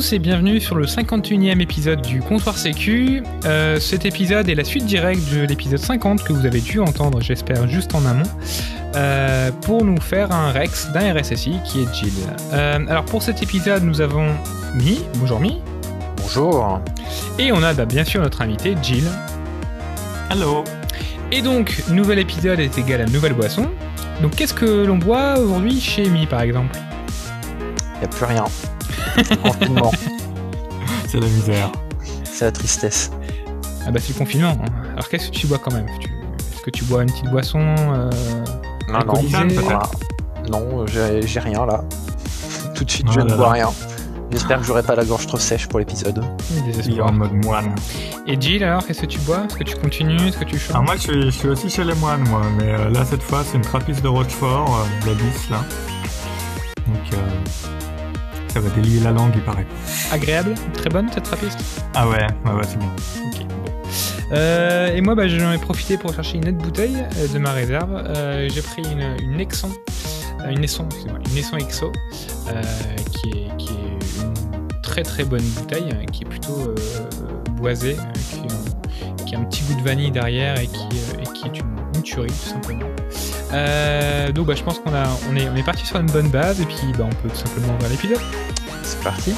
Tous et bienvenue sur le 51e épisode du Comptoir Sécu. Euh, cet épisode est la suite directe de l'épisode 50 que vous avez dû entendre, j'espère, juste en amont, euh, pour nous faire un Rex d'un RSSI qui est Jill. Euh, alors pour cet épisode, nous avons Mi. Bonjour Mi. Bonjour. Et on a bah, bien sûr notre invité Jill. Hello. Et donc, nouvel épisode est égal à nouvelle boisson. Donc qu'est-ce que l'on boit aujourd'hui chez Mi par exemple? Il n'y a plus rien. Confinement. C'est la misère. C'est la tristesse. Ah bah c'est le confinement. hein. Alors qu'est-ce que tu bois quand même? Tu- Est-ce que tu bois une petite boisson euh, Non, non, voilà. non, j'ai j'ai rien là. Tout de suite, je Oh ne là bois là. rien. J'espère que j'aurai pas la gorge trop sèche pour l'épisode. Il est désespoir. en mode moine. Et Jill alors qu'est-ce que tu bois? Est-ce que tu continues? Est-ce que tu chantes? Alors moi, je suis, je suis aussi chez les moines, moi. Mais euh, là, cette fois, c'est une trappiste de Rochefort, euh, de la 10, là. Ça va délier la langue, il paraît. Agréable Très bonne cette trappiste? Ah ouais, ouais, ouais, c'est bon. Ok. Euh, et moi, bah, j'en ai profité pour chercher une autre bouteille euh, de ma réserve. Euh, J'ai pris une, une Nexon, une Nesson, une Nesson euh, qui, est, qui est une très très bonne bouteille, euh, qui est plutôt boisée, euh, qui, qui a un petit goût de vanille derrière et qui, et qui est une, une tuerie tout simplement. Euh, donc bah, je pense qu'on a, on est, on est parti sur une bonne base et puis bah, on peut tout simplement voir l'épisode. C'est parti.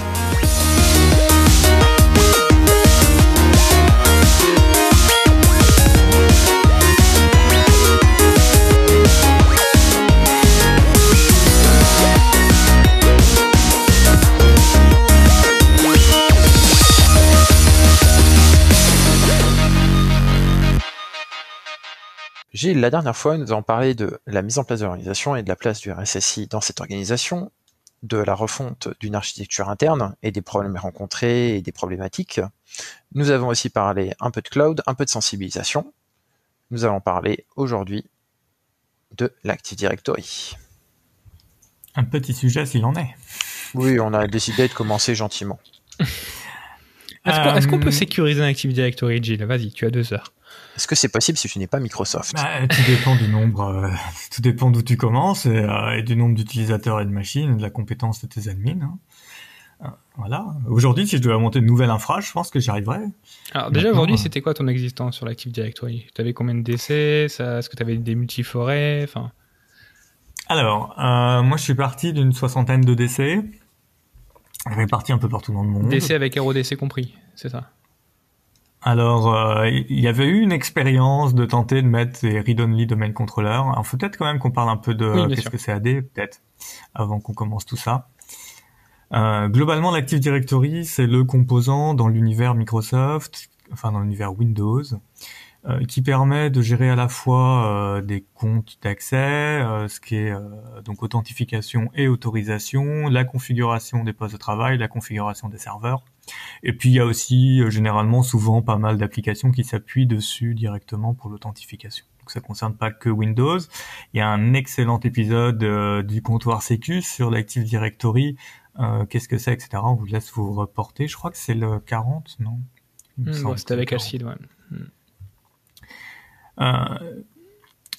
Gilles, la dernière fois, nous avons parlé de la mise en place de l'organisation et de la place du RSSI dans cette organisation, de la refonte d'une architecture interne et des problèmes rencontrés et des problématiques. Nous avons aussi parlé un peu de cloud, un peu de sensibilisation. Nous allons parler aujourd'hui de l'Active Directory. Un petit sujet s'il en est. Oui, on a décidé de commencer gentiment. Est-ce qu'on est-ce qu'on Euh, peut sécuriser un Active Directory, Jill? Vas-y, tu as deux heures. Est-ce que c'est possible si tu n'es pas Microsoft? Bah, tout dépend du nombre, euh, tout dépend d'où tu commences et, euh, et du nombre d'utilisateurs et de machines et de la compétence de tes admins. hein. Euh, voilà. Aujourd'hui, si je devais monter une nouvelle infra, je pense que j'y arriverais. Alors déjà aujourd'hui, euh, c'était quoi ton existence sur l'Active Directory? Tu avais combien de décès? Est-ce que tu avais des multiforets? Enfin, Alors, euh, moi, je suis parti d'une soixantaine de décès, répartis un peu partout dans le monde. Décès avec RODC compris, c'est ça? Alors, euh, il y avait eu une expérience de tenter de mettre des read-only domain controller. Alors, faut peut-être quand même qu'on parle un peu de Oui, qu'est-ce que c'est AD, peut-être, avant qu'on commence tout ça. Euh, globalement, l'Active Directory, c'est le composant dans l'univers Microsoft, enfin dans l'univers Windows, euh, qui permet de gérer à la fois euh, des comptes d'accès, euh, ce qui est euh, donc authentification et autorisation, la configuration des postes de travail, la configuration des serveurs. Et puis il y a aussi euh, généralement souvent pas mal d'applications qui s'appuient dessus directement pour l'authentification. Donc ça concerne pas que Windows. Il y a un excellent épisode euh, du comptoir Sécu sur l'Active Directory. Euh, Qu'est-ce que c'est, etc. On vous laisse vous reporter. Je crois que c'est le 40, non? Bon, que C'était avec 40. Alcide, ouais. Euh,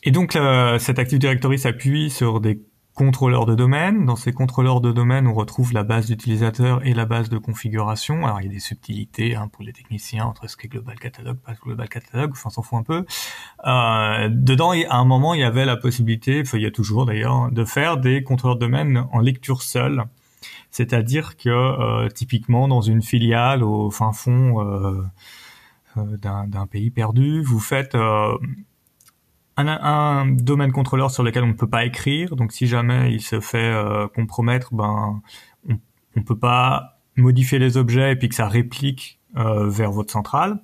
et donc, euh, cet Active Directory s'appuie sur des contrôleurs de domaine. Dans ces contrôleurs de domaine, on retrouve la base d'utilisateur et la base de configuration. Alors, il y a des subtilités hein, pour les techniciens entre ce qu'est Global Catalog, pas Global Catalog, enfin, s'en fout un peu. Euh, dedans, à un moment, il y avait la possibilité, enfin, il y a toujours d'ailleurs, de faire des contrôleurs de domaine en lecture seule. C'est-à-dire que, euh, typiquement, dans une filiale au fin fond euh, euh, d'un d'un pays perdu, vous faites... un, un domaine contrôleur sur lequel on ne peut pas écrire. Donc, si jamais il se fait euh, compromettre, ben, on, on peut pas modifier les objets et puis que ça réplique euh, vers votre centrale.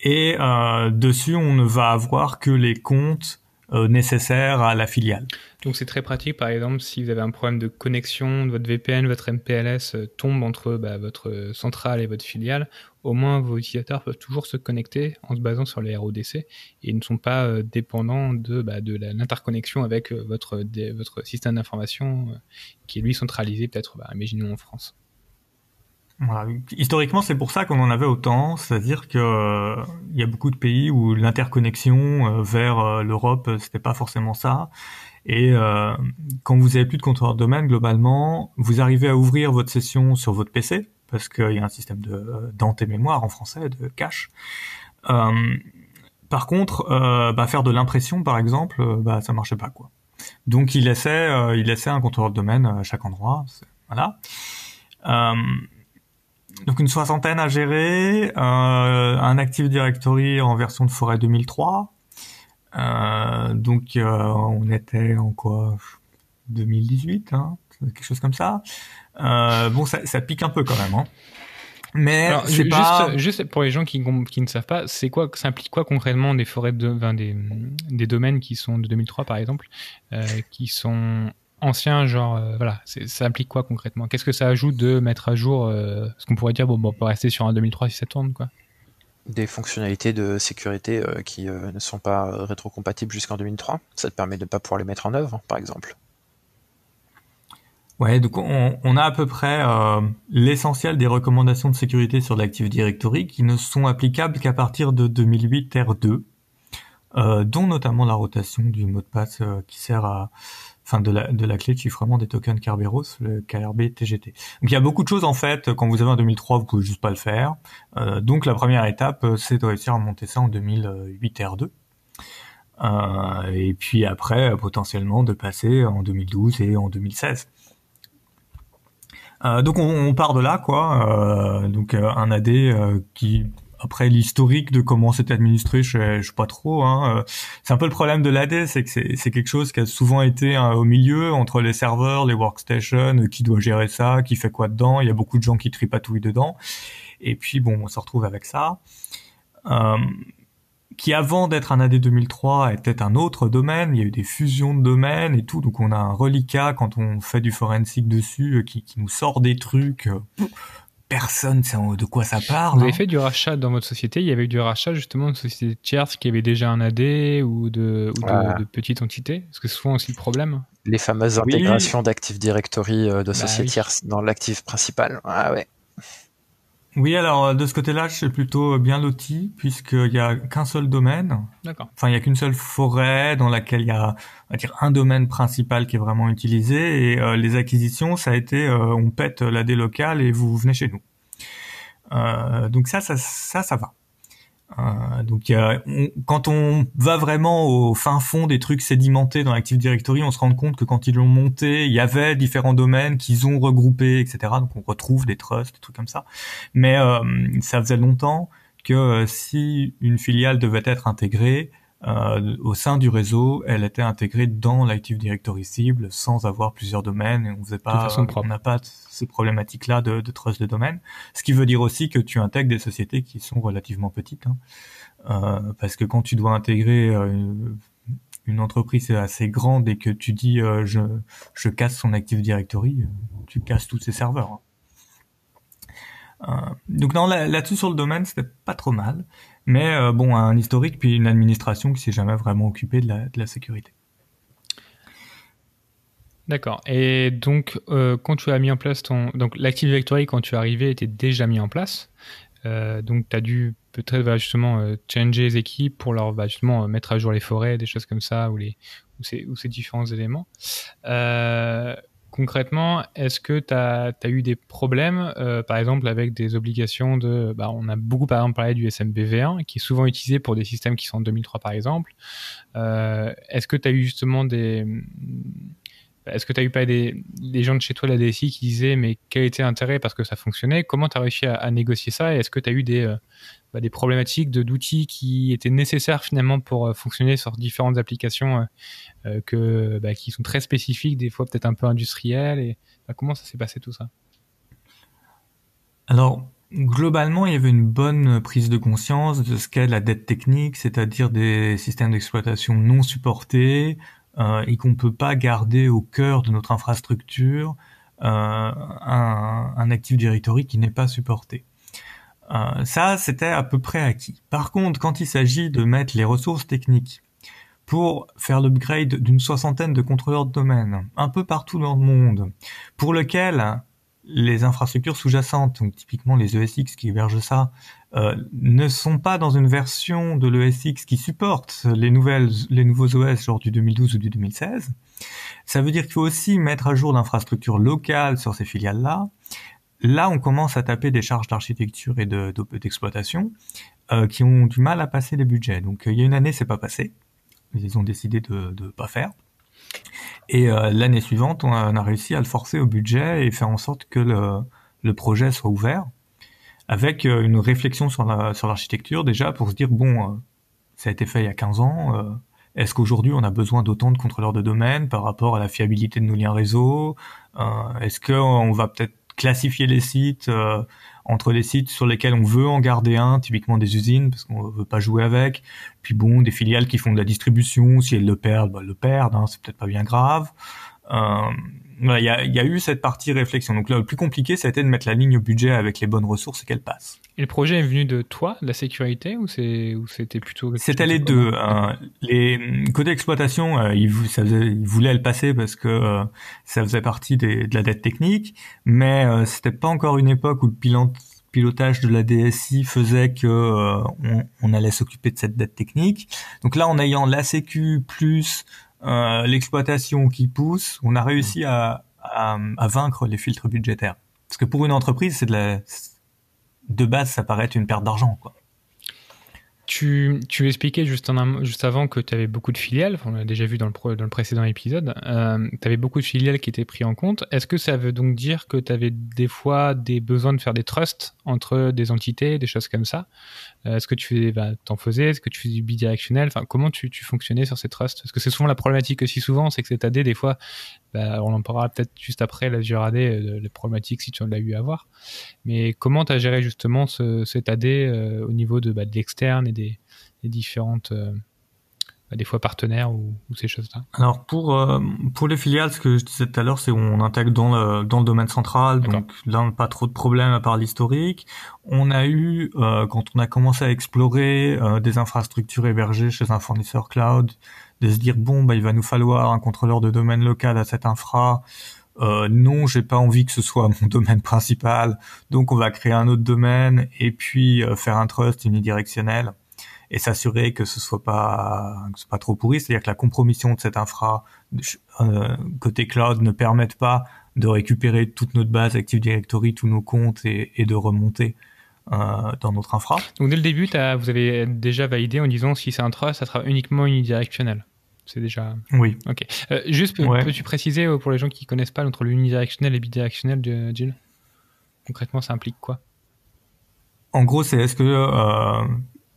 Et euh, dessus, on ne va avoir que les comptes euh, nécessaires à la filiale. Donc c'est très pratique, par exemple, si vous avez un problème de connexion, votre VPN, votre MPLS euh, tombe entre bah, votre centrale et votre filiale, au moins vos utilisateurs peuvent toujours se connecter en se basant sur les RODC et ne sont pas euh, dépendants de, bah, de l'interconnexion avec euh, votre, votre système d'information qui est lui centralisé peut-être, bah, imaginons en France. Historiquement, c'est pour ça qu'on en avait autant, c'est-à-dire que euh, y a beaucoup de pays où l'interconnexion euh, vers euh, l'Europe, euh, c'était pas forcément ça. Et quand vous avez plus de contrôleur de domaine, globalement, vous arrivez à ouvrir votre session sur votre PC parce qu'il y a un système de mémoire en français, de cache. Par contre, bah, faire de l'impression, par exemple, bah, ça marchait pas quoi. Donc il laissait, il laissait un contrôleur de domaine à chaque endroit. Voilà. Donc une soixantaine à gérer, un Active Directory en version de forêt 2003. donc on était en quoi 2018, hein, quelque chose comme ça. bon, ça, ça, pique un peu quand même. Hein. Mais c'est pas... juste, pour les gens qui, qui ne savent pas, c'est quoi, ça implique quoi concrètement des forêts de, enfin, des, des domaines qui sont de 2003 par exemple, euh, qui sont anciens, genre euh, voilà, ça implique quoi concrètement? Qu'est-ce que ça ajoute de mettre à jour euh, ce qu'on pourrait dire bon, bon, on peut rester sur un 2003 si ça tourne quoi? Des fonctionnalités de sécurité euh, qui ne sont pas rétrocompatibles jusqu'en 2003. Ça te permet de ne pas pouvoir les mettre en œuvre, par exemple. Ouais, donc on, on, a à peu près euh, l'essentiel des recommandations de sécurité sur l'Active Directory qui ne sont applicables qu'à partir de 2008 R2, euh, dont notamment la rotation du mot de passe euh, qui sert à, enfin de la, de la clé de chiffrement des tokens Kerberos, le KRB TGT. Donc il y a beaucoup de choses en fait. Quand vous avez un 2003, vous pouvez juste pas le faire. Euh, donc la première étape, c'est de réussir à monter ça en 2008 R2. Euh, et puis après, potentiellement, de passer en 2012 et en 2016. Euh, donc on, part de là, quoi. Euh, donc euh, un AD qui après l'historique de comment c'était administré, je, je sais pas trop. Hein. C'est un peu le problème de l'AD, c'est que c'est quelque chose qui a souvent été au milieu entre les serveurs, les workstations, qui doit gérer ça, qui fait quoi dedans. Il y a beaucoup de gens qui tripatouillent dedans. Et puis bon, on se retrouve avec ça. Euh, qui avant d'être un AD 2003 était un autre domaine, il y a eu des fusions de domaines et tout, donc on a un reliquat quand on fait du forensic dessus euh, qui, qui nous sort des trucs. Personne sait de quoi ça parle. Vous avez hein. fait du rachat dans votre société, il y avait eu du rachat justement de sociétés tierces qui avaient déjà un AD ou de, ou de, petites entités Parce que c'est souvent aussi le problème. Les fameuses intégrations d'Active Directory euh, de bah sociétés tierces dans l'actif principal. Ah ouais. Oui, alors euh, de ce côté-là, je suis plutôt bien loti puisqu'il y a qu'un seul domaine. D'accord. Enfin, il y a qu'une seule forêt dans laquelle il y a, on va dire, un domaine principal qui est vraiment utilisé. Et euh, les acquisitions, ça a été, euh, on pète l'AD local et vous venez chez nous. donc ça, ça, ça, ça va. Euh, donc quand on va vraiment au fin fond des trucs sédimentés dans l'Active Directory, on se rend compte que quand ils l'ont monté, il y avait différents domaines qu'ils ont regroupés, etc. Donc on retrouve des trusts, des trucs comme ça. Mais euh, ça faisait longtemps que euh, si une filiale devait être intégrée, euh, au sein du réseau, elle était intégrée dans l'Active Directory cible sans avoir plusieurs domaines et on faisait pas, on n'a pas ces problématiques-là de, de trust de domaine. Ce qui veut dire aussi que tu intègres des sociétés qui sont relativement petites, hein. euh, parce que quand tu dois intégrer euh, une, entreprise assez grande et que tu dis euh, je, je casse son Active Directory, euh, tu casses tous ses serveurs. Hein. donc non, là-dessus sur le domaine, c'était pas trop mal. Mais euh, bon, un historique puis une administration qui s'est jamais vraiment occupée de la, sécurité. D'accord. Et donc, euh, quand tu as mis en place ton... Donc, l'Active Directory, quand tu es arrivé, était déjà mis en place. Euh, donc, tu as dû peut-être bah, justement changer les équipes pour leur bah, justement mettre à jour les forêts, des choses comme ça, ou, les, ces, ou ces différents éléments. Concrètement, est-ce que tu as, eu des problèmes, euh, par exemple, avec des obligations de... Bah, on a beaucoup, par exemple, parlé du SMBV1, qui est souvent utilisé pour des systèmes qui sont en 2003, par exemple. Euh, est-ce que tu as eu justement des... Est-ce que tu as eu pas des, gens de chez toi, la DSI, qui disaient mais quel était l'intérêt parce que ça fonctionnait? Comment tu as réussi à, négocier ça? Et est-ce que tu as eu des, euh, bah, des problématiques de d'outils qui étaient nécessaires finalement pour euh, fonctionner sur différentes applications euh, que, bah, qui sont très spécifiques, des fois peut-être un peu industrielles? Et bah, comment ça s'est passé tout ça? Alors globalement, il y avait une bonne prise de conscience de ce qu'est la dette technique, c'est-à-dire des systèmes d'exploitation non supportés et qu'on peut pas garder au cœur de notre infrastructure euh, un, un Active Directory qui n'est pas supporté. Euh, ça, c'était à peu près acquis. Par contre, quand il s'agit de mettre les ressources techniques pour faire l'upgrade d'une soixantaine de contrôleurs de domaine, un peu partout dans le monde, pour lequel les infrastructures sous-jacentes, donc typiquement les ESX qui hébergent ça, euh, ne sont pas dans une version de l'ESX qui supporte les nouvelles, les nouveaux OS genre du 2012 ou du 2016. Ça veut dire qu'il faut aussi mettre à jour l'infrastructure locale sur ces filiales-là. Là, on commence à taper des charges d'architecture et d'exploitation euh, qui ont du mal à passer les budgets. Donc, euh, il y a une année, c'est pas passé. Ils ont décidé de ne pas faire. Et euh, l'année suivante, on a, réussi à le forcer au budget et faire en sorte que le, le projet soit ouvert, avec euh, une réflexion sur l'architecture sur déjà pour se dire bon, euh, ça a été fait il y a 15 ans. Est-ce qu'aujourd'hui on a besoin d'autant de contrôleurs de domaine par rapport à la fiabilité de nos liens réseau? Est-ce qu'on va peut-être classifier les sites entre les sites sur lesquels on veut en garder un, typiquement des usines, parce qu'on veut pas jouer avec. Puis bon, des filiales qui font de la distribution, si elles le perdent, bah, elles le perdent, hein, c'est peut-être pas bien grave. Euh, il y, a, y, a, eu cette partie réflexion. Donc là, le plus compliqué, ça a été de mettre la ligne au budget avec les bonnes ressources et qu'elle passe. Et le projet est venu de toi, de la sécurité, ou c'est ou c'était plutôt C'était les deux. Euh, les côté exploitation, euh, ils, ça ils, voulaient le passer parce que euh, ça faisait partie des, de la dette technique, mais euh, c'était pas encore une époque où le pilote pilotage de la DSI faisait que euh, on, on, allait s'occuper de cette dette technique. Donc là, en ayant la Sécu plus euh, l'exploitation qui pousse, on a réussi à, vaincre les filtres budgétaires. Parce que pour une entreprise, c'est de base, ça paraît être une perte d'argent. Tu, tu expliquais juste, juste avant que tu avais beaucoup de filiales, on l'a déjà vu dans le, précédent épisode, euh, tu avais beaucoup de filiales qui étaient prises en compte. Est-ce que ça veut donc dire que tu avais des fois des besoins de faire des trusts entre des entités, des choses comme ça? Est-ce que tu bah, t'en faisais? Est-ce que tu faisais du bidirectionnel? Enfin, comment tu, tu fonctionnais sur ces trusts? Parce que c'est souvent la problématique aussi souvent, c'est que cet AD, des fois, bah, on en parlera peut-être juste après l'Azure AD, euh, les problématiques si tu en as eu à voir. Mais comment tu as géré justement ce, cet AD euh, au niveau de, bah, de l'externe et des, des différentes euh, des fois partenaires ou, ou ces choses-là. Alors pour euh, pour les filiales, ce que je disais tout à l'heure, c'est on intègre dans le dans le domaine central, donc là pas trop de problèmes à part l'historique. On a eu euh, quand on a commencé à explorer euh, des infrastructures hébergées chez un fournisseur cloud, de se dire bon bah il va nous falloir un contrôleur de domaine local à cette infra. Euh, non, j'ai pas envie que ce soit mon domaine principal, donc on va créer un autre domaine et puis euh, faire un trust unidirectionnel et s'assurer que ce soit pas que ce soit pas trop pourri, c'est-à-dire que la compromission de cette infra euh, côté cloud ne permette pas de récupérer toute notre base Active Directory, tous nos comptes et, et de remonter euh, dans notre infra. Donc dès le début, vous avez déjà validé en disant si c'est un trust, ça sera uniquement unidirectionnel. C'est déjà. Oui. Ok. Euh, juste, ouais. peux-tu préciser pour les gens qui connaissent pas entre l'unidirectionnel et bidirectionnel, Jill? Concrètement, ça implique quoi? En gros, c'est est-ce que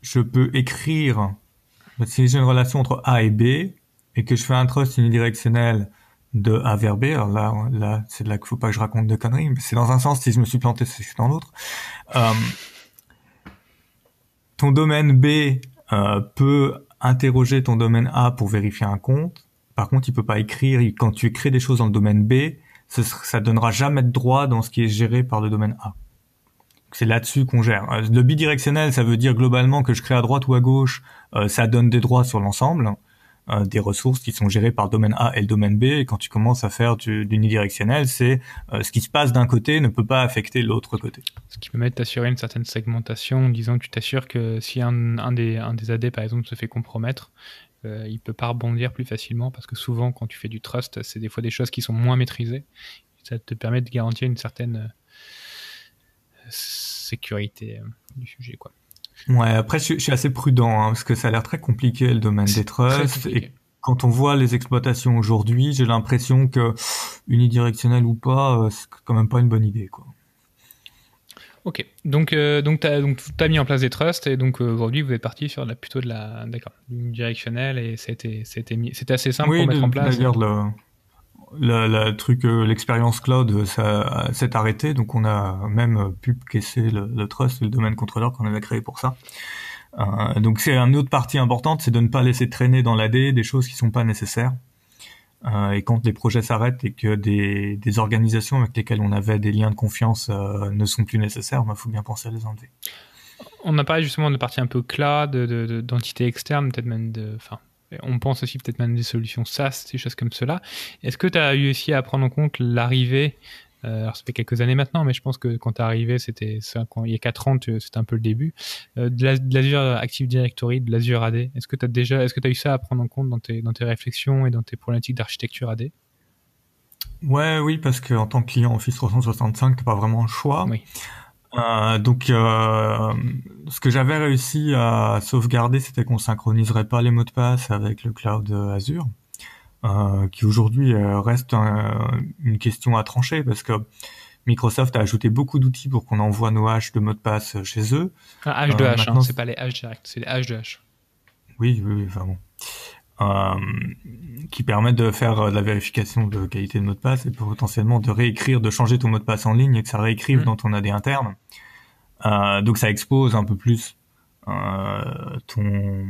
je peux écrire, si j'ai une relation entre A et B, et que je fais un trust unidirectionnel de A vers B, alors là, là c'est là qu'il faut pas que je raconte de conneries, mais c'est dans un sens, si je me suis planté, c'est dans l'autre. Euh, ton domaine B euh, peut interroger ton domaine A pour vérifier un compte. Par contre, il peut pas écrire, quand tu crées des choses dans le domaine B, ça, ça donnera jamais de droit dans ce qui est géré par le domaine A. C'est là-dessus qu'on gère. Euh, le bidirectionnel, ça veut dire globalement que je crée à droite ou à gauche, euh, ça donne des droits sur l'ensemble, euh, des ressources qui sont gérées par domaine A et le domaine B. Et quand tu commences à faire du, unidirectionnel, c'est ce qui se passe d'un côté ne peut pas affecter l'autre côté. Ce qui permet de t'assurer une certaine segmentation, en disant que tu t'assures que si un, des, un AD, par exemple, se fait compromettre, il peut pas rebondir plus facilement parce que souvent, quand tu fais du trust, c'est des fois des choses qui sont moins maîtrisées. Ça te permet de garantir une certaine sécurité du sujet, quoi. Ouais, après, je, je suis assez prudent, hein, parce que ça a l'air très compliqué, le domaine des trusts. Et quand on voit les exploitations aujourd'hui, j'ai l'impression que unidirectionnel ou pas, c'est quand même pas une bonne idée, quoi. Ok, donc euh, donc t'as donc as mis en place des trusts et donc euh, aujourd'hui vous êtes parti sur la plutôt de la d'accord unidirectionnel et c'était assez simple oui, pour mettre en place. D'ailleurs le le, le truc, euh, l'expérience cloud, ça s'est arrêté, donc on a même pu caisser le, le trust, le domaine contrôleur qu'on avait créé pour ça. Euh, donc c'est une autre partie importante, c'est de ne pas laisser traîner dans l'AD des choses qui sont pas nécessaires. Euh, et quand les projets s'arrêtent et que des, des, organisations avec lesquelles on avait des liens de confiance euh, ne sont plus nécessaires, il bah, faut bien penser à les enlever. On a parlé justement de partie un peu cloud, d'entités de, externes, peut-être même de, on pense aussi peut-être même des solutions SaaS, des choses comme cela. Est-ce que tu as eu aussi à prendre en compte l'arrivée Euh, alors ça fait quelques années maintenant, mais je pense que quand tu es arrivé, c'était il y a 4 ans, c'était un peu le début. Euh, de l'Azure Active Directory, de l'Azure AD. Est-ce que tu as déjà, est-ce que tu as eu ça à prendre en compte dans tes, dans tes réflexions et dans tes problématiques d'architecture AD Ouais, oui, parce qu'en tant que client Office 365, t'as pas vraiment le choix. Oui. Euh, donc, euh, ce que j'avais réussi à sauvegarder, c'était qu'on synchroniserait pas les mots de passe avec le cloud Azure, euh, qui aujourd'hui euh, reste une question à trancher parce que Microsoft a ajouté beaucoup d'outils pour qu'on envoie nos haches de mots de passe chez eux. Ah, H2H, hein, c'est pas les H direct, c'est les H2H. Oui, oui, enfin bon. Euh, qui permettent de faire de la vérification de qualité de mot de passe et potentiellement de réécrire, de changer ton mot de passe en ligne et que ça réécrive mmh. dans ton AD interne. Euh, donc ça expose un peu plus euh, ton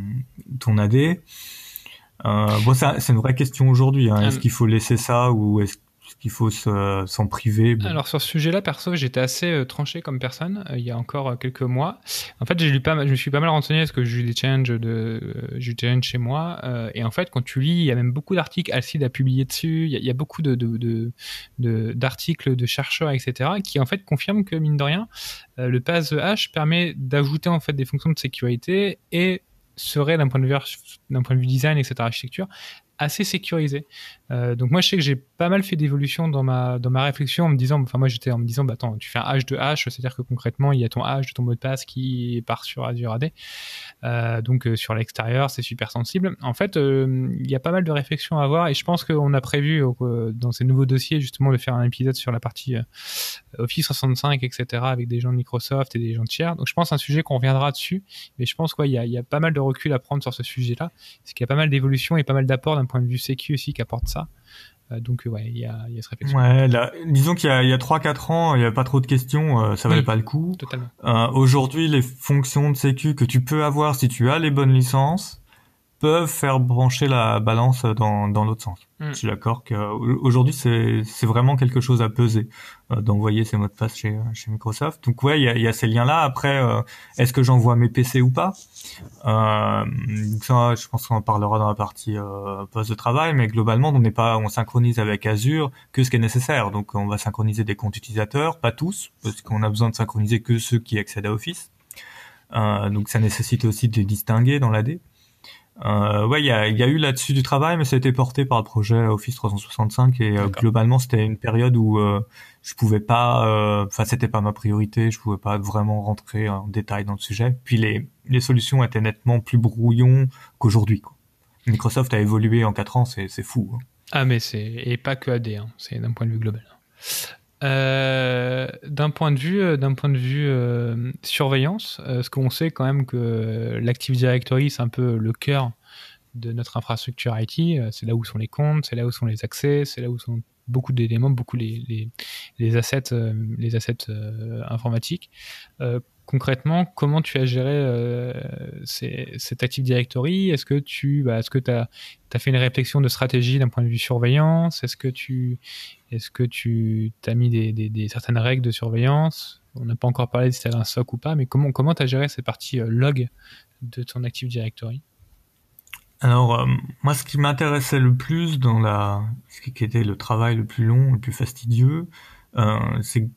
ton AD. Euh, bon, c'est une vraie question aujourd'hui. Hein. Est-ce qu'il faut laisser ça ou est-ce qu'il faut s'en priver Alors sur ce sujet-là, perso, j'étais assez euh, tranché comme personne euh, il y a encore euh, quelques mois. En fait, j'ai lu pas, je me suis pas mal renseigné parce que j'ai eu des challenges de, j'ai eu chez moi. et en fait, quand tu lis, il y a même beaucoup d'articles. Alcide a publié dessus. Il y a, beaucoup de, de, d'articles de, chercheurs, etc., qui en fait confirment que mine de rien, le pass H permet d'ajouter en fait des fonctions de sécurité et serait d'un point de vue d'un point de vue design etc architecture assez sécurisé. Euh, donc moi je sais que j'ai pas mal fait d'évolution dans ma dans ma réflexion en me disant, enfin moi j'étais en me disant, bah attends, tu fais un hash de hash, c'est-à-dire que concrètement il y a ton hash de ton mot de passe qui part sur Azure AD, euh, donc euh, sur l'extérieur c'est super sensible. En fait euh, il y a pas mal de réflexions à avoir et je pense qu'on a prévu euh, dans ces nouveaux dossiers justement de faire un épisode sur la partie Office 65 etc avec des gens de Microsoft et des gens de tiers. Donc je pense un sujet qu'on reviendra dessus, mais je pense quoi il y a, il y a pas mal de recul à prendre sur ce sujet-là, c'est qu'il y a pas mal d'évolution et pas mal d'apports point de vue sécu aussi qui apporte ça. Euh, donc ouais, il y a, y a ce réflexion. Ouais, disons qu'il y a, il y a 3-4 ans, il n'y avait pas trop de questions, euh, ça valait pas le coup. Totalement. Euh, aujourd'hui, les fonctions de sécu que tu peux avoir si tu as les bonnes licences peuvent faire brancher la balance dans, dans l'autre sens. Mm. Je suis d'accord qu'aujourd'hui, c'est, vraiment quelque chose à peser euh, d'envoyer ces mots de passe chez, chez Microsoft. Donc ouais, il y a, y a, ces liens-là. Après, euh, est-ce que j'envoie mes PC ou pas? Euh, Ça, je pense qu'on en parlera dans la partie euh, poste de travail, mais globalement, on n'est pas, on synchronise avec Azure que ce qui est nécessaire. Donc on va synchroniser des comptes utilisateurs, pas tous, parce qu'on a besoin de synchroniser que ceux qui accèdent à Office. donc ça nécessite aussi de distinguer dans l'AD. Euh, ouais, il y a, y a, eu là-dessus du travail, mais ça a été porté par le projet Office 365 et euh, globalement c'était une période où euh, je pouvais pas, euh, enfin c'était pas ma priorité, je pouvais pas vraiment rentrer en détail dans le sujet. Puis les, les solutions étaient nettement plus brouillons qu'aujourd'hui. Microsoft a évolué en quatre ans, c'est fou. Hein. Ah mais c'est et pas que AD, hein. c'est d'un point de vue global. Euh, d'un point de vue, euh, d'un point de vue euh, surveillance, euh, ce qu'on sait quand même que l'Active Directory c'est un peu le cœur de notre infrastructure IT. C'est là où sont les comptes, c'est là où sont les accès, c'est là où sont beaucoup d'éléments, beaucoup les, les, les assets, les assets informatiques concrètement, comment tu as géré euh, cet Active Directory? Est-ce que tu bah, est-ce que as, as, fait une réflexion de stratégie d'un point de vue surveillance? Est-ce que tu est-ce que tu as mis des, des, certaines règles de surveillance? On n'a pas encore parlé si c'était un SOC ou pas, mais comment comment tu as géré cette partie euh, log de ton Active Directory? Alors, euh, moi, ce qui m'intéressait le plus dans la, ce qui était le travail le plus long, le plus fastidieux, euh, c'est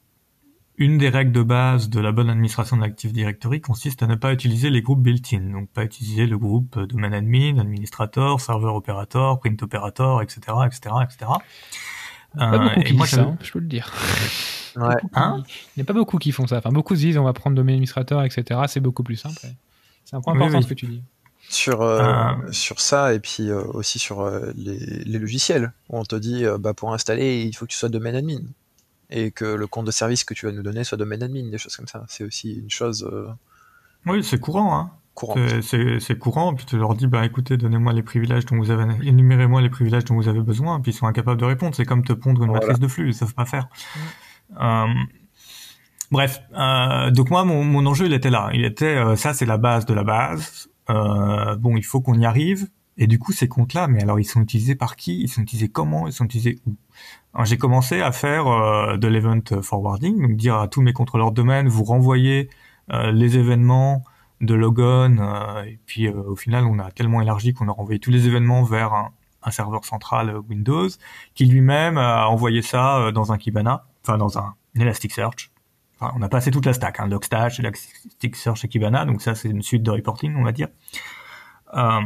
une des règles de base de la bonne administration de l'Active Directory consiste à ne pas utiliser les groupes built-in, donc pas utiliser le groupe domain admin, administrator, serveur operator, print operator, etc., etc., etc. Pas beaucoup qui font ça, hein, je peux le dire. Ouais. Hein? il n'y a pas beaucoup qui font ça. Enfin, beaucoup se disent on va prendre domaine administrateur, etc. C'est beaucoup plus simple. C'est un point important ce que tu dis. Sur, euh, euh. sur ça et puis euh, aussi sur les, les, logiciels. On te dit bah, pour installer, il faut que tu sois domaine admin et que le compte de service que tu vas nous donner soit domaine admin, des choses comme ça. C'est aussi une chose. Euh, oui, c'est courant. Hein. C'est courant, puis tu leur dis, bah écoutez, donnez-moi les privilèges dont vous avez, énumérez-moi les privilèges dont vous avez besoin, puis ils sont incapables de répondre. C'est comme te pondre une matrice de flux, ils savent pas faire. Euh, bref, euh, donc moi, mon, mon, enjeu, il était là. Il était, euh, ça, c'est la base de la base. Euh, bon, il faut qu'on y arrive. Et du coup, ces comptes-là, mais alors, ils sont utilisés par qui? Ils sont utilisés comment? Ils sont utilisés où? J'ai commencé à faire euh, de l'event forwarding, donc dire à tous mes contrôleurs de domaine, vous renvoyez euh, les événements de logon, euh, et puis au final, on a tellement élargi qu'on a renvoyé tous les événements vers un, serveur central Windows, qui lui-même a envoyé ça dans un Kibana. enfin dans un Elasticsearch. Enfin, on a passé toute la stack, hein, Logstash, Elasticsearch et Kibana, donc ça c'est une suite de reporting, on va dire. Euh,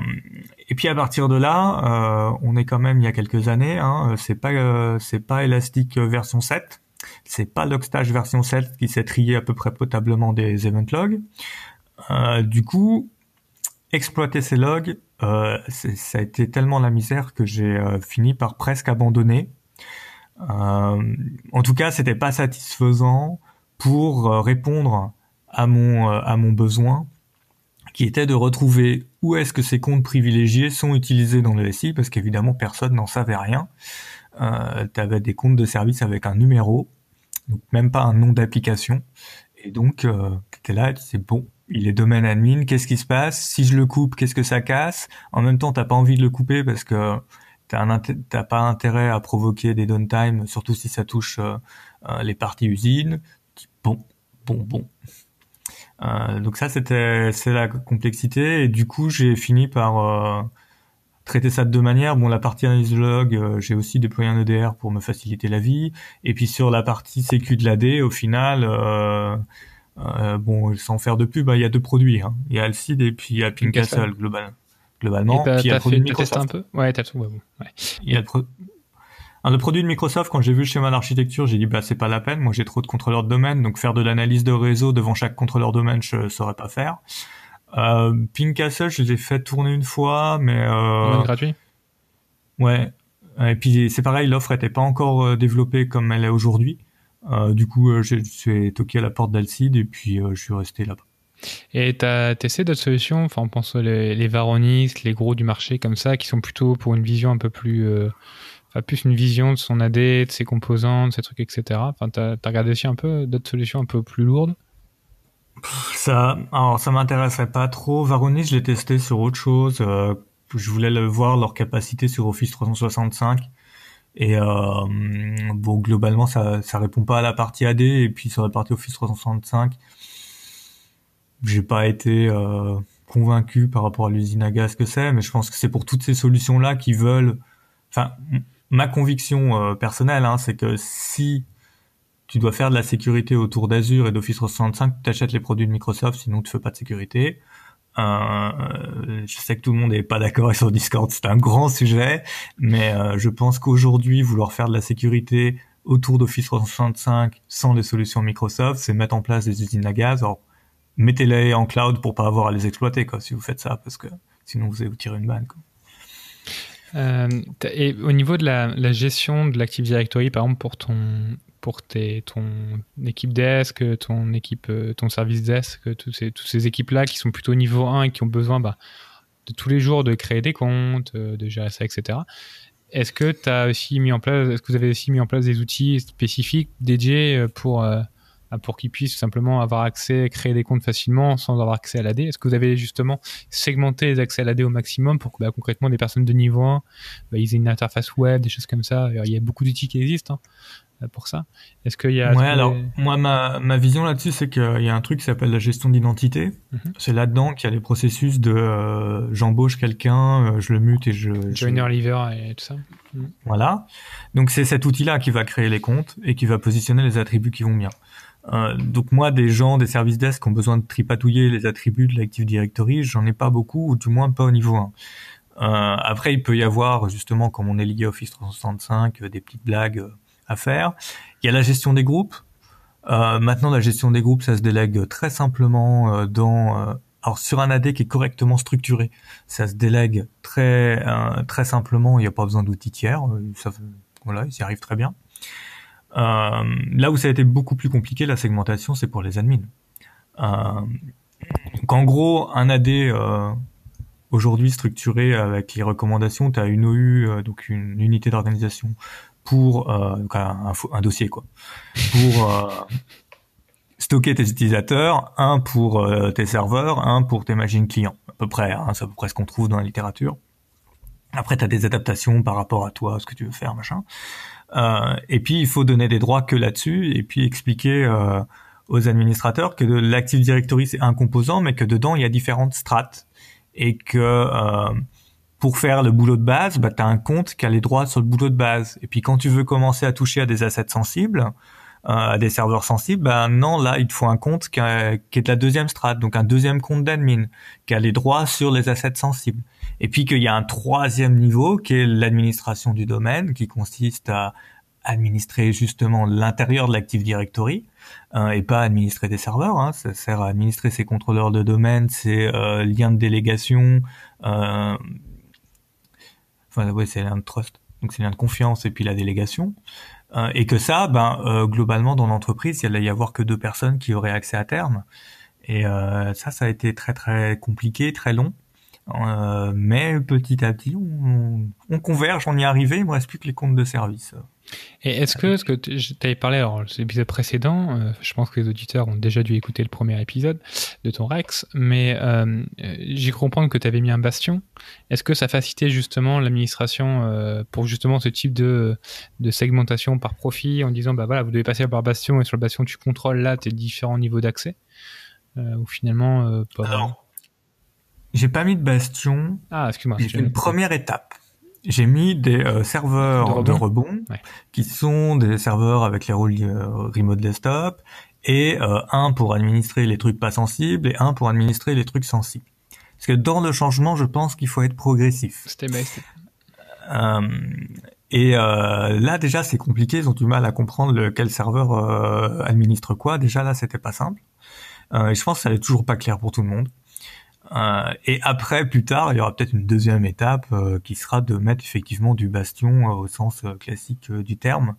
et puis à partir de là, euh, on est quand même il y a quelques années, hein, c'est pas euh, c'est pas Elastic version 7, c'est pas Logstash version 7 qui s'est trié à peu près potablement des event logs. du coup, exploiter ces logs, ça a été tellement la misère que j'ai fini par presque abandonner. en tout cas, c'était pas satisfaisant pour répondre à mon à mon besoin qui était de retrouver où est-ce que ces comptes privilégiés sont utilisés dans le SI, parce qu'évidemment personne n'en savait rien. Euh, tu avais des comptes de service avec un numéro, donc même pas un nom d'application, et donc euh, tu étais là, tu disais bon, il est domaine admin, qu'est-ce qui se passe? Si je le coupe, qu'est-ce que ça casse? En même temps, t'as pas envie de le couper parce que t'as pas intérêt à provoquer des downtime, surtout si ça touche euh, euh, les parties usines. Bon, bon, bon. Euh, donc ça, c'était c'est la complexité. Et du coup, j'ai fini par euh, traiter ça de deux manières. Bon, la partie analyse log, euh, j'ai aussi déployé un EDR pour me faciliter la vie. Et puis sur la partie sécu de l'AD, au final, bon, sans faire de pub, hein, il y a deux produits. Hein. Il y a Alcide et puis il y a Pincastle global, globalement. Et puis il y a le produit Microsoft. un peu? Ouais, tout. Ouais, bon. ouais. Il y a le pro le produit de Microsoft, quand j'ai vu le schéma d'architecture, j'ai dit bah c'est pas la peine. Moi j'ai trop de contrôleurs de domaine, donc faire de l'analyse de réseau devant chaque contrôleur de domaine, je saurais pas faire. Euh, Castle, je l'ai fait tourner une fois, mais euh, gratuit? Ouais. Et puis c'est pareil, l'offre était pas encore euh, développée comme elle est aujourd'hui. Euh, du coup, euh, je suis toqué à la porte d'Alcide et puis je suis resté là-bas. Et tu as testé d'autres solutions? Enfin, on pense les, les Varonis, les gros du marché comme ça, qui sont plutôt pour une vision un peu plus plus une vision de son AD, de ses composants, de ses trucs, etc. Enfin, t'as as regardé aussi un peu d'autres solutions un peu plus lourdes? Ça, alors ça m'intéresserait pas trop. Varonis, je l'ai testé sur autre chose. Euh, je voulais le voir leur capacité sur Office 365. Et euh, bon, globalement, ça, ça répond pas à la partie AD. Et puis sur la partie Office 365, j'ai pas été euh, convaincu par rapport à l'usine à gaz que c'est. Mais je pense que c'est pour toutes ces solutions là qui veulent. Enfin, ma conviction euh, personnelle, hein, c'est que si tu dois faire de la sécurité autour d'Azure et d'Office 365, tu achètes les produits de Microsoft, sinon tu fais pas de sécurité. Euh, je sais que tout le monde n'est pas d'accord sur Discord, c'est un grand sujet, mais euh, je pense qu'aujourd'hui, vouloir faire de la sécurité autour d'Office 365 sans les solutions Microsoft, c'est mettre en place des usines à gaz. Alors, mettez-les en cloud pour pas avoir à les exploiter, quoi, si vous faites ça, parce que sinon vous allez vous tirer une balle. Euh, et au niveau de la, gestion de l'Active Directory, par exemple, pour ton pour tes, ton équipe desk, ton équipe, euh, ton service desk, toutes ces, équipes-là qui sont plutôt niveau 1 et qui ont besoin bah, de tous les jours de créer des comptes, euh, de gérer ça, etc. Est-ce que as aussi mis en place, est-ce que vous avez aussi mis en place des outils spécifiques dédiés pour pour qu'ils puissent simplement avoir accès, créer des comptes facilement sans avoir accès à l'AD Est-ce que vous avez justement segmenté les accès à l'AD au maximum pour que bah, concrètement des personnes de niveau 1, bah, ils aient une interface web, des choses comme ça Il y a beaucoup d'outils qui existent hein, pour ça. Est-ce qu'il y a... Ouais, alors moi, ma, ma vision là-dessus, c'est qu'il y a un truc qui s'appelle la gestion d'identité. Mhm. C'est là-dedans qu'il y a les processus de euh, j'embauche quelqu'un, euh, je le mute et je... Joiner, leaver et tout ça. Voilà. Donc c'est cet outil-là qui va créer les comptes et qui va positionner les attributs qui vont bien. Euh, donc moi, des gens, des services desk qui ont besoin de tripatouiller les attributs de l'Active Directory, j'en ai pas beaucoup, ou du moins pas au niveau 1. Euh, après, il peut y avoir, justement, comme on est lié à Office 365, euh, des petites blagues euh, à faire. Il y a la gestion des groupes. maintenant, la gestion des groupes, ça se délègue très simplement dans... alors sur un AD qui est correctement structuré, ça se délègue très très simplement. Il n'y a pas besoin d'outils tiers. Voilà, ils y arrivent très bien. Euh, là où ça a été beaucoup plus compliqué, la segmentation, c'est pour les admins. Euh, donc en gros, un AD euh, aujourd'hui structuré avec les recommandations, tu as une OU, donc une unité d'organisation pour un, un, dossier quoi, pour stocker tes utilisateurs, un pour tes serveurs, un pour tes machines clients, à peu près. Hein, c'est à peu près ce qu'on trouve dans la littérature. Après, tu as des adaptations par rapport à toi, ce que tu veux faire, machin. Euh, et puis il faut donner des droits que là-dessus et puis expliquer euh, aux administrateurs que l'Active Directory c'est un composant, mais que dedans il y a différentes strates et que euh, pour faire le boulot de base, bah, tu as un compte qui a les droits sur le boulot de base. Et puis quand tu veux commencer à toucher à des assets sensibles, à des serveurs sensibles, ben non, là, il te faut un compte qui, est de la deuxième strate, donc un deuxième compte d'admin, qui a les droits sur les assets sensibles. Et puis qu'il y a un troisième niveau qui est l'administration du domaine, qui consiste à administrer justement l'intérieur de l'Active Directory euh, et pas administrer des serveurs. Hein. Ça sert à administrer ses contrôleurs de domaine, ses euh, liens de délégation. Euh, enfin, ouais, c'est liens de trust. Donc c'est liens de confiance et puis la délégation. Euh, et que ça, ben euh, globalement dans l'entreprise, il allait y avoir que deux personnes qui auraient accès à terme. Et euh, ça, ça a été très très compliqué, très long. mais petit à petit, on, on converge, on y est arrivé. Il me reste plus que les comptes de service. Et est-ce que, ce que tu avais parlé, alors l'épisode précédent, euh, je pense que les auditeurs ont déjà dû écouter le premier épisode de ton Rex, mais euh, j'ai compris que tu avais mis un bastion. Est-ce que ça facilitait justement l'administration euh, pour justement ce type de, de segmentation par profit en disant, bah voilà, vous devez passer par bastion et sur le bastion tu contrôles là tes différents niveaux d'accès Ou finalement, pas vraiment? J'ai pas mis de bastion. Ah, excuse-moi. J'ai fait une première étape j'ai mis des euh, serveurs de rebond, qui sont des serveurs avec les rôles euh, remote desktop et euh, un pour administrer les trucs pas sensibles et un pour administrer les trucs sensibles. Parce que dans le changement, je pense qu'il faut être progressif. et là déjà c'est compliqué, ils ont du mal à comprendre lequel serveur administre quoi. Déjà là c'était pas simple. et je pense que ça n'est toujours pas clair pour tout le monde. Euh, et après, plus tard, il y aura peut-être une deuxième étape euh, qui sera de mettre effectivement du bastion euh, au sens classique du terme,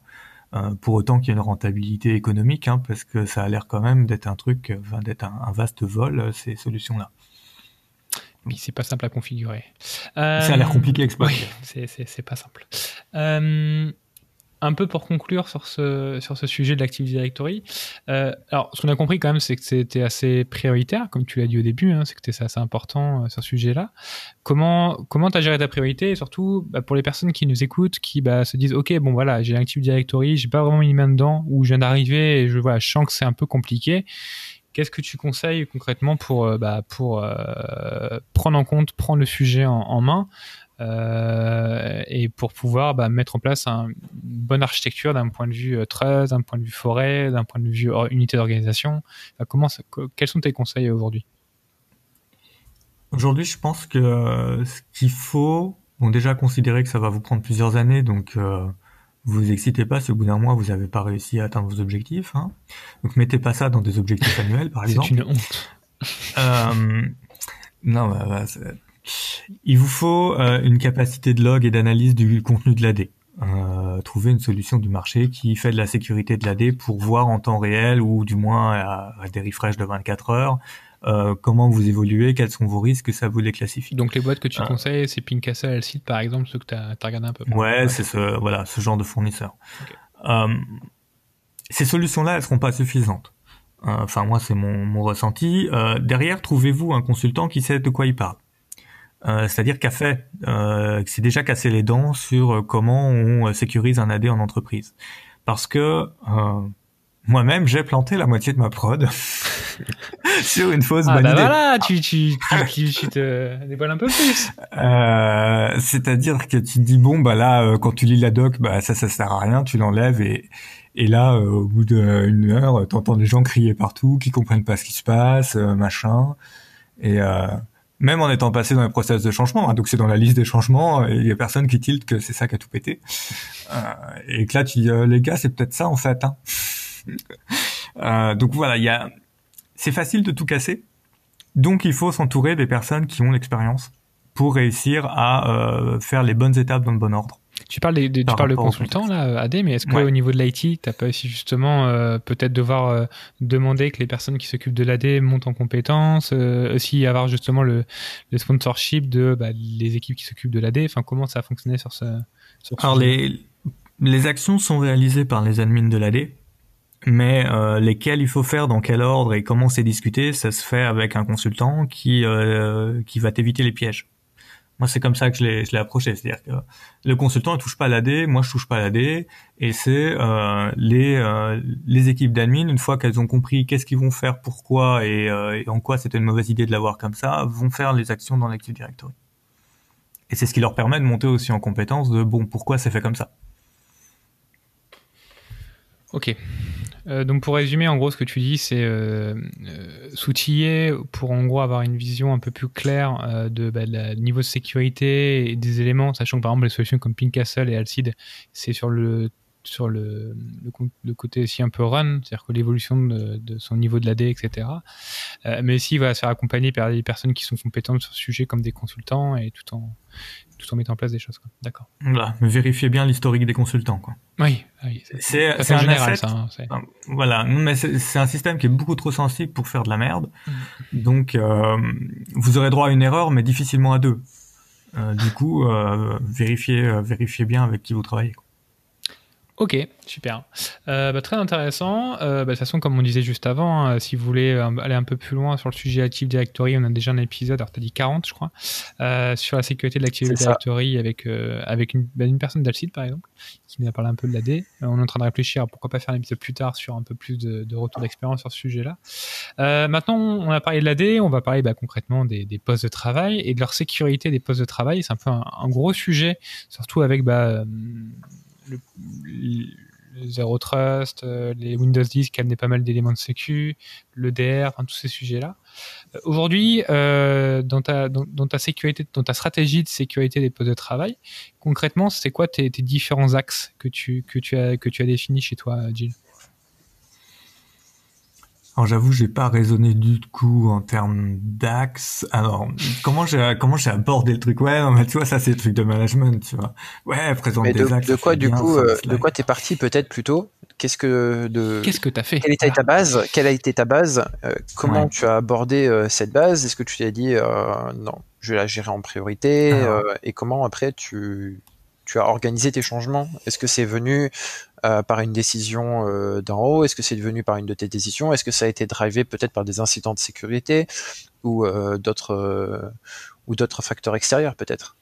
pour autant qu'il y ait une rentabilité économique, hein, parce que ça a l'air quand même d'être un truc, d'être un, vaste vol ces solutions-là. Oui, c'est pas simple à configurer. Ça a l'air compliqué à exploiter. Oui, c'est pas simple un peu pour conclure sur ce, sur ce sujet de l'Active Directory. Euh, alors, ce qu'on a compris quand même, c'est que c'était assez prioritaire, comme tu l'as dit au début, hein, c'est que c'était assez important euh, sur ce sujet-là. Comment comment as géré ta priorité et surtout bah, pour les personnes qui nous écoutent, qui bah, se disent, ok, bon voilà, j'ai l'Active Directory, j'ai pas vraiment mis main dedans, ou je viens d'arriver et je vois, je sens que c'est un peu compliqué. Qu'est-ce que tu conseilles concrètement pour, euh, bah, pour prendre en compte, prendre le sujet en main euh, et pour pouvoir bah, mettre en place un, une bonne architecture d'un point de vue euh, trust, d'un point de vue forêt, d'un point de vue unité d'organisation. comment quels sont tes conseils aujourd'hui? Aujourd'hui, je pense que euh, ce qu'il faut, bon déjà considérer que ça va vous prendre plusieurs années, donc euh, vous excitez pas si au bout d'un mois vous n'avez pas réussi à atteindre vos objectifs. Hein. Donc mettez pas ça dans des objectifs annuels, par exemple. C'est une honte. Euh, non, bah, bah, il vous faut euh, une capacité de log et d'analyse du contenu de l'AD. Euh, trouver une solution du marché qui fait de la sécurité de l'AD pour voir en temps réel ou du moins à, des refreshs de 24 heures euh, comment vous évoluez, quels sont vos risques, ça vous les classifie. Donc les boîtes que tu conseilles, c'est Pincastle, site par exemple, ceux que tu as, regardé un peu. Ouais, c'est ce voilà ce genre de fournisseur. ces solutions-là, elles seront pas suffisantes. Enfin moi c'est mon, mon ressenti. derrière, trouvez-vous un consultant qui sait de quoi il parle. Euh, c'est-à-dire qu'a fait, euh, s'est déjà cassé les dents sur euh, comment on sécurise un AD en entreprise. Parce que euh, moi-même, j'ai planté la moitié de ma prod sur une fausse ah bah voilà, tu, tu, tu, tu, te déballes un peu plus. Euh, c'est-à-dire que tu te dis, bon, bah là, quand tu lis la doc, bah ça, ça sert à rien, tu l'enlèves et, et là, au bout d'une heure, t'entends des gens crier partout, qui comprennent pas ce qui se passe, machin. Et... Euh, même en étant passé dans les process de changement. Hein, donc c'est dans la liste des changements, il y a personne qui tilte que c'est ça qui a tout pété. Euh, et que là tu dis euh, les gars c'est peut-être ça en fait. Hein. euh, donc voilà, il y a, c'est facile de tout casser. Donc il faut s'entourer des personnes qui ont l'expérience pour réussir à euh, faire les bonnes étapes dans le bon ordre. Tu parles, de, tu parles de consultant là, AD, mais est-ce qu'au niveau de l'IT, t'as pas aussi justement euh, peut-être devoir euh, demander que les personnes qui s'occupent de l'AD montent en compétences, euh, aussi avoir justement le, le sponsorship de bah, les équipes qui s'occupent de l'AD. Enfin, comment ça a fonctionné sur ce, sur Alors les les actions sont réalisées par les admins de l'AD, mais euh, lesquelles il faut faire, dans quel ordre et comment c'est discuté, ça se fait avec un consultant qui qui va t'éviter les pièges. Moi, c'est comme ça que je l'ai, je l'ai approché. C'est-à-dire que le consultant ne touche pas à l'AD, moi je touche pas à l'AD, et c'est euh, les euh, les équipes d'admin, une fois qu'elles ont compris qu'est-ce qu'ils vont faire, pourquoi et, euh, et en quoi c'était une mauvaise idée de l'avoir comme ça, vont faire les actions dans l'Active Directory. Et c'est ce qui leur permet de monter aussi en compétence de bon pourquoi c'est fait comme ça. Ok. Euh, donc pour résumer, en gros, ce que tu dis, c'est euh, euh, s'outiller pour en gros avoir une vision un peu plus claire euh, de, bah, niveau de sécurité et des éléments, sachant que par exemple les solutions comme Pincastle et Alcide, c'est sur le sur le, le, co- le côté aussi un peu run, c'est-à-dire que l'évolution de, de son niveau de l'AD, etc. Euh, mais aussi il va se faire accompagner par des personnes qui sont compétentes sur ce sujet comme des consultants et tout en tout en mettant en place des choses. D'accord. Voilà, mais vérifiez bien l'historique des consultants. Quoi. Oui, oui. C'est un général, asset. ça. hein, Ah, Voilà, mais c'est un système qui est beaucoup trop sensible pour faire de la merde. Donc, euh, vous aurez droit à une erreur, mais difficilement à deux. Euh, du coup, euh, vérifiez, vérifiez bien avec qui vous travaillez. quoi. Ok, super. Euh, bah, très intéressant. Euh, bah, de toute façon, comme on disait juste avant, hein, si vous voulez euh, aller un peu plus loin sur le sujet Active Directory, on a déjà un épisode, alors tu as dit 40, je crois, euh, sur la sécurité de l'Active. Directory avec, euh, avec une, bah, une personne d'Alcide, par exemple, qui nous a parlé un peu de l'AD. On est en train de réfléchir à pourquoi pas faire un épisode plus tard sur un peu plus de, de retour d'expérience sur ce sujet-là. Euh, maintenant, on a parlé de l'AD, on va parler bah, concrètement des, des postes de travail et de leur sécurité des postes de travail. C'est un peu un, un gros sujet, surtout avec bah, le, Zero Trust, euh, les Windows 10 qui amenaient pas mal d'éléments de sécu, le DR, enfin, tous ces sujets-là. Euh, Aujourd'hui, euh, dans, ta, dans, ta stratégie de sécurité des postes de travail, concrètement, c'est quoi tes, différents axes que tu, que, tu as, que tu as définis chez toi, Jill? Alors, j'avoue, j'ai pas raisonné du coup en termes d'axe. Alors, comment j'ai comment j'ai abordé le truc? Ouais, non, mais tu vois, ça c'est le truc de management, tu vois. Ouais, présente Mais des de, axes. de ça quoi du bien, coup, euh, des de quoi t'es parti peut-être plutôt? Qu'est-ce que de Qu'est-ce que tu as fait? quelle était ta base? Quelle a été ta base? Euh, Comment Ouais. tu as abordé euh, cette base? Est-ce que tu t'es dit euh, non, je vais la gérer en priorité euh, Et comment après tu tu as organisé tes changements? Est-ce que c'est venu euh, par une décision euh, d'en haut? Est-ce que c'est venu par une de tes décisions? Est-ce que ça a été drivé peut-être par des incidents de sécurité ou euh, d'autres ou d'autres facteurs extérieurs peut-être?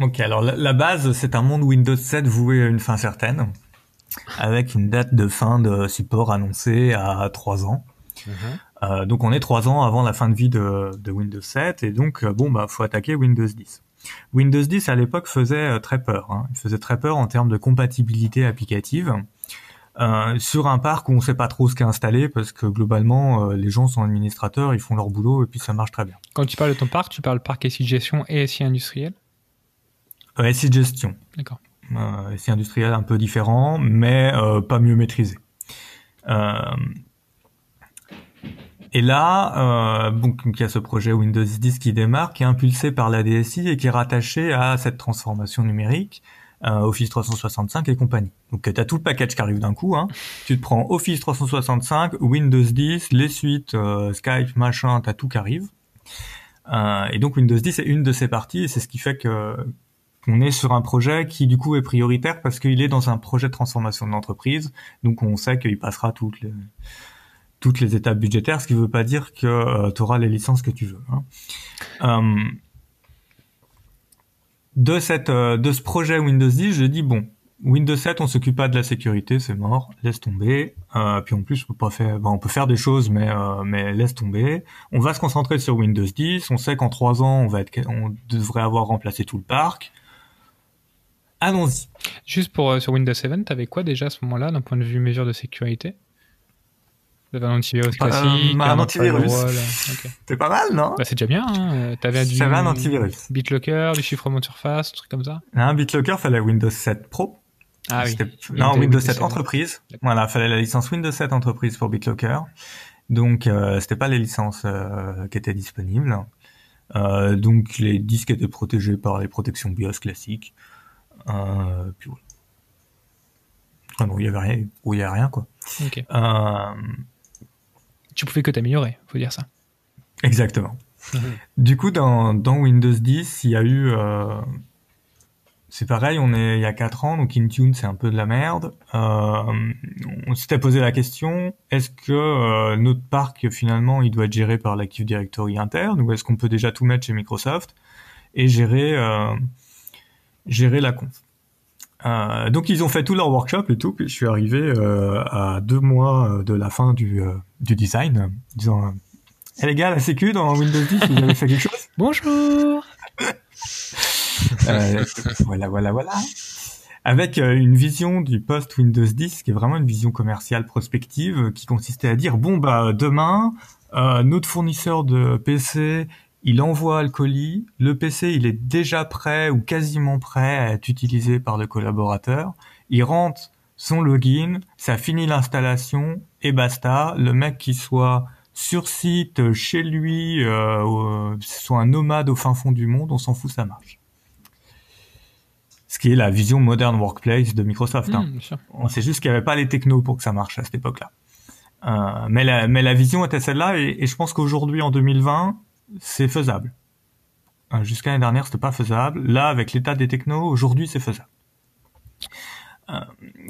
Ok, alors la, la base, c'est un monde Windows 7 voué à une fin certaine, avec une date de fin de support annoncée à trois ans. Euh, donc on est trois ans avant la fin de vie de, de Windows 7 et donc bon bah faut attaquer Windows 10. Windows 10 à l'époque faisait euh, très peur. Hein. Il faisait très peur en termes de compatibilité applicative. Euh, sur un parc où on sait pas trop ce qu'est installé parce que globalement euh, les gens sont administrateurs, ils font leur boulot et puis ça marche très bien. Quand tu parles de ton parc, tu parles parc SI gestion et SI industriel? Euh, SI gestion, D'accord. SI industriel un peu différent, mais pas mieux maîtrisé. Et là, euh, donc il y a ce projet Windows 10 qui démarre, qui est impulsé par la DSI et qui est rattaché à cette transformation numérique, euh, Office 365 et compagnie. Donc tu as tout le package qui arrive d'un coup. Hein. Tu te prends Office 365, Windows 10, les suites, euh, Skype, machin, t'as tout qui arrive. Euh, et donc Windows 10 est une de ces parties, et c'est ce qui fait que on est sur un projet qui du coup est prioritaire parce qu'il est dans un projet de transformation de l'entreprise, donc on sait qu'il passera toutes les toutes les étapes budgétaires, ce qui ne veut pas dire que tu auras les licences que tu veux. hein. Euh, de cette euh, de ce projet Windows 10, je dis bon, Windows 7, on s'occupe pas de la sécurité, c'est mort, laisse tomber. Euh, puis en plus, on peut pas faire, on peut faire des choses, mais euh, mais laisse tomber. On va se concentrer sur Windows 10. On sait qu'en trois ans, on va être, on devrait avoir remplacé tout le parc. Allons-y. Juste pour euh, sur Windows 7, t'avais quoi déjà à ce moment-là d'un point de vue mesure de sécurité? T'avais un antivirus Euh, classique, un antivirus. pas mal, non Bah, c'est déjà bien. Hein. T'avais du un antivirus. BitLocker, du chiffrement de surface, un truc comme ça. Un BitLocker fallait Windows 7 Pro. Ah oui. Non, Windows Windows 7 7. Entreprise. Voilà, fallait la licence Windows 7 Entreprise pour BitLocker. Donc, euh, c'était pas les licences euh, qui étaient disponibles. Euh, donc, les disques étaient protégés par les protections BIOS classiques. Euh, puis voilà. Ah non, il y avait rien. Il y a rien, quoi. Tu pouvais que t'améliorer, faut dire ça. Exactement. Du coup, dans, dans Windows 10, il y a eu... euh, c'est pareil, on est il y a 4 ans, donc Intune, c'est un peu de la merde. Euh, on s'était posé la question, est-ce que euh, notre parc, finalement, il doit être géré par l'Active Directory interne, ou est-ce qu'on peut déjà tout mettre chez Microsoft et gérer, euh, gérer la conf? Euh, donc ils ont fait tout leur workshop et tout, puis je suis arrivé euh, à deux mois de la fin du, euh, du design, euh, disant eh les gars, la sécu dans Windows 10, vous avez fait quelque chose? Bonjour Euh, Voilà, voilà, voilà. avec euh, une vision du post Windows 10 qui est vraiment une vision commerciale prospective euh, qui consistait à dire bon bah demain euh, notre fournisseur de PC il envoie le colis, le PC il est déjà prêt ou quasiment prêt à être utilisé par le collaborateur, il rentre son login, ça finit l'installation et basta, le mec qui soit sur site, chez lui, euh, soit un nomade au fin fond du monde, on s'en fout, ça marche ce qui est la vision modern workplace de Microsoft. Hein. Mmh, On sait juste qu'il n'y avait pas les technos pour que ça marche à cette époque-là. Euh, mais, la, mais la vision était celle-là, et, je pense qu'aujourd'hui, en 2020, c'est faisable. Euh, Jusqu'à l'année dernière, c'était pas faisable. Là, avec l'état des technos, aujourd'hui, c'est faisable. Euh,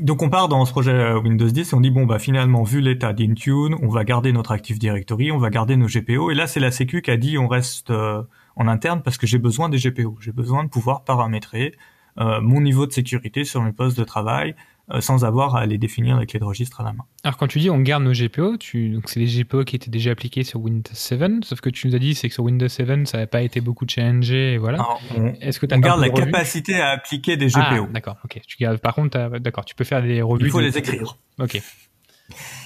donc on part dans ce projet Windows 10 et on dit bon bah finalement vu l'état d'Intune, on va garder notre Active Directory, on va garder nos GPO et là c'est la Sécu qui a dit on reste euh, en interne parce que j'ai besoin des GPO, j'ai besoin de pouvoir paramétrer mon niveau de sécurité sur mes postes de travail sans avoir à les définir avec les registres à la main. Alors quand tu dis on garde nos GPO, tu... donc c'est les GPO qui étaient déjà appliqués sur Windows 7, sauf que tu nous as dit c'est que sur Windows 7 ça n'avait pas été beaucoup changé et voilà. Est-ce que on garde la capacité à appliquer des GPO. Ah, d'accord, ok. Tu gardes, par contre, d'accord, tu peux faire des revues. Il faut les écrire. Ok.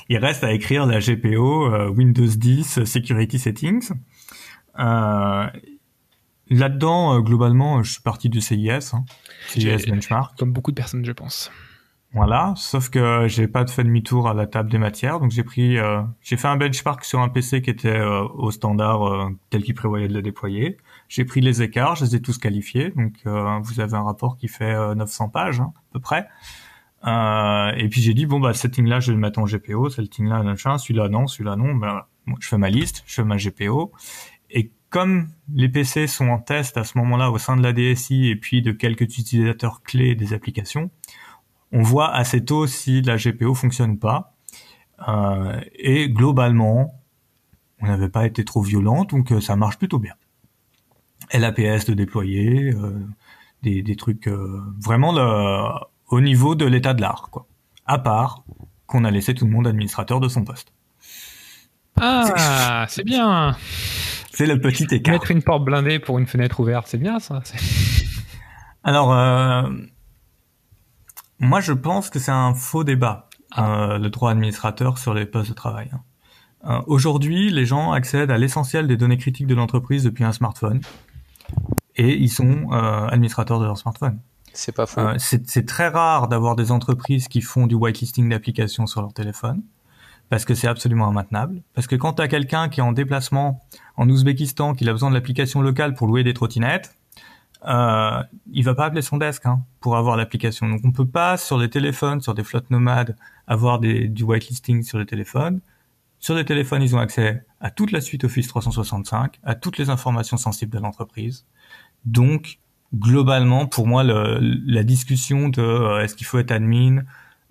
Il reste à écrire la GPO euh, Windows 10 Security Settings. Euh, Là-dedans, euh, globalement, je suis parti du CIS, hein, CIS Benchmark. Comme beaucoup de personnes, je pense. Voilà, sauf que j'ai pas fait demi-tour à la table des matières, donc j'ai pris, euh, j'ai fait un benchmark sur un PC qui était euh, au standard tel qu'il prévoyait de le déployer. J'ai pris les écarts, je les ai tous qualifiés, donc vous avez un rapport qui fait 900 pages hein, à peu près. et puis j'ai dit bon bah ce setting-là je vais le mettre en GPO, ce setting-là machin, celui-là non, celui-là non. Ben, je fais ma liste, je fais ma GPO, et comme les PC sont en test à ce moment-là au sein de la DSI et puis de quelques utilisateurs clés des applications, on voit assez tôt si la GPO fonctionne ou pas. Euh, et globalement, on n'avait pas été trop violent, donc euh, ça marche plutôt bien. LAPS de déployer, euh, des, des, trucs euh, vraiment au niveau de l'état de l'art, quoi. À part qu'on a laissé tout le monde administrateur de son poste. Ah, c'est bien. C'est le petit écart. Mettre une porte blindée pour une fenêtre ouverte, c'est bien ça. Alors, euh, moi je pense que c'est un faux débat, ah. euh, le droit administrateur sur les postes de travail. Hein. Euh, aujourd'hui, les gens accèdent à l'essentiel des données critiques de l'entreprise depuis un smartphone et ils sont administrateurs de leur smartphone. C'est pas faux. c'est très rare d'avoir des entreprises qui font du whitelisting d'applications sur leur téléphone parce que c'est absolument immaintenable. Parce que quand tu as quelqu'un qui est en déplacement en Ouzbékistan, qui a besoin de l'application locale pour louer des trottinettes, euh, il va pas appeler son desk hein, pour avoir l'application. Donc on peut pas sur les téléphones, sur des flottes nomades, avoir des, du whitelisting sur les téléphones. Sur les téléphones, ils ont accès à toute la suite Office 365, à toutes les informations sensibles de l'entreprise. Donc globalement, pour moi, la discussion de euh, est-ce qu'il faut être admin,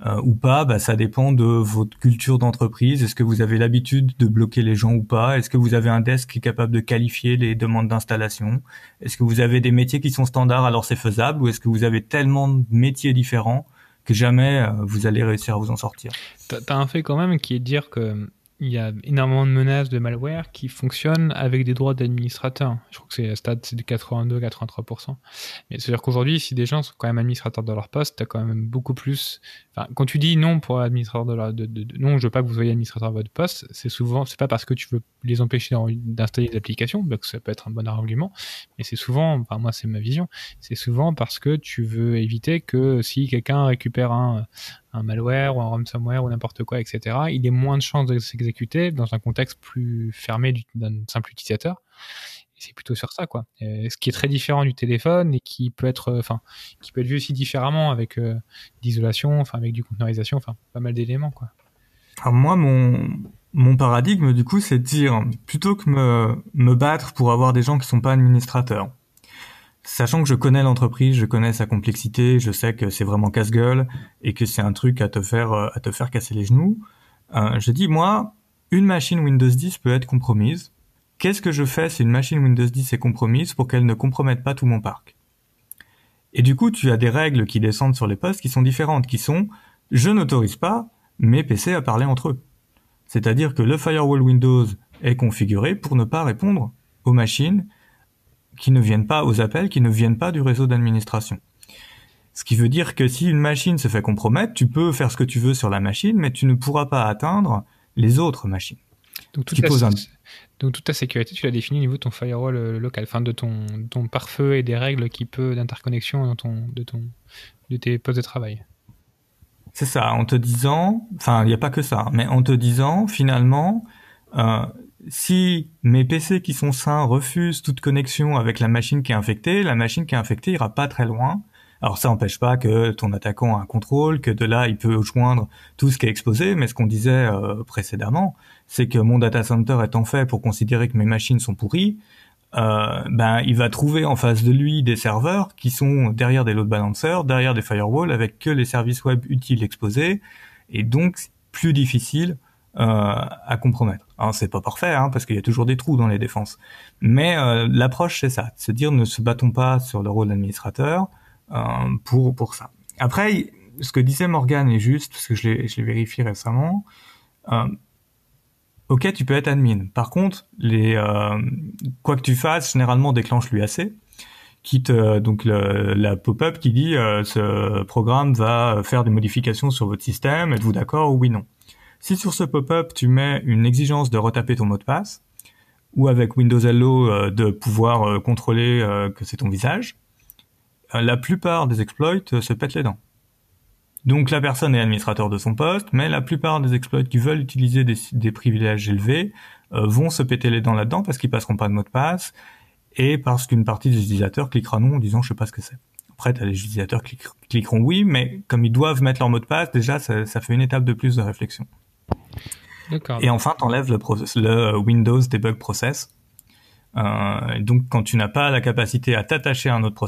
euh, ou pas, bah, ça dépend de votre culture d'entreprise. Est-ce que vous avez l'habitude de bloquer les gens ou pas? Est-ce que vous avez un desk qui est capable de qualifier les demandes d'installation? Est-ce que vous avez des métiers qui sont standards alors c'est faisable? Ou est-ce que vous avez tellement de métiers différents que jamais euh, vous allez réussir à vous en sortir? T'as un fait quand même qui est de dire que il y a énormément de menaces de malware qui fonctionnent avec des droits d'administrateur. Je crois que c'est stade c'est de 82-83%. Mais c'est-à-dire qu'aujourd'hui, si des gens sont quand même administrateurs de leur poste, t'as quand même beaucoup plus. Enfin, quand tu dis non pour administrateur de leur, de, non, je veux pas que vous soyez administrateur de votre poste, c'est souvent, c'est pas parce que tu veux les empêcher d'installer des applications, donc ça peut être un bon argument, mais c'est souvent, enfin moi c'est ma vision, c'est souvent parce que tu veux éviter que si quelqu'un récupère un, un malware ou un ransomware ou n'importe quoi, etc., il ait moins de chances de s'exécuter dans un contexte plus fermé d'un simple utilisateur. C'est plutôt sur ça, quoi. ce qui est très différent du téléphone et qui peut être, euh, enfin, qui peut être vu aussi différemment avec euh, l'isolation, enfin, avec du conteneurisation, enfin, pas mal d'éléments, quoi. Alors moi, mon, mon paradigme, du coup, c'est de dire, plutôt que me, me battre pour avoir des gens qui sont pas administrateurs, sachant que je connais l'entreprise, je connais sa complexité, je sais que c'est vraiment casse-gueule et que c'est un truc à te faire euh, à te faire casser les genoux. Euh, je dis moi, une machine Windows 10 peut être compromise. Qu'est-ce que je fais si une machine Windows 10 est compromise pour qu'elle ne compromette pas tout mon parc? Et du coup, tu as des règles qui descendent sur les postes qui sont différentes, qui sont je n'autorise pas mes PC à parler entre eux. C'est-à-dire que le firewall Windows est configuré pour ne pas répondre aux machines qui ne viennent pas aux appels, qui ne viennent pas du réseau d'administration. Ce qui veut dire que si une machine se fait compromettre, tu peux faire ce que tu veux sur la machine, mais tu ne pourras pas atteindre les autres machines. Donc toute, la, donc toute ta sécurité, tu l'as définie au niveau de ton firewall euh, local, enfin de ton, ton pare-feu et des règles qui peut d'interconnexion ton, de, ton, de tes postes de travail. C'est ça, en te disant, enfin il n'y a pas que ça, mais en te disant finalement, euh, si mes PC qui sont sains refusent toute connexion avec la machine qui est infectée, la machine qui est infectée ira pas très loin. Alors ça n'empêche pas que ton attaquant a un contrôle, que de là il peut joindre tout ce qui est exposé, mais ce qu'on disait euh, précédemment, c'est que mon data center étant fait pour considérer que mes machines sont pourries, euh, ben il va trouver en face de lui des serveurs qui sont derrière des load balancers, derrière des firewalls avec que les services web utiles exposés, et donc plus difficile euh, à compromettre. Alors c'est pas parfait, hein, parce qu'il y a toujours des trous dans les défenses, mais euh, l'approche c'est ça, se dire ne se battons pas sur le rôle d'administrateur euh, pour pour ça. Après, ce que disait Morgan est juste, parce que je l'ai je vérifié récemment. Euh, ok, tu peux être admin. Par contre, les euh, quoi que tu fasses, généralement déclenche l'UAC, quitte donc le, la pop-up qui dit euh, ce programme va faire des modifications sur votre système. Êtes-vous d'accord oui non? Si sur ce pop-up tu mets une exigence de retaper ton mot de passe ou avec Windows Hello de pouvoir contrôler que c'est ton visage, la plupart des exploits se pètent les dents. Donc la personne est administrateur de son poste, mais la plupart des exploits qui veulent utiliser des, privilèges élevés euh, vont se péter les dents là-dedans parce qu'ils passeront pas de mot de passe et parce qu'une partie des utilisateurs cliquera non en disant je sais pas ce que c'est. Après, t'as les utilisateurs qui cliqueront oui, mais comme ils doivent mettre leur mot de passe, déjà ça, fait une étape de plus de réflexion. Et enfin, t'enlèves le, le Windows Debug Process. Euh, donc, quand tu n'as pas la capacité à t'attacher à un autre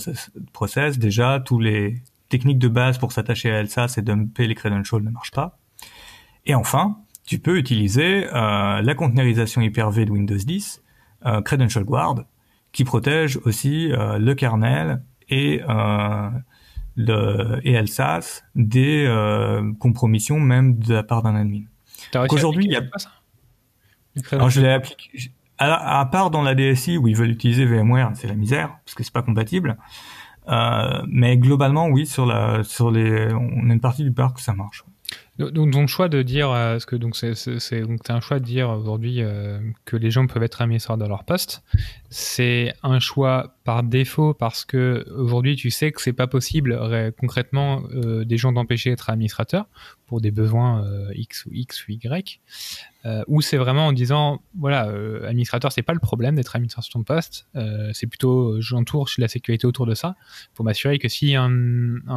process, déjà tous les technique de base pour s'attacher à Elsa, c'est dumper les credentials ne marche pas. Et enfin, tu peux utiliser euh, la conteneurisation Hyper-V de Windows 10, euh, Credential Guard, qui protège aussi euh, le kernel et le et des euh, compromissions même de la part d'un admin. Aujourd'hui, il y a pas ça? Alors je l'ai appliqué. À, à, part dans la DSI où ils veulent utiliser VMware, c'est la misère parce que c'est pas compatible. Euh, mais globalement, oui, sur la, sur les, on a une partie du parc où ça marche. Donc, ton choix de dire, euh, ce que donc c'est, donc un choix de dire aujourd'hui euh, que les gens peuvent être administrateurs dans leur poste. C'est un choix par défaut parce que aujourd'hui tu sais que c'est pas possible concrètement euh, des gens d'empêcher d'être administrateurs pour des besoins X ou X ou Y. ou c'est vraiment en disant voilà administrateur c'est pas le problème d'être administrateur sur ton poste. c'est plutôt j'entoure la sécurité autour de ça pour m'assurer que si un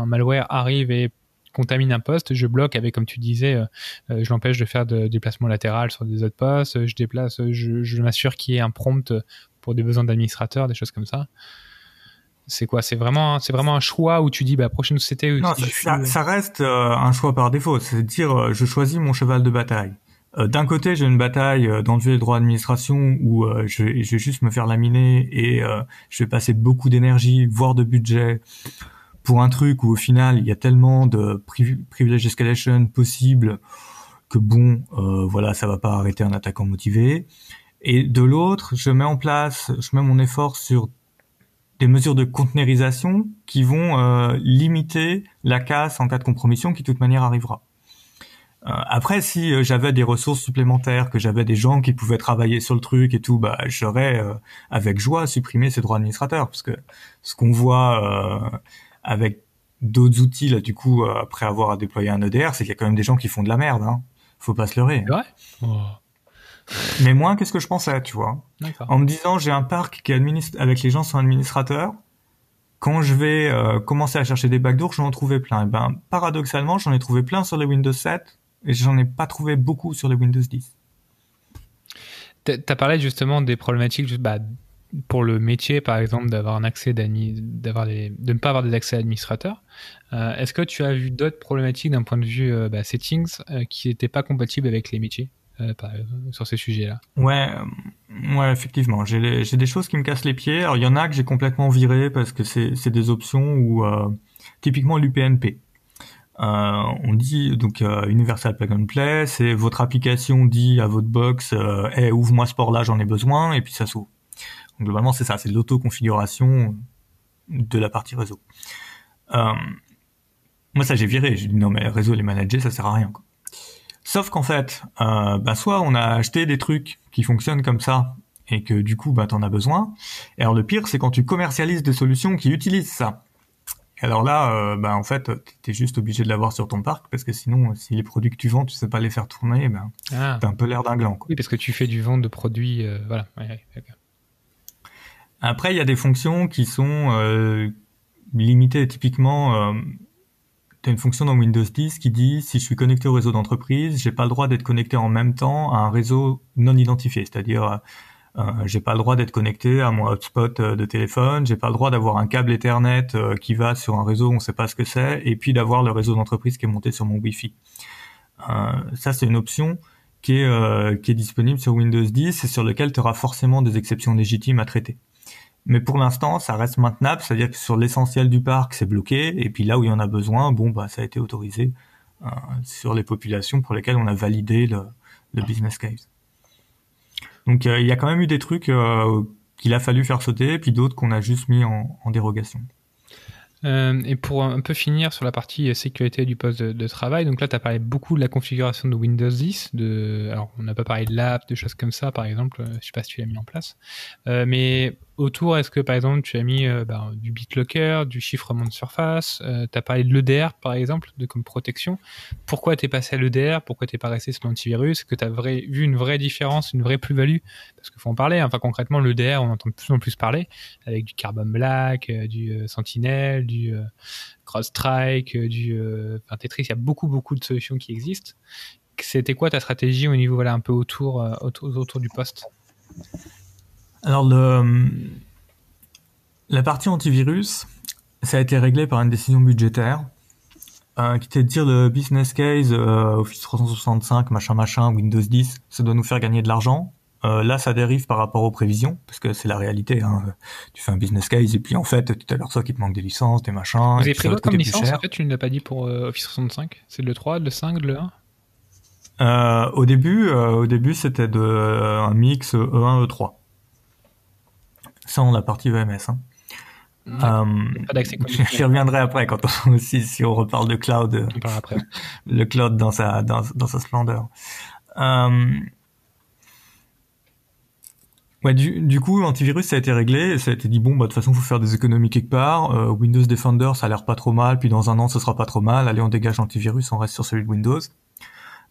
malware arrive et contamine un poste, je bloque avec, comme tu disais, euh, euh, je l'empêche de faire de déplacement latéral sur des autres postes, je déplace, je, m'assure qu'il y ait un prompt pour des besoins d'administrateur, des choses comme ça. C'est quoi? C'est vraiment, c'est vraiment un choix où tu dis, bah, prochaine société. non, ça, reste euh, un choix par défaut. C'est dire, je choisis mon cheval de bataille. D'un côté, j'ai une bataille d'enlever le droit d'administration où je, vais juste me faire laminer et je vais passer beaucoup d'énergie, voire de budget pour un truc où au final il y a tellement de privilege escalation possible que bon, euh, voilà, ça va pas arrêter un attaquant motivé. Et de l'autre, je mets en place, je mets mon effort sur des mesures de conteneurisation qui vont euh, limiter la casse en cas de compromission qui de toute manière arrivera. Euh, après, si euh, j'avais des ressources supplémentaires, que j'avais des gens qui pouvaient travailler sur le truc et tout, bah j'aurais avec joie supprimé ces droits administrateurs, parce que ce qu'on voit avec d'autres outils là du coup euh, après avoir déployé un EDR, c'est qu'il y a quand même des gens qui font de la merde. Hein. Faut pas se leurrer. Ouais. Oh. Mais moins qu'est-ce que je pensais, tu vois. En me disant j'ai un parc qui administre avec les gens sont administrateurs. Quand je vais euh, commencer à chercher des backdoors, j'en trouvais plein. Et ben paradoxalement, j'en ai trouvé plein sur les Windows 7 et j'en ai pas trouvé beaucoup sur les Windows 10. T'as parlé justement des problématiques bah, pour le métier, par exemple, d'avoir un accès d'avoir de ne pas avoir des accès administrateurs. Euh, Est-ce que tu as vu d'autres problématiques d'un point de vue euh, bah, settings euh, qui n'étaient pas compatibles avec les métiers euh, sur ces sujets-là? Ouais, ouais, effectivement. J'ai des choses qui me cassent les pieds. Alors il y en a que j'ai complètement viré parce que c'est des options où typiquement l'UPnP. on dit donc Universal Plug and Play, c'est votre application dit à votre box, hey, ouvre-moi ce port là, j'en ai besoin, et puis ça s'ouvre globalement, c'est ça, c'est l'auto-configuration de la partie réseau. Euh, Moi, ça, j'ai viré. J'ai dit non, mais réseau, les manager, ça sert à rien. Quoi. Sauf qu'en fait, euh, bah, soit on a acheté des trucs qui fonctionnent comme ça et que du coup, bah, t'en as besoin. Et alors le pire, c'est quand tu commercialises des solutions qui utilisent ça. Et alors là, euh, bah, en fait, t'es juste obligé de l'avoir sur ton parc parce que sinon, si les produits que tu vends, tu sais pas les faire tourner, ben, ah. t'as un peu l'air d'un gland. Quoi. Oui, parce que tu fais du vent de produits, euh, voilà. Après, il y a des fonctions qui sont euh, limitées. Typiquement, euh, tu as une fonction dans Windows 10 qui dit si je suis connecté au réseau d'entreprise, j'ai pas le droit d'être connecté en même temps à un réseau non identifié, c'est-à-dire euh, j'ai pas le droit d'être connecté à mon hotspot euh, de téléphone, j'ai pas le droit d'avoir un câble Ethernet euh, qui va sur un réseau, on sait pas ce que c'est, et puis d'avoir le réseau d'entreprise qui est monté sur mon Wi-Fi. ça, c'est une option qui est, qui est disponible sur Windows 10 et sur lequel tu auras forcément des exceptions légitimes à traiter. Mais pour l'instant, ça reste maintenable, c'est-à-dire que sur l'essentiel du parc, c'est bloqué, et puis là où il y en a besoin, bon, bah, ça a été autorisé euh, sur les populations pour lesquelles on a validé le, business case. Donc euh, il y a quand même eu des trucs euh, qu'il a fallu faire sauter, puis d'autres qu'on a juste mis en, dérogation. Et pour un peu finir sur la partie sécurité du poste de, travail, donc là, tu as parlé beaucoup de la configuration de Windows 10. De, alors, on n'a pas parlé de l'app, de choses comme ça, par exemple. Je sais pas si tu l'as mis en place. Mais autour, est-ce que par exemple tu as mis euh, bah, du BitLocker, du chiffrement de surface euh, Tu as parlé de l'EDR par exemple, de comme protection. Pourquoi t'es passé à l'EDR Pourquoi t'es pas resté sur l'antivirus? Est-ce que tu as vu une vraie différence, une vraie plus-value? Parce qu'il faut en parler. Hein. Enfin concrètement, l'EDR, on entend de plus en plus parler avec du Carbon Black, euh, du Sentinel, du CrowdStrike, du Tetris. Il y a beaucoup beaucoup de solutions qui existent. C'était quoi ta stratégie au niveau voilà un peu autour, autour du poste? Alors, le, la partie antivirus, ça a été réglé par une décision budgétaire euh, qui était de dire le business case euh, Office 365, machin, machin, Windows 10, ça doit nous faire gagner de l'argent. Euh, là, ça dérive par rapport aux prévisions, parce que c'est la réalité. Hein. Tu fais un business case et puis en fait, tu t'aperçois qu'il te manque des licences, des machins. Vous avez pris quoi comme licence En fait, tu ne l'as pas dit pour euh, Office 365 C'est le 3, le 5, le 1 euh, Au début, euh, au début, c'était de un mix E1, E3 sans la partie EMS. Hein. Euh, J'y reviendrai après quand on, si on reparle de cloud, après. le cloud dans sa dans, dans sa splendeur. Euh, ouais, du, du coup, l'antivirus ça a été réglé, ça a été dit bon bah de toute façon faut faire des économies quelque part. Euh, Windows Defender ça a l'air pas trop mal, puis dans un an ce sera pas trop mal. Allez on dégage l'antivirus, on reste sur celui de Windows.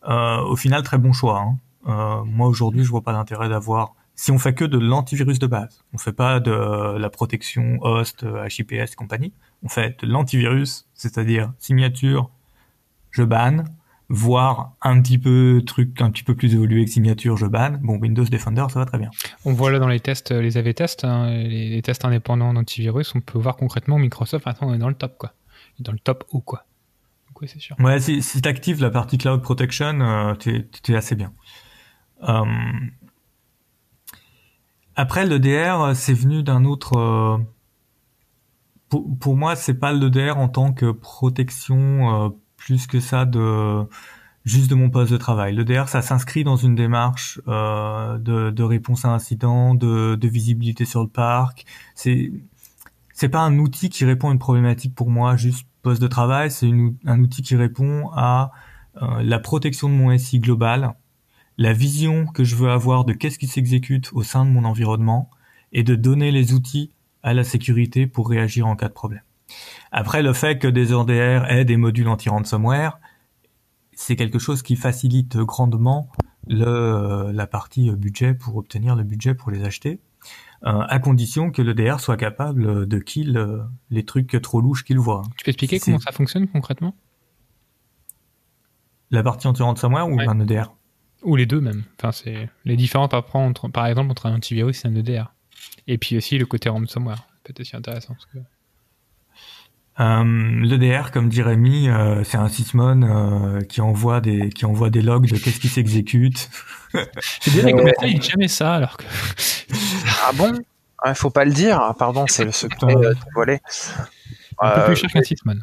Euh, au final très bon choix. Hein. Euh, moi aujourd'hui je vois pas l'intérêt d'avoir si on fait que de l'antivirus de base, on fait pas de la protection host, HIPS et compagnie, on fait de l'antivirus, c'est-à-dire signature, je banne, voire un petit peu truc un petit peu plus évolué que signature, je banne. Bon, Windows Defender, ça va très bien. On voit là dans les tests, les AV tests, hein, les, tests indépendants d'antivirus, on peut voir concrètement Microsoft, attends, on est dans le top, quoi. Dans le top ou quoi? Oui, c'est sûr? Ouais, si, si actives la partie cloud protection, euh, tu es assez bien. Euh, après, l'EDR, c'est venu d'un autre. Euh, pour, pour, moi, c'est pas l'EDR en tant que protection euh, plus que ça de juste de mon poste de travail. L'EDR, ça s'inscrit dans une démarche euh, de, de, réponse à incident, de, de visibilité sur le parc. C'est c'est pas un outil qui répond à une problématique pour moi juste poste de travail. C'est un outil qui répond à la protection de mon SI global la vision que je veux avoir de qu'est-ce qui s'exécute au sein de mon environnement et de donner les outils à la sécurité pour réagir en cas de problème. Après, le fait que des ODR aient des modules anti-ransomware, c'est quelque chose qui facilite grandement le, la partie budget pour obtenir le budget pour les acheter, euh, à condition que l'EDR soit capable de kill euh, les trucs trop louches qu'il voit. Tu peux expliquer comment ça fonctionne concrètement? La partie anti-ransomware ou un EDR ou les deux même. Enfin, c'est les différences à prendre, entre, par exemple, entre un antivirus et un EDR. Et puis aussi le côté ransomware. Peut-être aussi intéressant. Parce que... Euh, L'EDR, comme dit Rémi, euh, c'est un sysmon euh, qui envoie des qui envoie des logs de qu'est-ce qui s'exécute. J'ai bien mais il dit jamais ça alors que. ah bon? Il ah, faut pas le dire. Ah, pardon, c'est le secret volé. Un peu plus cher qu'un sysmon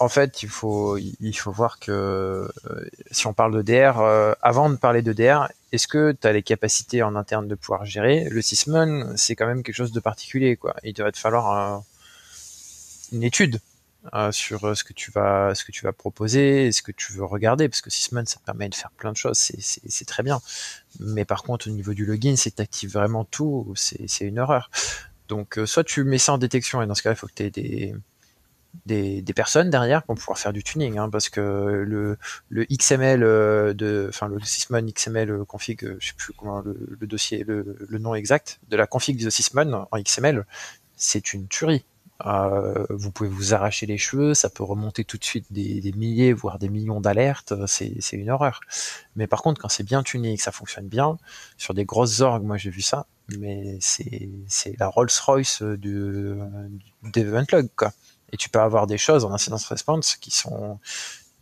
en, fait, il faut, il faut voir que euh, si on parle de DR, euh, avant de parler de DR, est-ce que tu as les capacités en interne de pouvoir gérer Le Sysmon, c'est quand même quelque chose de particulier. Quoi. Il devrait te falloir une étude euh, sur ce que tu vas ce que tu vas proposer, ce que tu veux regarder, parce que Sysmon ça te permet de faire plein de choses, c'est très bien. Mais par contre au niveau du login, si tu actives vraiment tout, c'est une horreur. Donc soit tu mets ça en détection et dans ce cas il faut que tu aies des des, des, personnes derrière pour pouvoir faire du tuning, hein, parce que le, le XML euh, de, enfin le Sysmon XML config, euh, je sais plus comment le, dossier, le, le, nom exact de la config de Sysmon en XML, c'est une tuerie. Euh, vous pouvez vous arracher les cheveux, ça peut remonter tout de suite des, des milliers, voire des millions d'alertes, c'est, une horreur. Mais par contre, quand c'est bien tuné et que ça fonctionne bien, sur des grosses orgues, moi j'ai vu ça, mais c'est, la Rolls-Royce du, du quoi et tu peux avoir des choses en incidence response qui sont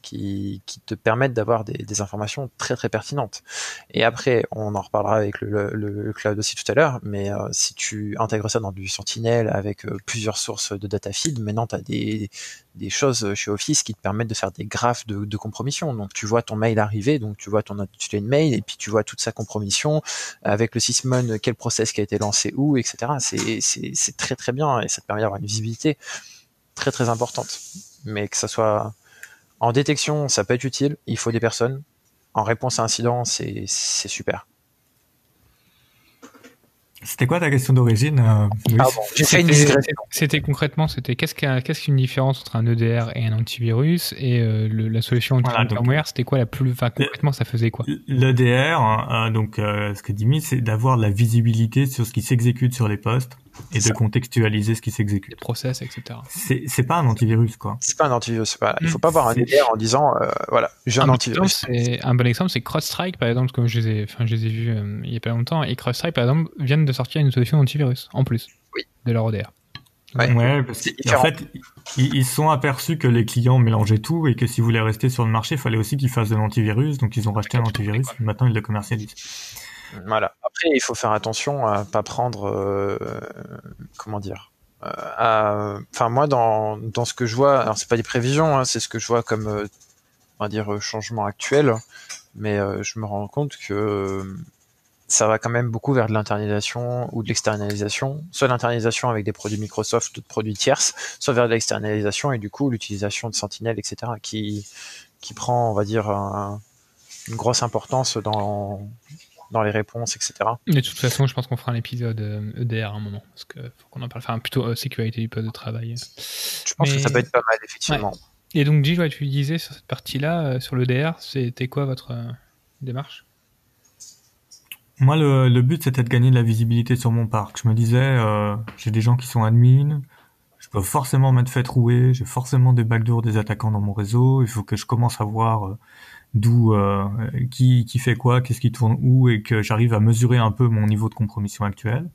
qui, qui te permettent d'avoir des, des, informations très très pertinentes. Et après, on en reparlera avec le, le, cloud aussi tout à l'heure, mais euh, si tu intègres ça dans du Sentinel avec euh, plusieurs sources de data feed, maintenant tu as des, des choses chez Office qui te permettent de faire des graphes de, de compromission. Donc tu vois ton mail arriver, donc tu vois ton intitulé de mail, et puis tu vois toute sa compromission avec le sysmon, quel process qui a été lancé où, etc. C'est très très bien et ça te permet d'avoir une visibilité très très importante. Mais que ça soit en détection, ça peut être utile, il faut des personnes. En réponse à incident, c'est super. C'était quoi ta question d'origine euh, C'était concrètement, c'était qu'est-ce qu'une différence entre un EDR et un antivirus et euh, la solution anti-ransomware, c'était quoi la plus, enfin concrètement, ça faisait quoi? L'EDR, hein, euh, donc ce que dit c'est d'avoir la visibilité sur ce qui s'exécute sur les postes et de contextualiser ce qui s'exécute. process, etc. C'est pas un antivirus, quoi. C'est pas un antivirus. Pas, il faut pas avoir un EDR en disant, euh, voilà, j'ai un, antivirus. Un bon exemple, c'est CrowdStrike, par exemple, comme je les ai, enfin, je les ai vus euh, il y a pas longtemps. Et CrowdStrike, par exemple, viennent de sortir une solution antivirus, en plus. Oui. De leur EDR. Ouais, parce qu'en fait, ils sont aperçus que les clients mélangeaient tout et que si vous voulez rester sur le marché, il fallait aussi qu'ils fassent de l'antivirus. Donc, ils ont racheté un antivirus et maintenant ils le commercialisent. Voilà. Après, il faut faire attention à pas prendre, euh, comment dire, euh, enfin moi dans dans ce que je vois, alors c'est pas des prévisions, hein, c'est ce que je vois comme, euh, on va dire changement actuel, mais je me rends compte que ça va quand même beaucoup vers de l'internalisation ou de l'externalisation, soit l'internalisation avec des produits Microsoft ou de produits tierces, soit vers de l'externalisation et du coup l'utilisation de Sentinel, etc., qui qui prend, on va dire, une grosse importance dans dans les réponses, etc. de toute façon, je pense qu'on fera un épisode EDR euh, e à un moment, parce que faut qu'on en parle. Enfin, plutôt euh, sécurité du poste de travail. Je pense que ça peut être pas mal, effectivement. Et donc, Gilles, tu disais sur cette partie-là, euh, sur l'EDR, c'était quoi votre démarche? Moi, le, but, c'était de gagner de la visibilité sur mon parc. Je me disais, j'ai des gens qui sont admins, je peux forcément m'être fait trouer, j'ai forcément des backdoors des attaquants dans mon réseau, il faut que je commence à voir d'où euh, qui, qui fait quoi, qu'est-ce qui tourne où, et que j'arrive à mesurer un peu mon niveau de compromission actuel.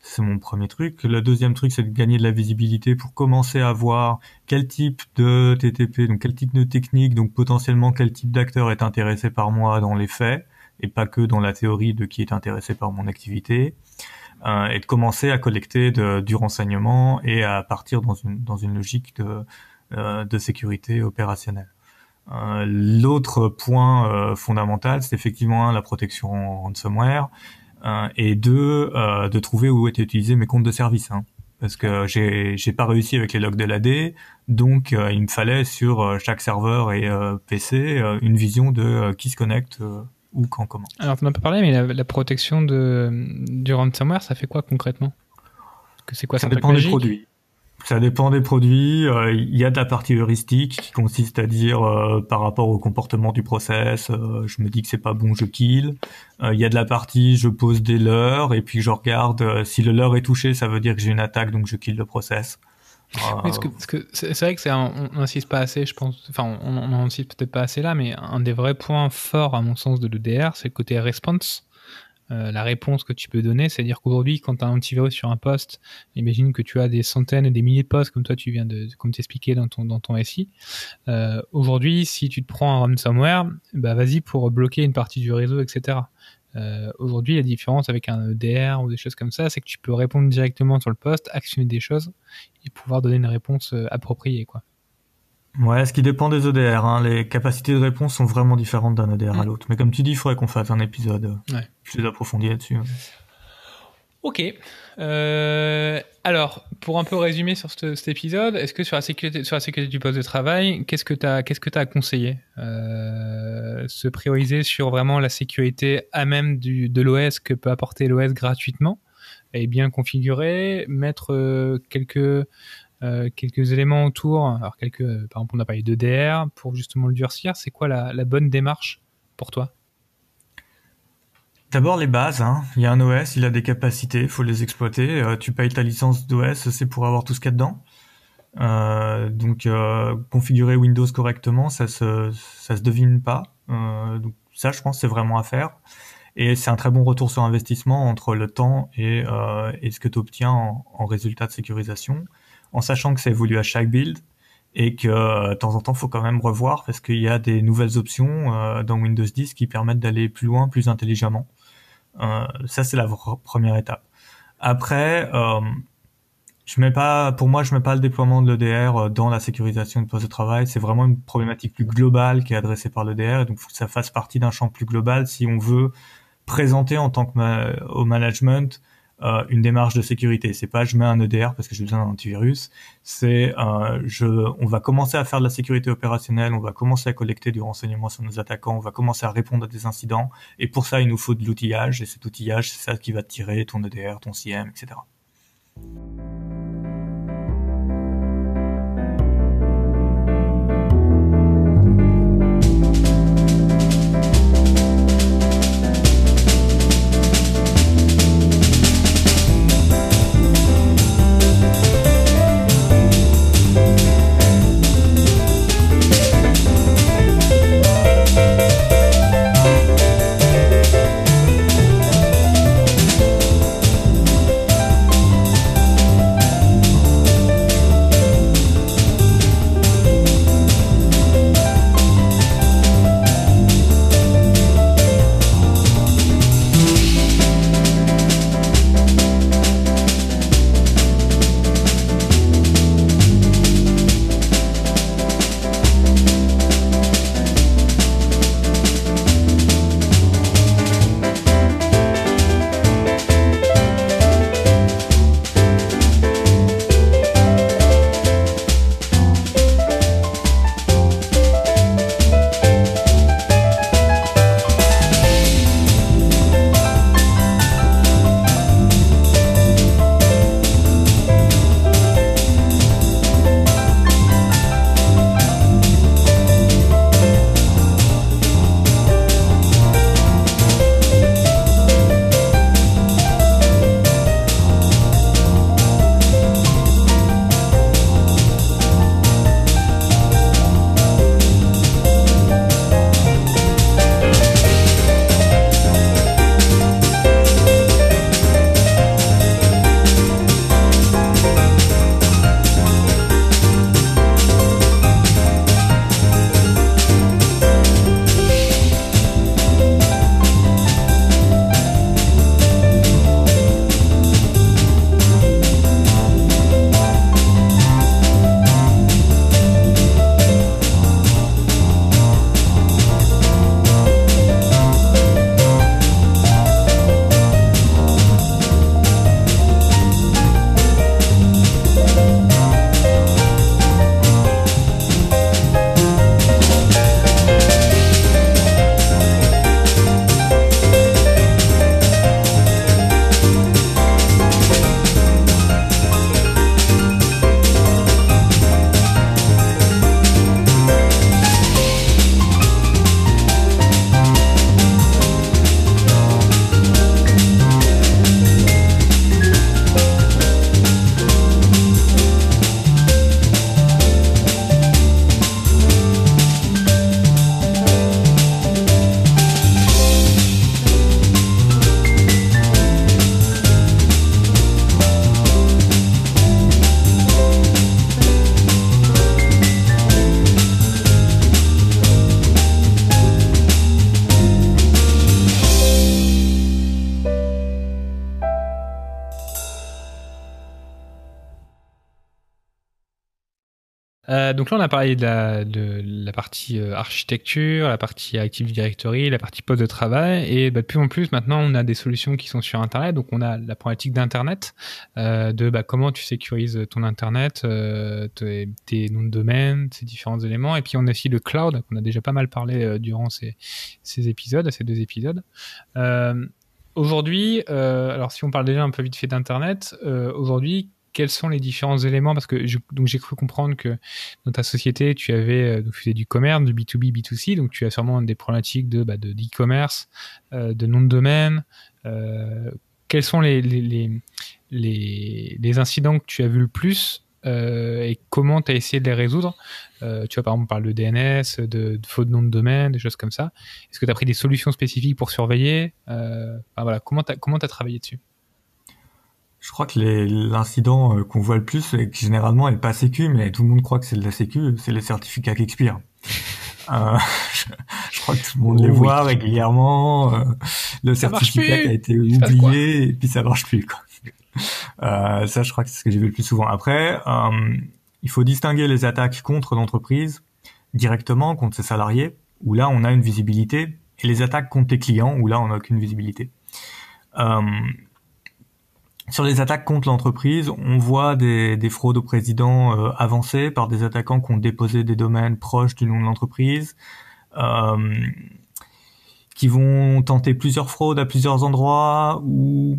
C'est mon premier truc. Le deuxième truc, c'est de gagner de la visibilité pour commencer à voir quel type de TTP, donc quel type de technique, donc potentiellement quel type d'acteur est intéressé par moi dans les faits, et pas que dans la théorie de qui est intéressé par mon activité. Euh, et de commencer à collecter de, du renseignement et à partir dans une, dans une logique de, euh, de sécurité opérationnelle. Euh, l'autre point euh, fondamental, c'est effectivement la protection ransomware, euh, et deux, de trouver où étaient utilisés mes comptes de service. Hein. parce que j'ai j'ai pas réussi avec les logs de l'AD, donc il me fallait sur chaque serveur et PC une vision de qui se connecte où, quand, comment. Alors, tu m'as pas parlé, mais la, protection de, du ransomware, ça fait quoi concrètement? Que c'est quoi Ça dépend des produits. Ça dépend des produits. Euh, il y a de la partie heuristique qui consiste à dire euh, par rapport au comportement du process, euh, je me dis que c'est pas bon, je kill. Il y a de la partie je pose des leurres et puis je regarde si le leurre est touché, ça veut dire que j'ai une attaque donc je kill le process. c'est vrai que c'est on n'insiste pas assez, je pense. Enfin, on n'en insiste peut-être pas assez là, mais un des vrais points forts à mon sens de l'EDR, c'est le côté response. Euh, la réponse que tu peux donner. C'est-à-dire qu'aujourd'hui, quand tu as un antivirus sur un poste, imagine que tu as des centaines et des milliers de postes, comme toi tu viens de comme t'expliquer dans ton, dans ton SI. Euh, aujourd'hui, si tu te prends un ransomware, bah vas-y pour bloquer une partie du réseau, etc. Euh, aujourd'hui, la différence avec un EDR ou des choses comme ça, c'est que tu peux répondre directement sur le poste, actionner des choses et pouvoir donner une réponse appropriée, quoi. Ouais, ce qui dépend des EDR. Hein. Les capacités de réponse sont vraiment différentes d'un EDR à mm. l'autre. Mais comme tu dis, il faudrait qu'on fasse un épisode euh, plus approfondi là-dessus. Ok. Euh, alors, pour un peu résumer sur cet épisode, est-ce que sur la sécurité, sur la sécurité du poste de travail, qu'est-ce que tu as, qu'est-ce que as conseillé euh, Se prioriser sur vraiment la sécurité à même du, de l'OS que peut apporter l'OS gratuitement et bien configurer, mettre euh, quelques euh, quelques éléments autour. Alors quelques, par exemple, on a parlé de DR pour justement le durcir. C'est quoi la, bonne démarche pour toi? D'abord les bases, hein. il y a un OS, il a des capacités, il faut les exploiter. Euh, tu payes ta licence d'OS, c'est pour avoir tout ce qu'il y a dedans. Euh, donc euh, configurer Windows correctement, ça se ça se devine pas. Euh, ça, je pense, c'est vraiment à faire. Et c'est un très bon retour sur investissement entre le temps et, ce que tu obtiens en, en, résultat de sécurisation, en sachant que ça évolue à chaque build et que de temps en temps, faut quand même revoir parce qu'il y a des nouvelles options dans Windows 10 qui permettent d'aller plus loin, plus intelligemment. Euh, ça, c'est la première étape. Après, euh, je mets pas, pour moi, je mets pas le déploiement de l'EDR euh, dans la sécurisation du poste de travail. C'est vraiment une problématique plus globale qui est adressée par l'EDR. Donc, il faut que ça fasse partie d'un champ plus global si on veut présenter en tant que au management euh, une démarche de sécurité. C'est pas je mets un EDR parce que j'ai besoin d'un antivirus. C'est euh, je, on va commencer à faire de la sécurité opérationnelle, on va commencer à collecter du renseignement sur nos attaquants, on va commencer à répondre à des incidents. Et pour ça, il nous faut de l'outillage. Et cet outillage, c'est ça qui va tirer ton EDR, ton CM, etc. là, on a parlé de la, partie euh, architecture, la partie Active Directory, la partie poste de travail. Et bah, de plus en plus, maintenant, on a des solutions qui sont sur Internet. Donc, on a la problématique d'Internet, euh, de bah, comment tu sécurises ton Internet, euh, tes, noms de domaine, ces différents éléments. Et puis, on a aussi le cloud, qu'on a déjà pas mal parlé durant ces, ces épisodes, ces deux épisodes. aujourd'hui, alors si on parle déjà un peu vite fait d'Internet, aujourd'hui, quels sont les différents éléments Parce que donc j'ai cru comprendre que dans ta société, tu avais euh, donc tu faisais du commerce, du B2B, B2C, donc tu as sûrement des problématiques de bah, de d'e-commerce, euh, de nom de domaine. Euh, quels sont les incidents que tu as vu le plus et comment tu as essayé de les résoudre? Tu vois, par exemple, on parle de DNS, de, de faux de nom de domaine, des choses comme ça. Est-ce que tu as pris des solutions spécifiques pour surveiller? Voilà, Comment tu as, as travaillé dessus? Je crois que l'incident euh, qu'on voit le plus, et que généralement est pas sécu, mais tout le monde croit que c'est de la sécu, c'est les certificats qui expirent. euh, je, crois que tout le monde les voit régulièrement. Euh, le certificat qui a été oublié, et puis ça marche plus. Quoi. Euh, ça, je crois que c'est ce que j'ai vu le plus souvent. Après, euh, il faut distinguer les attaques contre l'entreprise directement, contre ses salariés, où là on a une visibilité, et les attaques contre les clients, où là on n'a aucune visibilité. Sur les attaques contre l'entreprise, on voit des, des, fraudes au président euh, avancées par des attaquants qui ont déposé des domaines proches du nom de l'entreprise, euh, qui vont tenter plusieurs fraudes à plusieurs endroits où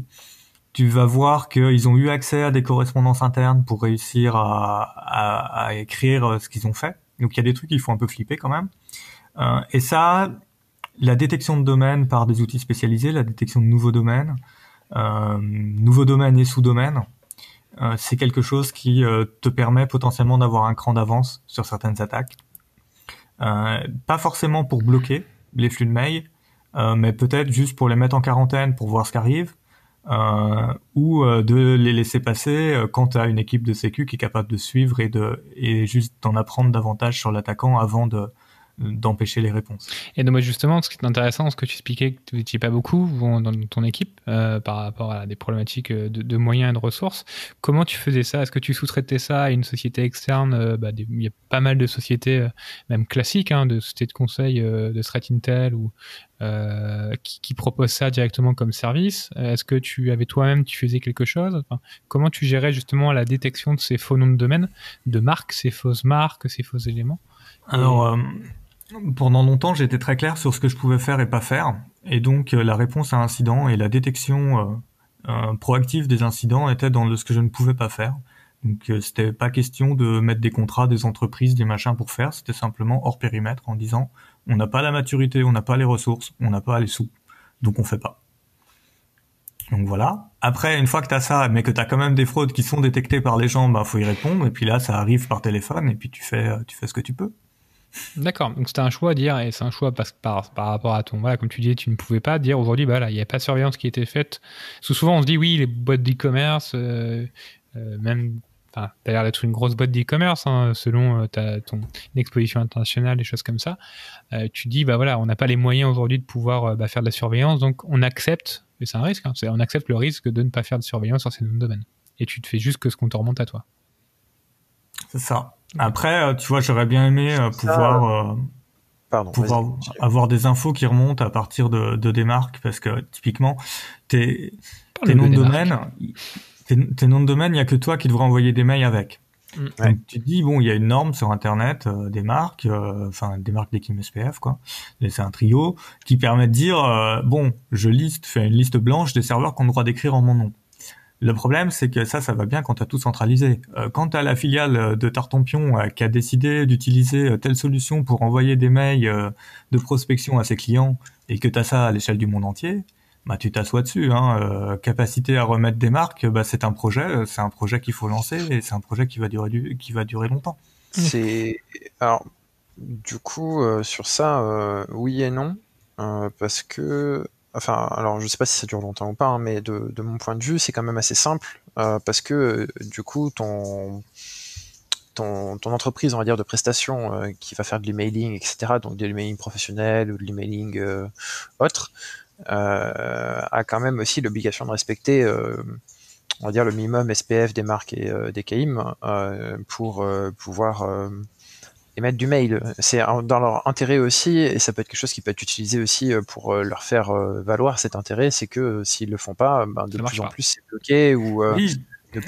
tu vas voir qu'ils ont eu accès à des correspondances internes pour réussir à, écrire euh, ce qu'ils ont fait. Donc il y a des trucs qui font un peu flipper quand même. Euh, et ça, la détection de domaines par des outils spécialisés, la détection de nouveaux domaines, nouveaux domaines et sous-domaines, euh, c'est quelque chose qui euh, te permet potentiellement d'avoir un cran d'avance sur certaines attaques. pas forcément pour bloquer les flux de mail, mais peut-être juste pour les mettre en quarantaine pour voir ce qui arrive, euh, ou de les laisser passer quand tu as une équipe de sécu qui est capable de suivre et de et juste d'en apprendre davantage sur l'attaquant avant de d'empêcher les réponses. Et donc justement, ce qui est intéressant, ce que tu expliquais que tu n'étais pas beaucoup dans ton équipe euh, par rapport à des problématiques euh, de, de, moyens et de ressources, comment tu faisais ça? Est-ce que tu sous-traitais ça à une société externe? Euh, bah, Il y a pas mal de sociétés, euh, même classiques, hein, de sociétés de conseil de Threat Intel ou qui, qui, proposent ça directement comme service. Est-ce que tu avais toi-même, tu faisais quelque chose? Enfin, Comment tu gérais justement la détection de ces faux noms de domaine, de marques, ces fausses marques, ces faux éléments? Alors, pendant longtemps, j'étais très clair sur ce que je pouvais faire et pas faire. Et donc, euh, la réponse à incident et la détection euh, euh, proactive des incidents était dans ce que je ne pouvais pas faire. Donc, c'était pas question de mettre des contrats, des entreprises, des machins pour faire. C'était simplement hors périmètre en disant, on n'a pas la maturité, on n'a pas les ressources, on n'a pas les sous. Donc, on fait pas. Donc voilà. Après, une fois que tu as ça, mais que tu as quand même des fraudes qui sont détectées par les gens, bah faut y répondre. Et puis là, ça arrive par téléphone, et puis tu fais, tu fais ce que tu peux. D'accord, donc c'était un choix à dire, et c'est un choix parce, par, par rapport à ton. Voilà, comme tu disais, tu ne pouvais pas dire aujourd'hui, bah là, il n'y a pas de surveillance qui était faite. Souvent, on se dit, oui, les boîtes d'e-commerce, euh, euh, même. Enfin, t'as l'air d'être une grosse boîte d'e-commerce, hein, selon euh, ta, ton exposition internationale, des choses comme ça. Tu dis, bah voilà, on n'a pas les moyens aujourd'hui de pouvoir bah, faire de la surveillance, donc on accepte, et c'est un risque, hein, on accepte le risque de ne pas faire de surveillance sur ces domaines. Et tu te fais juste que ce qu'on te remonte à toi. C'est ça. Après, euh, tu vois, j'aurais bien aimé euh, pouvoir, euh, Pardon, pouvoir avoir des infos qui remontent à partir de, de des marques, parce que typiquement, tes, tes noms de domaine, tes, noms de domaine, il y a que toi qui devrais envoyer des mails avec. Mm. Donc, tu te dis bon, il y a une norme sur Internet des marques, enfin des marques d'équipe SPF quoi. C'est un trio qui permet de dire bon, je liste, fais une liste blanche des serveurs qu'on a le droit d'écrire en mon nom. Le problème, c'est que ça, ça va bien quand tu as tout centralisé. Euh, quand tu as la filiale de Tartampion euh, qui a décidé d'utiliser euh, telle solution pour envoyer des mails de prospection à ses clients et que tu as ça à l'échelle du monde entier, bah, tu t'assois dessus. Hein. capacité à remettre des marques, bah, c'est un projet, c'est un projet qu'il faut lancer et c'est un projet qui va durer, du... qui va durer longtemps. C'est alors du coup sur ça, oui et non, parce que enfin, alors je sais pas si ça dure longtemps ou pas, hein, mais de, mon point de vue, c'est quand même assez simple euh, parce que euh, du coup, ton, entreprise, on va dire, de prestation euh, qui va faire de l'emailing, etc., donc de l'emailing professionnel ou de l'emailing euh, autre, a quand même aussi l'obligation de respecter on va dire le minimum SPF des marques et des KIM pour pouvoir émettre du mail. C'est dans leur intérêt aussi, et ça peut être quelque chose qui peut être utilisé aussi pour leur faire valoir cet intérêt, c'est que s'ils le font pas, ben, de plus en plus c'est bloqué ou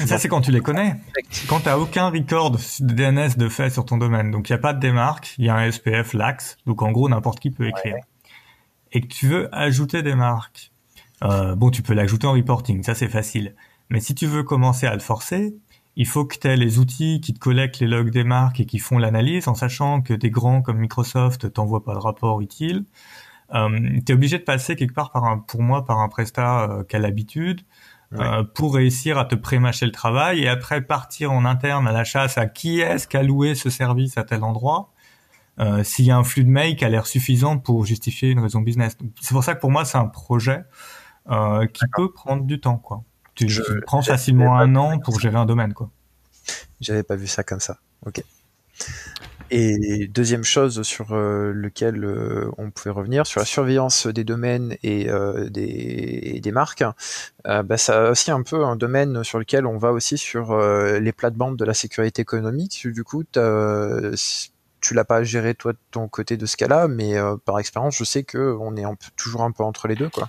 ça, c'est quand tu les connais. Quand tu n'as aucun record de DNS de fait sur ton domaine, donc il n'y a pas de démarque, il y a un SPF lax, donc en gros n'importe qui peut écrire, et que tu veux ajouter des marques, euh, bon, tu peux l'ajouter en reporting, ça c'est facile. Mais si tu veux commencer à le forcer, il faut que tu aies les outils qui te collectent les logs des marques et qui font l'analyse, en sachant que des grands comme Microsoft t'envoient pas de rapport utile. Euh, tu es obligé de passer quelque part par un, pour moi par un prestat euh, qui a l'habitude. Euh, pour réussir à te prémâcher le travail et après partir en interne à la chasse à qui est-ce qui a loué ce service à tel endroit. Euh, s'il y a un flux de mail qui a l'air suffisant pour justifier une raison business. C'est pour ça que pour moi c'est un projet qui peut prendre du temps quoi. Tu, je, prends facilement un an pour gérer un domaine quoi. J'avais pas vu ça comme ça. Ok. Et deuxième chose sur euh, lequel euh, on pouvait revenir, sur la surveillance des domaines et euh, des, des, marques, bah, ça aussi un peu un domaine sur lequel on va aussi sur les plates-bandes de la sécurité économique. Du coup, tu l'as pas géré toi de ton côté de ce cas-là, mais par expérience, je sais que on est toujours un peu entre les deux, quoi.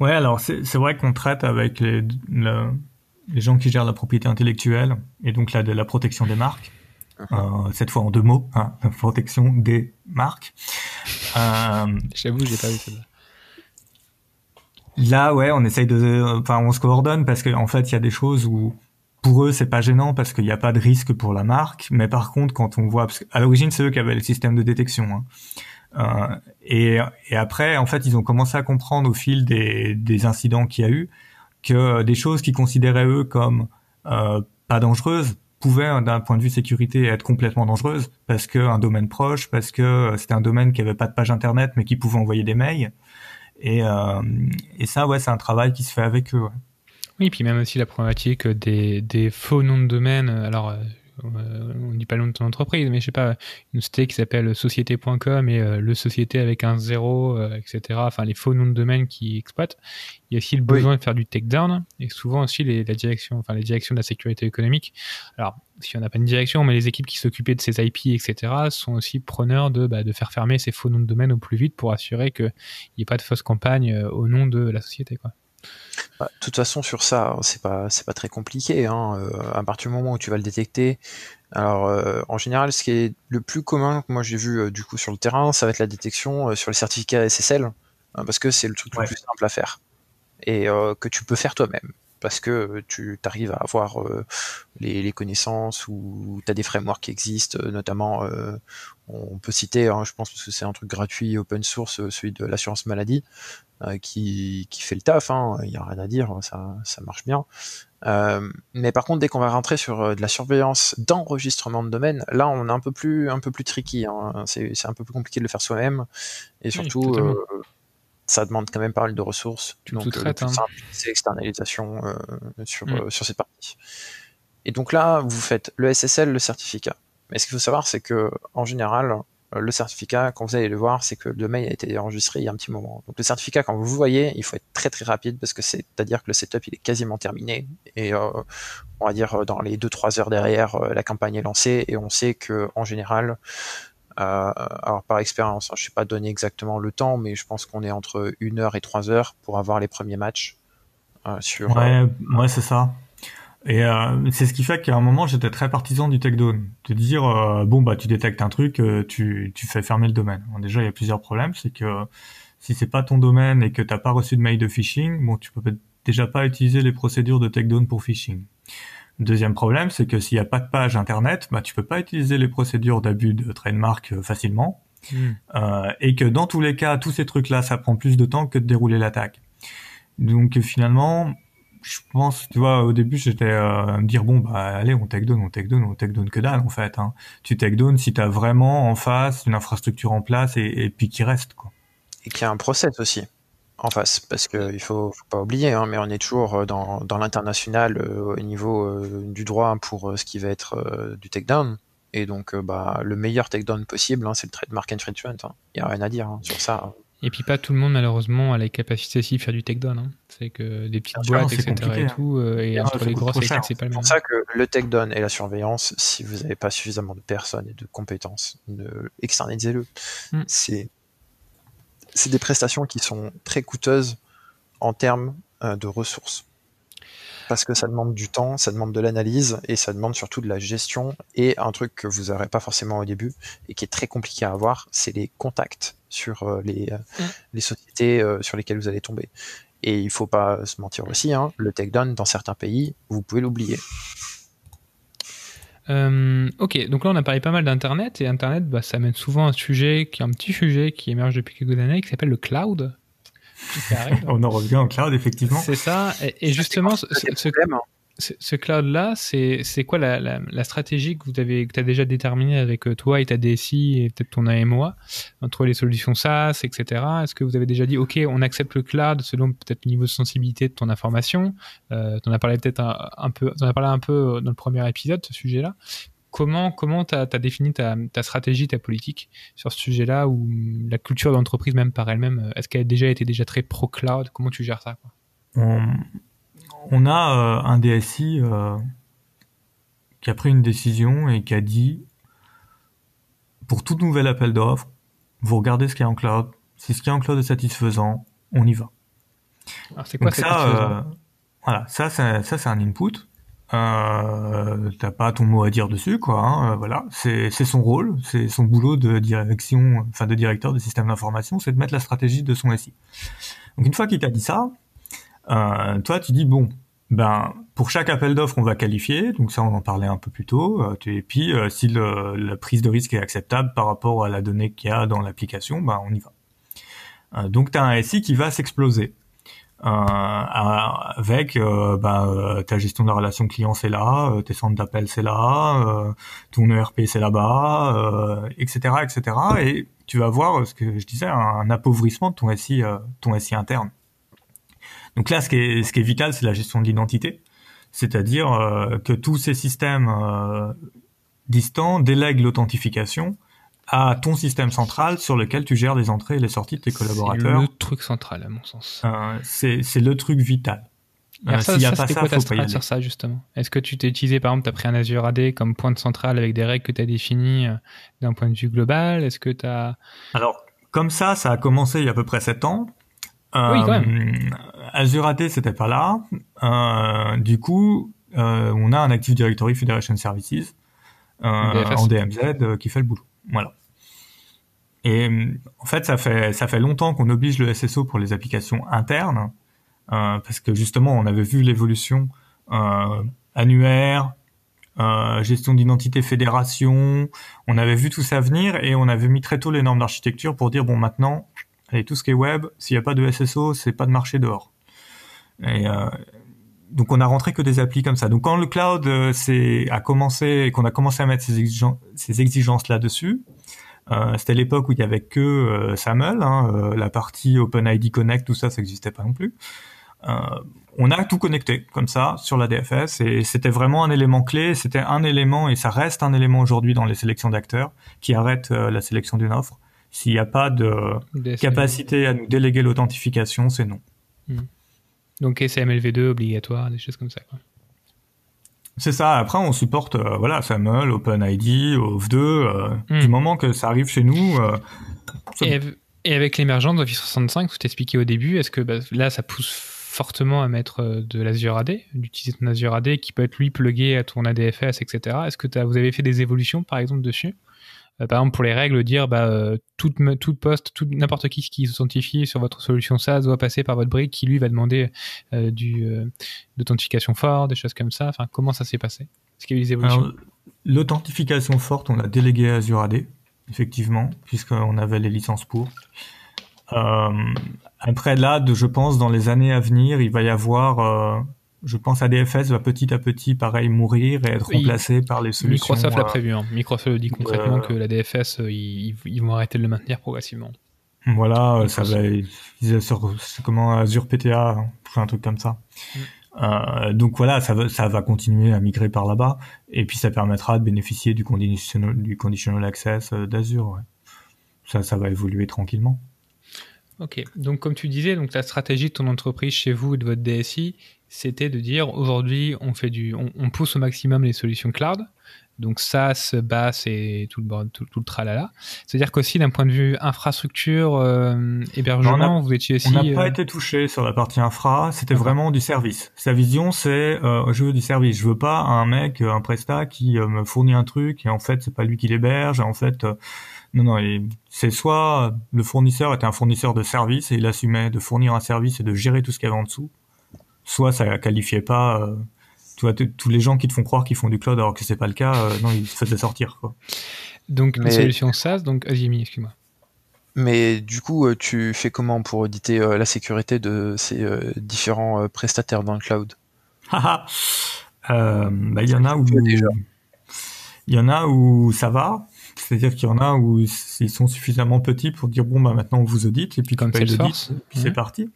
Ouais, alors c'est vrai qu'on traite avec les, les gens qui gèrent la propriété intellectuelle et donc là de la protection des marques. Uh-huh. Euh, cette fois en deux mots, hein, protection des marques. Euh, J'avoue, j'ai pas vu ça. Là, ouais, on essaye de, enfin, on se coordonne parce qu'en en fait, il y a des choses où pour eux, c'est pas gênant parce qu'il n'y a pas de risque pour la marque. Mais par contre, quand on voit, parce à l'origine, c'est eux qui avaient le système de détection. Hein. Euh, et, après, en fait, ils ont commencé à comprendre au fil des, incidents qu'il y a eu que des choses qu'ils considéraient eux comme euh, pas dangereuses pouvait d'un point de vue sécurité être complètement dangereuse parce que un domaine proche, parce que euh, c'était un domaine qui avait pas de page internet mais qui pouvait envoyer des mails. Et, ça, ouais, c'est un travail qui se fait avec eux. Ouais. Oui, puis même aussi la problématique des, des faux noms de domaine. Alors, on dit pas le nom de ton entreprise, mais je sais pas, une société qui s'appelle société.com et euh, le société avec un zéro, euh, etc. Enfin, les faux noms de domaine qui exploitent. Il y a aussi le besoin de faire du takedown et souvent aussi les, la direction, enfin les directions de la sécurité économique. Alors, si on n'a pas une direction, mais les équipes qui s'occupaient de ces IP, etc., sont aussi preneurs de, bah, de faire fermer ces faux noms de domaine au plus vite pour assurer qu'il n'y ait pas de fausse campagne au nom de la société, quoi. Bah, de toute façon, sur ça, c'est pas c'est pas très compliqué. Hein. Euh, à partir du moment où tu vas le détecter, alors euh, en général, ce qui est le plus commun que moi j'ai vu euh, du coup sur le terrain, ça va être la détection sur les certificats SSL, hein, parce que c'est le truc le plus simple à faire et que tu peux faire toi-même parce que tu arrives à avoir les, connaissances ou tu as des frameworks qui existent, notamment on peut citer, hein, je pense que c'est un truc gratuit open source, celui de l'assurance maladie, euh, qui, qui fait le taf, hein, il y a rien à dire, ça, ça marche bien. Euh, mais par contre, dès qu'on va rentrer sur euh, de la surveillance d'enregistrement de domaine, là, on est un peu plus, un peu plus tricky. Hein. C'est, un peu plus compliqué de le faire soi-même, et surtout, euh, ça demande quand même pas mal de ressources. donc, tout le plus hein. simple, c'est l'externalisation sur, mm. sur cette partie. Et donc là, vous faites le SSL, le certificat. Mais ce qu'il faut savoir, c'est que en général, euh, le certificat, quand vous allez le voir, c'est que le domaine a été enregistré il y a un petit moment. Donc le certificat, quand vous le voyez, il faut être très très rapide parce que c'est-à-dire que le setup il est quasiment terminé et euh, on va dire euh, dans les 2-3 heures derrière, la campagne est lancée et on sait que en général, alors par expérience, hein, je ne sais pas donner exactement le temps, mais je pense qu'on est entre 1 heure et 3 heures pour avoir les premiers matchs sur. Ouais, ouais c'est ça. Et euh, c'est ce qui fait qu'à un moment, j'étais très partisan du takedown. De dire, euh, bon, bah, tu détectes un truc, euh, tu, tu fais fermer le domaine. Bon, déjà, il y a plusieurs problèmes. C'est que si c'est pas ton domaine et que t'as pas reçu de mail de phishing, bon, tu peux déjà pas utiliser les procédures de takedown pour phishing. Deuxième problème, c'est que s'il n'y a pas de page internet, bah, tu peux pas utiliser les procédures d'abus de trademark facilement. Hmm. et que dans tous les cas, tous ces trucs-là, ça prend plus de temps que de dérouler l'attaque. Donc finalement, je pense, tu vois, au début, j'étais euh, à me dire bon bah allez, on take down, on take down, on take down que dalle en fait. Hein. Tu take down si t'as vraiment en face une infrastructure en place et, et puis qui reste quoi. Et qu'il y a un process aussi en face, parce que il faut, faut pas oublier, hein, mais on est toujours euh, dans, dans l'international euh, au niveau du droit pour ce qui va être du takedown. Et donc, bah, le meilleur takedown possible, hein, c'est le trademark infringement. Il hein. y a rien à dire hein, sur ça. Et puis pas tout le monde malheureusement a les capacités aussi de faire du takedown. Hein. C'est que des petites boîtes, etc. et tout, euh, et entre les grosses c'est pas le même. C'est pour ça que le takedown et la surveillance, si vous n'avez pas suffisamment de personnes et de compétences, ne externalisez-le. Mm. C'est c'est des prestations qui sont très coûteuses en termes euh, de ressources parce que ça demande du temps, ça demande de l'analyse et ça demande surtout de la gestion. Et un truc que vous n'aurez pas forcément au début et qui est très compliqué à avoir, c'est les contacts sur euh, les, euh, mm. les sociétés euh, sur lesquelles vous allez tomber. Et il faut pas se mentir aussi, hein, le takedown dans certains pays, vous pouvez l'oublier. Ok, donc là on a parlé pas mal d'Internet et Internet, bah, ça mène souvent un sujet qui est un petit sujet qui émerge depuis quelques années qui s'appelle le cloud. On en revient au cloud, effectivement. C'est ça. Et, justement, ce, ce, cloud-là, c'est quoi la, la, stratégie que vous avez, que as déjà déterminée avec euh, toi et ta DSI et peut-être ton AMOA entre les solutions SaaS, etc. Est-ce que vous avez déjà dit, OK, on accepte le cloud selon peut-être le niveau de sensibilité de ton information? Euh, Tu en as parlé peut-être un, peu, en as parlé un peu dans le premier épisode, ce sujet-là. Comment comment tu as, défini ta, stratégie, ta politique sur ce sujet-là ou la culture d'entreprise même par elle-même? Euh, Est-ce qu'elle a déjà été déjà très pro-cloud? Comment tu gères ça on, a euh, un DSI euh, qui a pris une décision et qui a dit pour tout nouvel appel d'offres, vous regardez ce qu'il y a en cloud. Si ce qu'il y a en cloud est satisfaisant, on y va. Alors c'est quoi ça Voilà, ça, ça c'est un input euh, t'as pas ton mot à dire dessus, quoi. Hein, euh, voilà, c'est son rôle, c'est son boulot de direction, enfin de directeur de système d'information, c'est de mettre la stratégie de son SI. Donc une fois qu'il t'a dit ça, euh, toi tu dis bon, ben pour chaque appel d'offres on va qualifier, donc ça on en parlait un peu plus tôt, euh, et puis euh, si le, la prise de risque est acceptable par rapport à la donnée qu'il y a dans l'application, ben on y va. donc tu as un SI qui va s'exploser. Euh, avec euh, euh, ta gestion de la relation client c'est là, tes centres d'appel c'est là, ton ERP c'est là-bas, etc., etc. Et tu vas voir ce que je disais, un, appauvrissement de ton SI, ton SI interne. Donc là, ce qui est, ce qui est vital, c'est la gestion de l'identité, c'est-à-dire que tous ces systèmes distants délèguent l'authentification à ton système central sur lequel tu gères les entrées et les sorties de tes collaborateurs. C'est le truc central, à mon sens. Euh, c'est le truc vital. Euh, S'il n'y a pas ça, quoi faut sur ça, justement? Est-ce que tu t'es utilisé, par exemple, tu as pris un Azure AD comme point de centrale avec des règles que tu as définies euh, d'un point de vue global? Est-ce que tu as... Alors, comme ça, ça a commencé il y a à peu près 7 ans. oui, quand même. Euh, Azure AD, c'était pas là. Euh, du coup, on a un Active Directory Federation Services en DMZ qui fait le boulot. Voilà. Et en fait, ça fait ça fait longtemps qu'on oblige le SSO pour les applications internes, euh, parce que justement, on avait vu l'évolution euh, annuaire, euh, gestion d'identité, fédération. On avait vu tout ça venir et on avait mis très tôt les normes d'architecture pour dire bon maintenant, allez tout ce qui est web, s'il n'y a pas de SSO, c'est pas de marché dehors. Et euh, donc on a rentré que des applis comme ça. Donc quand le cloud euh, a commencé et qu'on a commencé à mettre ces, ces exigences là-dessus, euh, c'était l'époque où il y avait que euh, SAML, hein, euh, la partie OpenID Connect, tout ça, ça n'existait pas non plus. on a tout connecté comme ça sur la DFS et c'était vraiment un élément clé. C'était un élément et ça reste un élément aujourd'hui dans les sélections d'acteurs qui arrête la sélection d'une offre. S'il n'y a pas de capacité à nous déléguer l'authentification, c'est non. Hmm. Donc SMLV2 obligatoire, des choses comme ça. Quoi. C'est ça. Après, on supporte euh, voilà SAML, OpenID, OAuth2. Euh, hmm. Du moment que ça arrive chez nous. Euh, et, avec l'émergence d'Office 365, tout expliqué au début, est-ce que bah, là, ça pousse fortement à mettre de l'Azure AD, d'utiliser ton Azure AD qui peut être lui plugué à ton ADFS, etc. Est-ce que vous avez fait des évolutions, par exemple, dessus? euh, par exemple, pour les règles, dire bah, euh, tout, poste, n'importe qui qui s'identifie sur votre solution SaaS doit passer par votre brique qui lui va demander euh, d'authentification forte, des choses comme ça. Enfin, comment ça s'est passé? Évolutions? L'authentification forte, on l'a délégué à Azure AD, effectivement, puisqu'on avait les licences pour. après là, je pense, dans les années à venir, il va y avoir je pense ADFS va petit à petit, pareil, mourir et être remplacé par les solutions. Microsoft l'a euh, prévu. Hein. Microsoft dit concrètement que la DFS, euh, ils, vont arrêter de le maintenir progressivement. Voilà, ça va. C'est comment Azure PTA, un truc comme ça. Mm. Euh, donc voilà, ça va, ça va continuer à migrer par là-bas, et puis ça permettra de bénéficier du conditional, du conditional access d'Azure. Ça, ça va évoluer tranquillement. Ok, donc comme tu disais, donc la stratégie de ton entreprise chez vous et de votre DSI, c'était de dire aujourd'hui on fait du, on, pousse au maximum les solutions cloud, donc SaaS, BAS et tout le tout, tout le tralala. C'est-à-dire qu'aussi d'un point de vue infrastructure, euh, hébergement, vous étiez aussi. On n'a pas euh, été touché sur la partie infra, c'était vraiment du service. Sa vision, c'est euh, je veux du service, je veux pas un mec, un prestat qui me fournit un truc et en fait c'est pas lui qui l'héberge, en fait non, non, c'est soit le fournisseur était un fournisseur de service et il assumait de fournir un service et de gérer tout ce qu'il y avait en dessous, soit ça qualifiait pas. Euh, tu vois, tous les gens qui te font croire qu'ils font du cloud alors que c'est pas le cas, euh, non, ils se faisaient sortir. Quoi. Donc, Mais... solution SaaS, donc, Azimi, excuse-moi. Mais du coup, euh, tu fais comment pour auditer la sécurité de ces différents prestataires dans le cloud? Bah, Il y en a où il y en a où ça va, c'est-à-dire qu'il y en a où ils sont suffisamment petits pour dire bon bah maintenant on vous audite et puis comme Salesforce, puis c'est parti.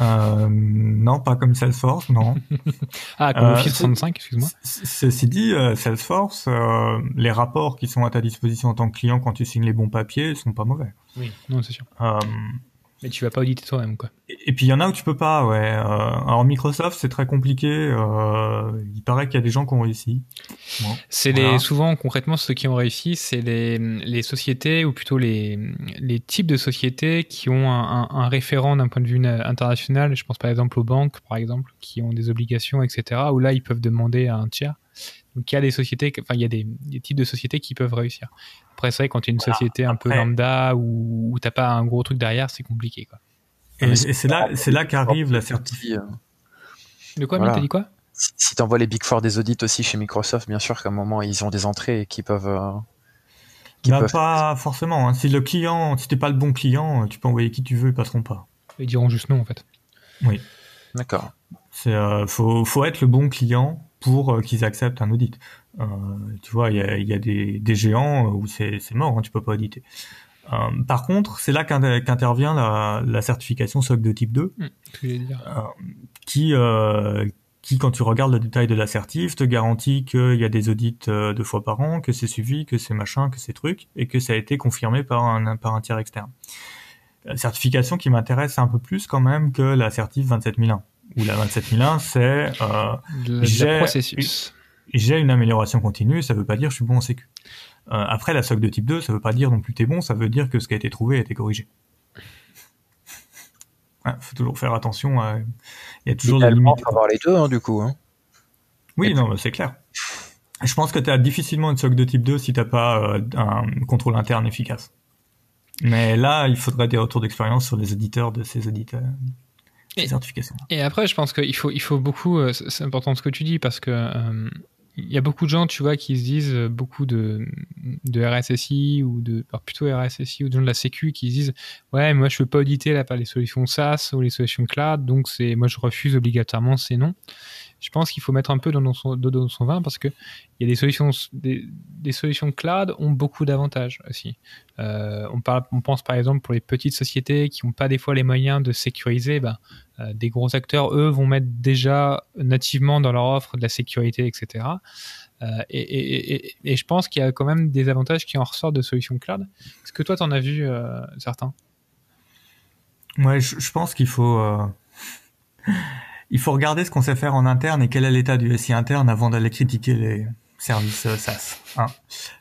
Euh, non, pas comme Salesforce, non. ah, comme Office 65, excuse-moi. Ceci dit, euh, Salesforce, euh, les rapports qui sont à ta disposition en tant que client quand tu signes les bons papiers sont pas mauvais. Oui, non, c'est sûr. Mais tu vas pas auditer toi-même, quoi. Et, puis il y en a où tu peux pas, ouais. Euh, alors Microsoft, c'est très compliqué. Euh, il paraît qu'il y a des gens qui ont réussi. c'est les souvent concrètement ceux qui ont réussi, c'est les, les sociétés ou plutôt les, les types de sociétés qui ont un, un, référent d'un point de vue international. Je pense par exemple aux banques, par exemple, qui ont des obligations, etc. Où là ils peuvent demander à un tiers. Donc il y a des sociétés, enfin il y a des, des types de sociétés qui peuvent réussir. Après, c'est vrai, quand tu es une société un peu lambda ou, t'as pas un gros truc derrière, c'est compliqué. Quoi. Et, c'est là, c'est là qu'arrive la certification. Euh, de quoi, voilà. t'as dit quoi? Si, tu envoies les Big Four des audits aussi chez Microsoft, bien sûr qu'à un moment, ils ont des entrées qui peuvent. Euh, qui bah, pas forcément. Hein. Si le client, si t'es pas le bon client, tu peux envoyer qui tu veux, ils passeront pas. Ils diront juste non, en fait. Oui. D'accord. C'est, euh, faut, faut être le bon client pour qu'ils acceptent un audit. Euh, tu vois, il y a, y a des, des, géants où c'est mort, hein, tu peux pas auditer. Euh, par contre, c'est là qu'intervient la, la, certification SOC de type 2, mmh, euh, qui, euh, qui, quand tu regardes le détail de l'assertif, te garantit qu'il y a des audits euh, deux fois par an, que c'est suivi, que c'est machin, que c'est truc, et que ça a été confirmé par un, par un tiers externe. La certification qui m'intéresse un peu plus quand même que la certif 27001. Ou la 27001, c'est euh, le processus j'ai une amélioration continue, ça veut pas dire je suis bon en sécu. Euh, après, la SOC de type 2, ça veut pas dire non plus t'es bon, ça veut dire que ce qui a été trouvé a été corrigé. Il faut toujours faire attention à... Il y a toujours des limites. faut avoir les deux, hein, du coup. Hein. Oui, non, c'est clair. Je pense que tu as difficilement une SOC de type 2 si t'as pas euh, un contrôle interne efficace. Mais là, il faudrait des retours d'expérience sur les éditeurs de ces éditeurs. Et, certifications. et après, je pense qu'il faut, il faut beaucoup, euh, c'est important ce que tu dis, parce que il y a beaucoup de gens, tu vois, qui se disent, euh, beaucoup de, de RSSI ou de, plutôt RSSI ou de la Sécu qui se disent, ouais, moi je peux pas auditer là les solutions SaaS ou les solutions cloud, donc moi je refuse obligatoirement ces noms je pense qu'il faut mettre un peu dans son, vin parce que il y a des solutions, des, solutions cloud ont beaucoup d'avantages aussi. Euh, on, pense par exemple pour les petites sociétés qui n'ont pas des fois les moyens de sécuriser, ben, euh, des gros acteurs, eux, vont mettre déjà nativement dans leur offre de la sécurité, etc. Euh, et, je pense qu'il y a quand même des avantages qui en ressortent de solutions cloud. Est-ce que toi, tu en as vu certains? Ouais, je pense qu'il faut il faut regarder ce qu'on sait faire en interne et quel est l'état du SI interne avant d'aller critiquer les services euh, SaaS. Hein.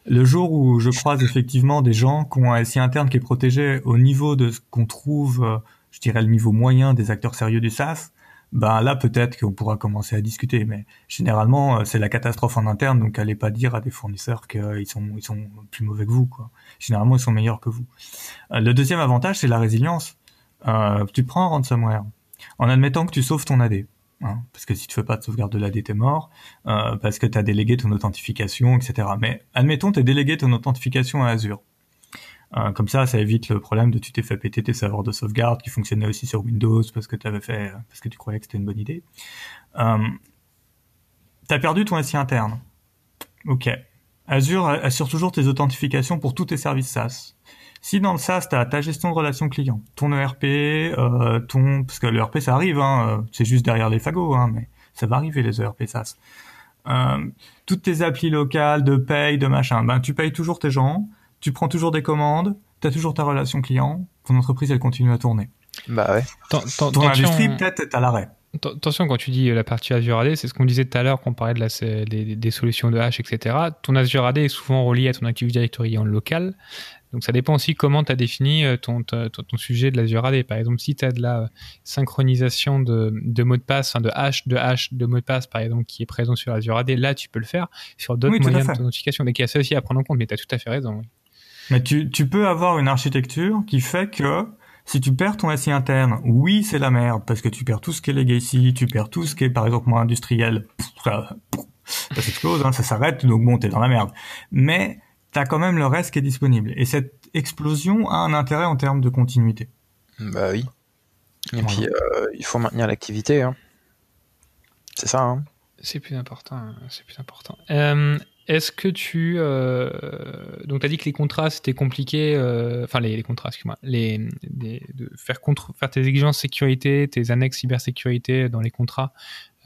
Le jour où je croise effectivement des gens qui ont un SI interne qui est protégé au niveau de ce qu'on trouve, euh, je dirais le niveau moyen des acteurs sérieux du SaaS, ben là peut-être qu'on pourra commencer à discuter. Mais généralement euh, c'est la catastrophe en interne, donc allez pas dire à des fournisseurs qu'ils sont ils sont plus mauvais que vous. Quoi. Généralement ils sont meilleurs que vous. Le deuxième avantage c'est la résilience. Euh, tu prends un ransomware en admettant que tu sauves ton AD. Hein, parce que si tu fais pas de sauvegarde de l'AD, t'es mort, euh, parce que tu as délégué ton authentification, etc. Mais admettons, tu as délégué ton authentification à Azure. Euh, comme ça, ça évite le problème de tu t'es fait péter tes serveurs de sauvegarde qui fonctionnaient aussi sur Windows parce que avais fait, parce que tu croyais que c'était une bonne idée. Euh, perdu ton SI interne. Ok. Azure assure toujours tes authentifications pour tous tes services SaaS. Si dans le SaaS, tu as ta gestion de relation client, ton ERP, euh, ton... parce que l'ERP, ça arrive, hein, euh, c'est juste derrière les fagots, hein, mais ça va arriver les ERP SaaS. Euh, toutes tes applis locales de paye, de machin, ben tu payes toujours tes gens, tu prends toujours des commandes, tu as toujours ta relation client, ton entreprise elle continue à tourner. Bah ouais. ton industrie peut-être est à l'arrêt. Attention, quand tu dis la partie Azure AD, c'est ce qu'on disait tout à l'heure quand on parlait de la, des, des, solutions de hash, etc. Ton Azure AD est souvent relié à ton Active Directory en local. Donc ça dépend aussi comment tu as défini euh, ton, ton, ton, sujet de l'Azure AD. Par exemple, si tu as de la synchronisation de, de mots de passe, enfin de hash, de hash, de mots de passe, par exemple, qui est présent sur Azure AD, là tu peux le faire. Sur d'autres moyens d'authentification, mais qui a ça aussi à prendre en compte, mais tu as tout à fait raison. Mais tu, tu peux avoir une architecture qui fait que si tu perds ton SI interne, oui, c'est la merde, parce que tu perds tout ce qui est legacy, tu perds tout ce qui est, par exemple, moins industriel. Ça, ça s'explose, hein, ça s'arrête, donc bon, t'es dans la merde. Mais t'as quand même le reste qui est disponible. Et cette explosion a un intérêt en termes de continuité. Bah oui. Et puis, euh, il faut maintenir l'activité. Hein. C'est ça. Hein. C'est plus important. C'est plus important. Euh, est-ce que tu euh, donc tu as dit que les contrats c'était compliqué, euh, enfin les, les, contrats, excuse-moi, les, de faire contre, faire tes exigences sécurité, tes annexes cybersécurité dans les contrats,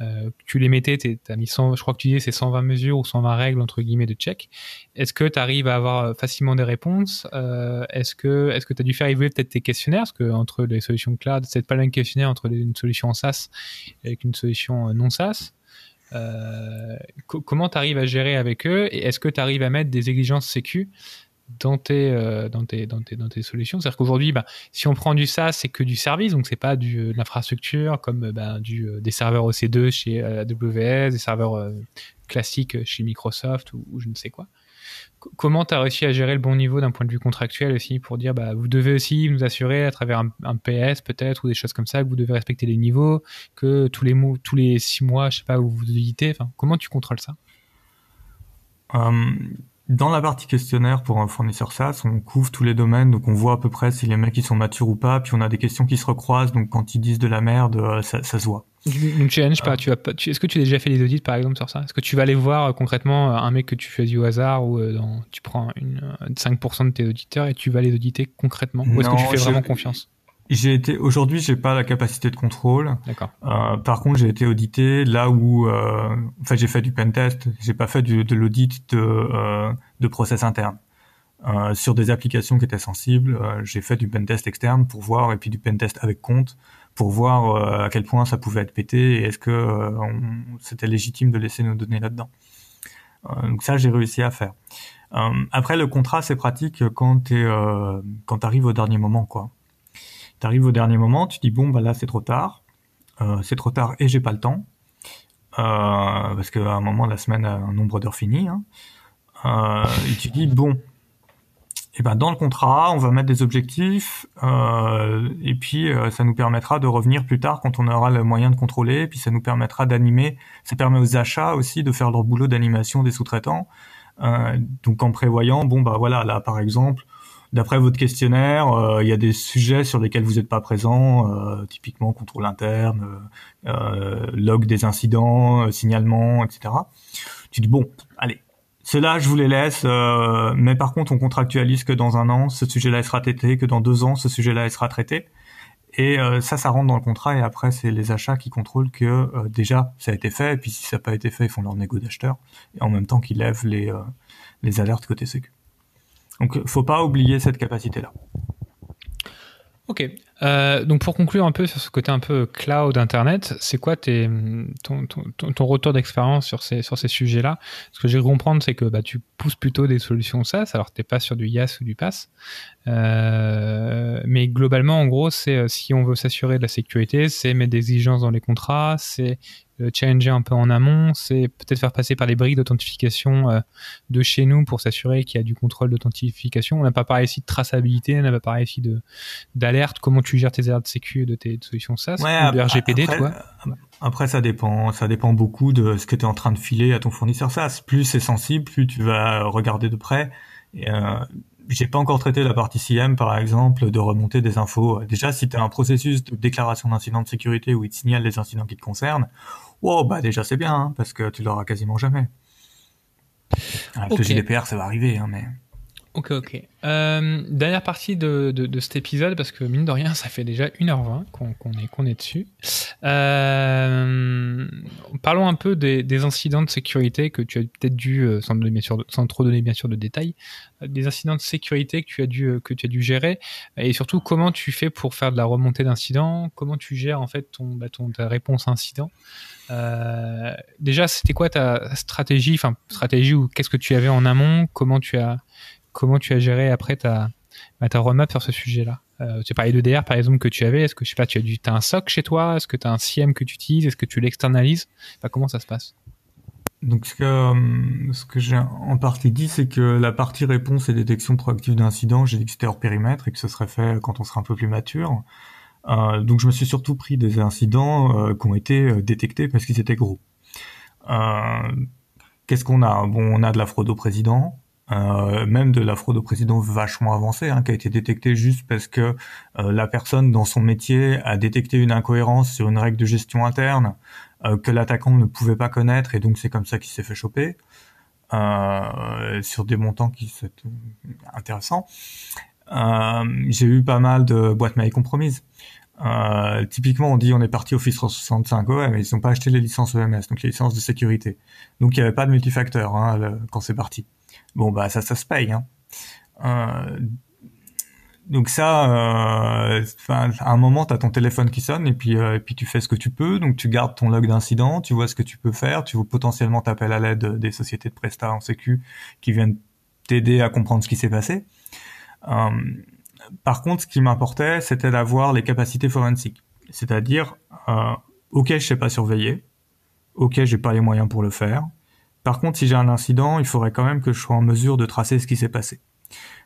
euh, tu les mettais, tu as mis 100, je crois que tu disais c'est 120 mesures ou 120 règles entre guillemets de check. Est-ce que tu arrives à avoir euh, facilement des réponses? Euh, Est-ce que est-ce que tu as dû faire évoluer peut-être tes questionnaires? Parce que entre les solutions cloud, c'est pas le même questionnaire entre une solution en SaaS et une solution non SaaS. Euh, comment tu arrives à gérer avec eux? Et est-ce que tu arrives à mettre des exigences sécu dans tes, euh, dans tes, dans tes, dans tes solutions. C'est-à-dire qu'aujourd'hui, bah, si on prend du SaaS, c'est que du service, donc c'est pas du, euh, de l'infrastructure comme bah, du, des serveurs OC2 chez AWS, des serveurs classiques chez Microsoft ou, je ne sais quoi. Comment tu as réussi à gérer le bon niveau d'un point de vue contractuel aussi pour dire bah vous devez aussi nous assurer à travers un, PS peut-être ou des choses comme ça que vous devez respecter les niveaux que tous les tous les six mois je sais pas où vous auditez. Comment tu contrôles ça? Hum, dans la partie questionnaire pour un fournisseur SaaS, on couvre tous les domaines, donc on voit à peu près si les mecs ils sont matures ou pas, puis on a des questions qui se recroisent, donc quand ils disent de la merde, euh, ça, ça se voit. Donc challenge pas, tu vas pas, est-ce que tu as déjà fait des audits par exemple sur ça? Est-ce que tu vas aller voir euh, concrètement euh, un mec que tu fais au hasard ou dans, tu prends une, 5% de tes auditeurs et tu vas les auditer concrètement? Ou est-ce que tu fais vraiment confiance? J'ai été aujourd'hui, j'ai pas la capacité de contrôle. D'accord. Euh, par contre, j'ai été audité là où, euh, enfin, j'ai fait du pen test. J'ai pas fait du, de l'audit de euh, de process interne. Euh, sur des applications qui étaient sensibles, euh, j'ai fait du pen test externe pour voir et puis du pen test avec compte pour voir euh, à quel point ça pouvait être pété et est-ce que c'était légitime de laisser nos données là-dedans. donc ça, j'ai réussi à faire. après, le contrat, c'est pratique quand tu quand t'arrives au dernier moment, quoi tu arrives au dernier moment, tu dis bon bah là c'est trop tard, euh, c'est trop tard et j'ai pas le temps euh, parce qu'à un moment la semaine a un nombre d'heures fini. Hein. Euh, et tu dis bon, et eh ben dans le contrat on va mettre des objectifs euh, et puis euh, ça nous permettra de revenir plus tard quand on aura le moyen de contrôler, et puis ça nous permettra d'animer, ça permet aux achats aussi de faire leur boulot d'animation des sous-traitants. Euh, donc en prévoyant bon bah voilà là par exemple D'après votre questionnaire, euh, il y a des sujets sur lesquels vous n'êtes pas présent, euh, typiquement contrôle interne, euh, log des incidents, signalement, etc. Tu dis bon, allez, cela je vous les laisse, mais par contre on contractualise que dans un an ce sujet-là sera traité, que dans deux ans ce sujet-là sera traité. Et ça, ça rentre dans le contrat et après c'est les achats qui contrôlent que déjà ça a été fait et puis si ça n'a pas été fait ils font leur négo d'acheteur et en même temps qu'ils lèvent les les alertes côté sécu. Donc, faut pas oublier cette capacité-là. Ok. Euh, donc pour conclure un peu sur ce côté un peu cloud internet, c'est quoi tes, ton, retour d'expérience sur ces, sur ces sujets-là? Ce que j'ai comprendre, c'est que bah, tu pousses plutôt des solutions SaaS, alors tu n'es pas sur du IaaS ou du PaaS. Euh, mais globalement, en gros, c'est euh, si on veut s'assurer de la sécurité, c'est mettre des exigences dans les contrats, c'est challenger un peu en amont, c'est peut-être faire passer par les briques d'authentification euh, de chez nous pour s'assurer qu'il y a du contrôle d'authentification. On n'a pas parlé ici de traçabilité, on n'a pas parlé ici de d'alerte, comment tu gères tes alertes de sécu de tes solutions SaaS ou de RGPD, après, toi Après, ça dépend, ça dépend beaucoup de ce que tu es en train de filer à ton fournisseur SaaS. Plus c'est sensible, plus tu vas regarder de près. Et, euh, j'ai pas encore traité la partie CM, par exemple, de remonter des infos. Déjà, si tu as un processus de déclaration d'incident de sécurité où il te signale les incidents qui te concernent, wow, bah déjà c'est bien, hein, parce que tu l'auras quasiment jamais. Avec le GDPR, ça va arriver, hein, mais... Ok, ok. Euh, dernière partie de, de, cet épisode, parce que mine de rien, ça fait déjà 1h20 qu'on est, qu'on est dessus. Euh, parlons un peu des, incidents de sécurité que tu as peut-être dû, euh, sans, donner, sans trop donner bien sûr de détails, des incidents de sécurité que tu as dû, que tu as dû gérer, et surtout comment tu fais pour faire de la remontée d'incidents, comment tu gères en fait ton, bah, ta réponse incident. Euh, déjà, c'était quoi ta stratégie, enfin stratégie ou qu'est-ce que tu avais en amont, comment tu as comment tu as géré après ta, bah, ta roadmap sur ce sujet-là? Euh, Tu as parlé DR par exemple que tu avais. Est-ce que je sais pas, tu as, du, un SOC chez toi? Est-ce que tu as un CIEM que tu utilises? Est-ce que tu l'externalises? Bah, Comment ça se passe? Donc ce que, euh, ce que j'ai en partie dit, c'est que la partie réponse et détection proactive d'incidents, j'ai dit que c'était hors périmètre et que ce serait fait quand on sera un peu plus mature. Euh, donc je me suis surtout pris des incidents euh, qui ont été détectés parce qu'ils étaient gros. Qu'est-ce qu'on a? Bon, on a de la fraude au président, euh, même de la fraude au président vachement avancée, hein, qui a été détectée juste parce que euh, la personne dans son métier a détecté une incohérence sur une règle de gestion interne euh, que l'attaquant ne pouvait pas connaître et donc c'est comme ça qu'il s'est fait choper euh, sur des montants qui sont intéressants. J'ai eu pas mal de boîtes mail compromises. Euh, typiquement, on dit on est parti Office 365, ouais, mais ils n'ont pas acheté les licences EMS, donc les licences de sécurité. Donc il n'y avait pas de multifacteur hein, quand c'est parti. Bon bah ça ça se paye. Hein. Euh, donc ça, euh, à un moment, tu ton téléphone qui sonne et puis, euh, et puis tu fais ce que tu peux. Donc tu gardes ton log d'incident, tu vois ce que tu peux faire, tu vois potentiellement t'appelles à l'aide des sociétés de prestat en sécu qui viennent t'aider à comprendre ce qui s'est passé. Par contre, ce qui m'importait, c'était d'avoir les capacités forensiques. C'est-à-dire, ok, je sais pas surveiller, ok, j'ai pas les moyens pour le faire, par contre, si j'ai un incident, il faudrait quand même que je sois en mesure de tracer ce qui s'est passé.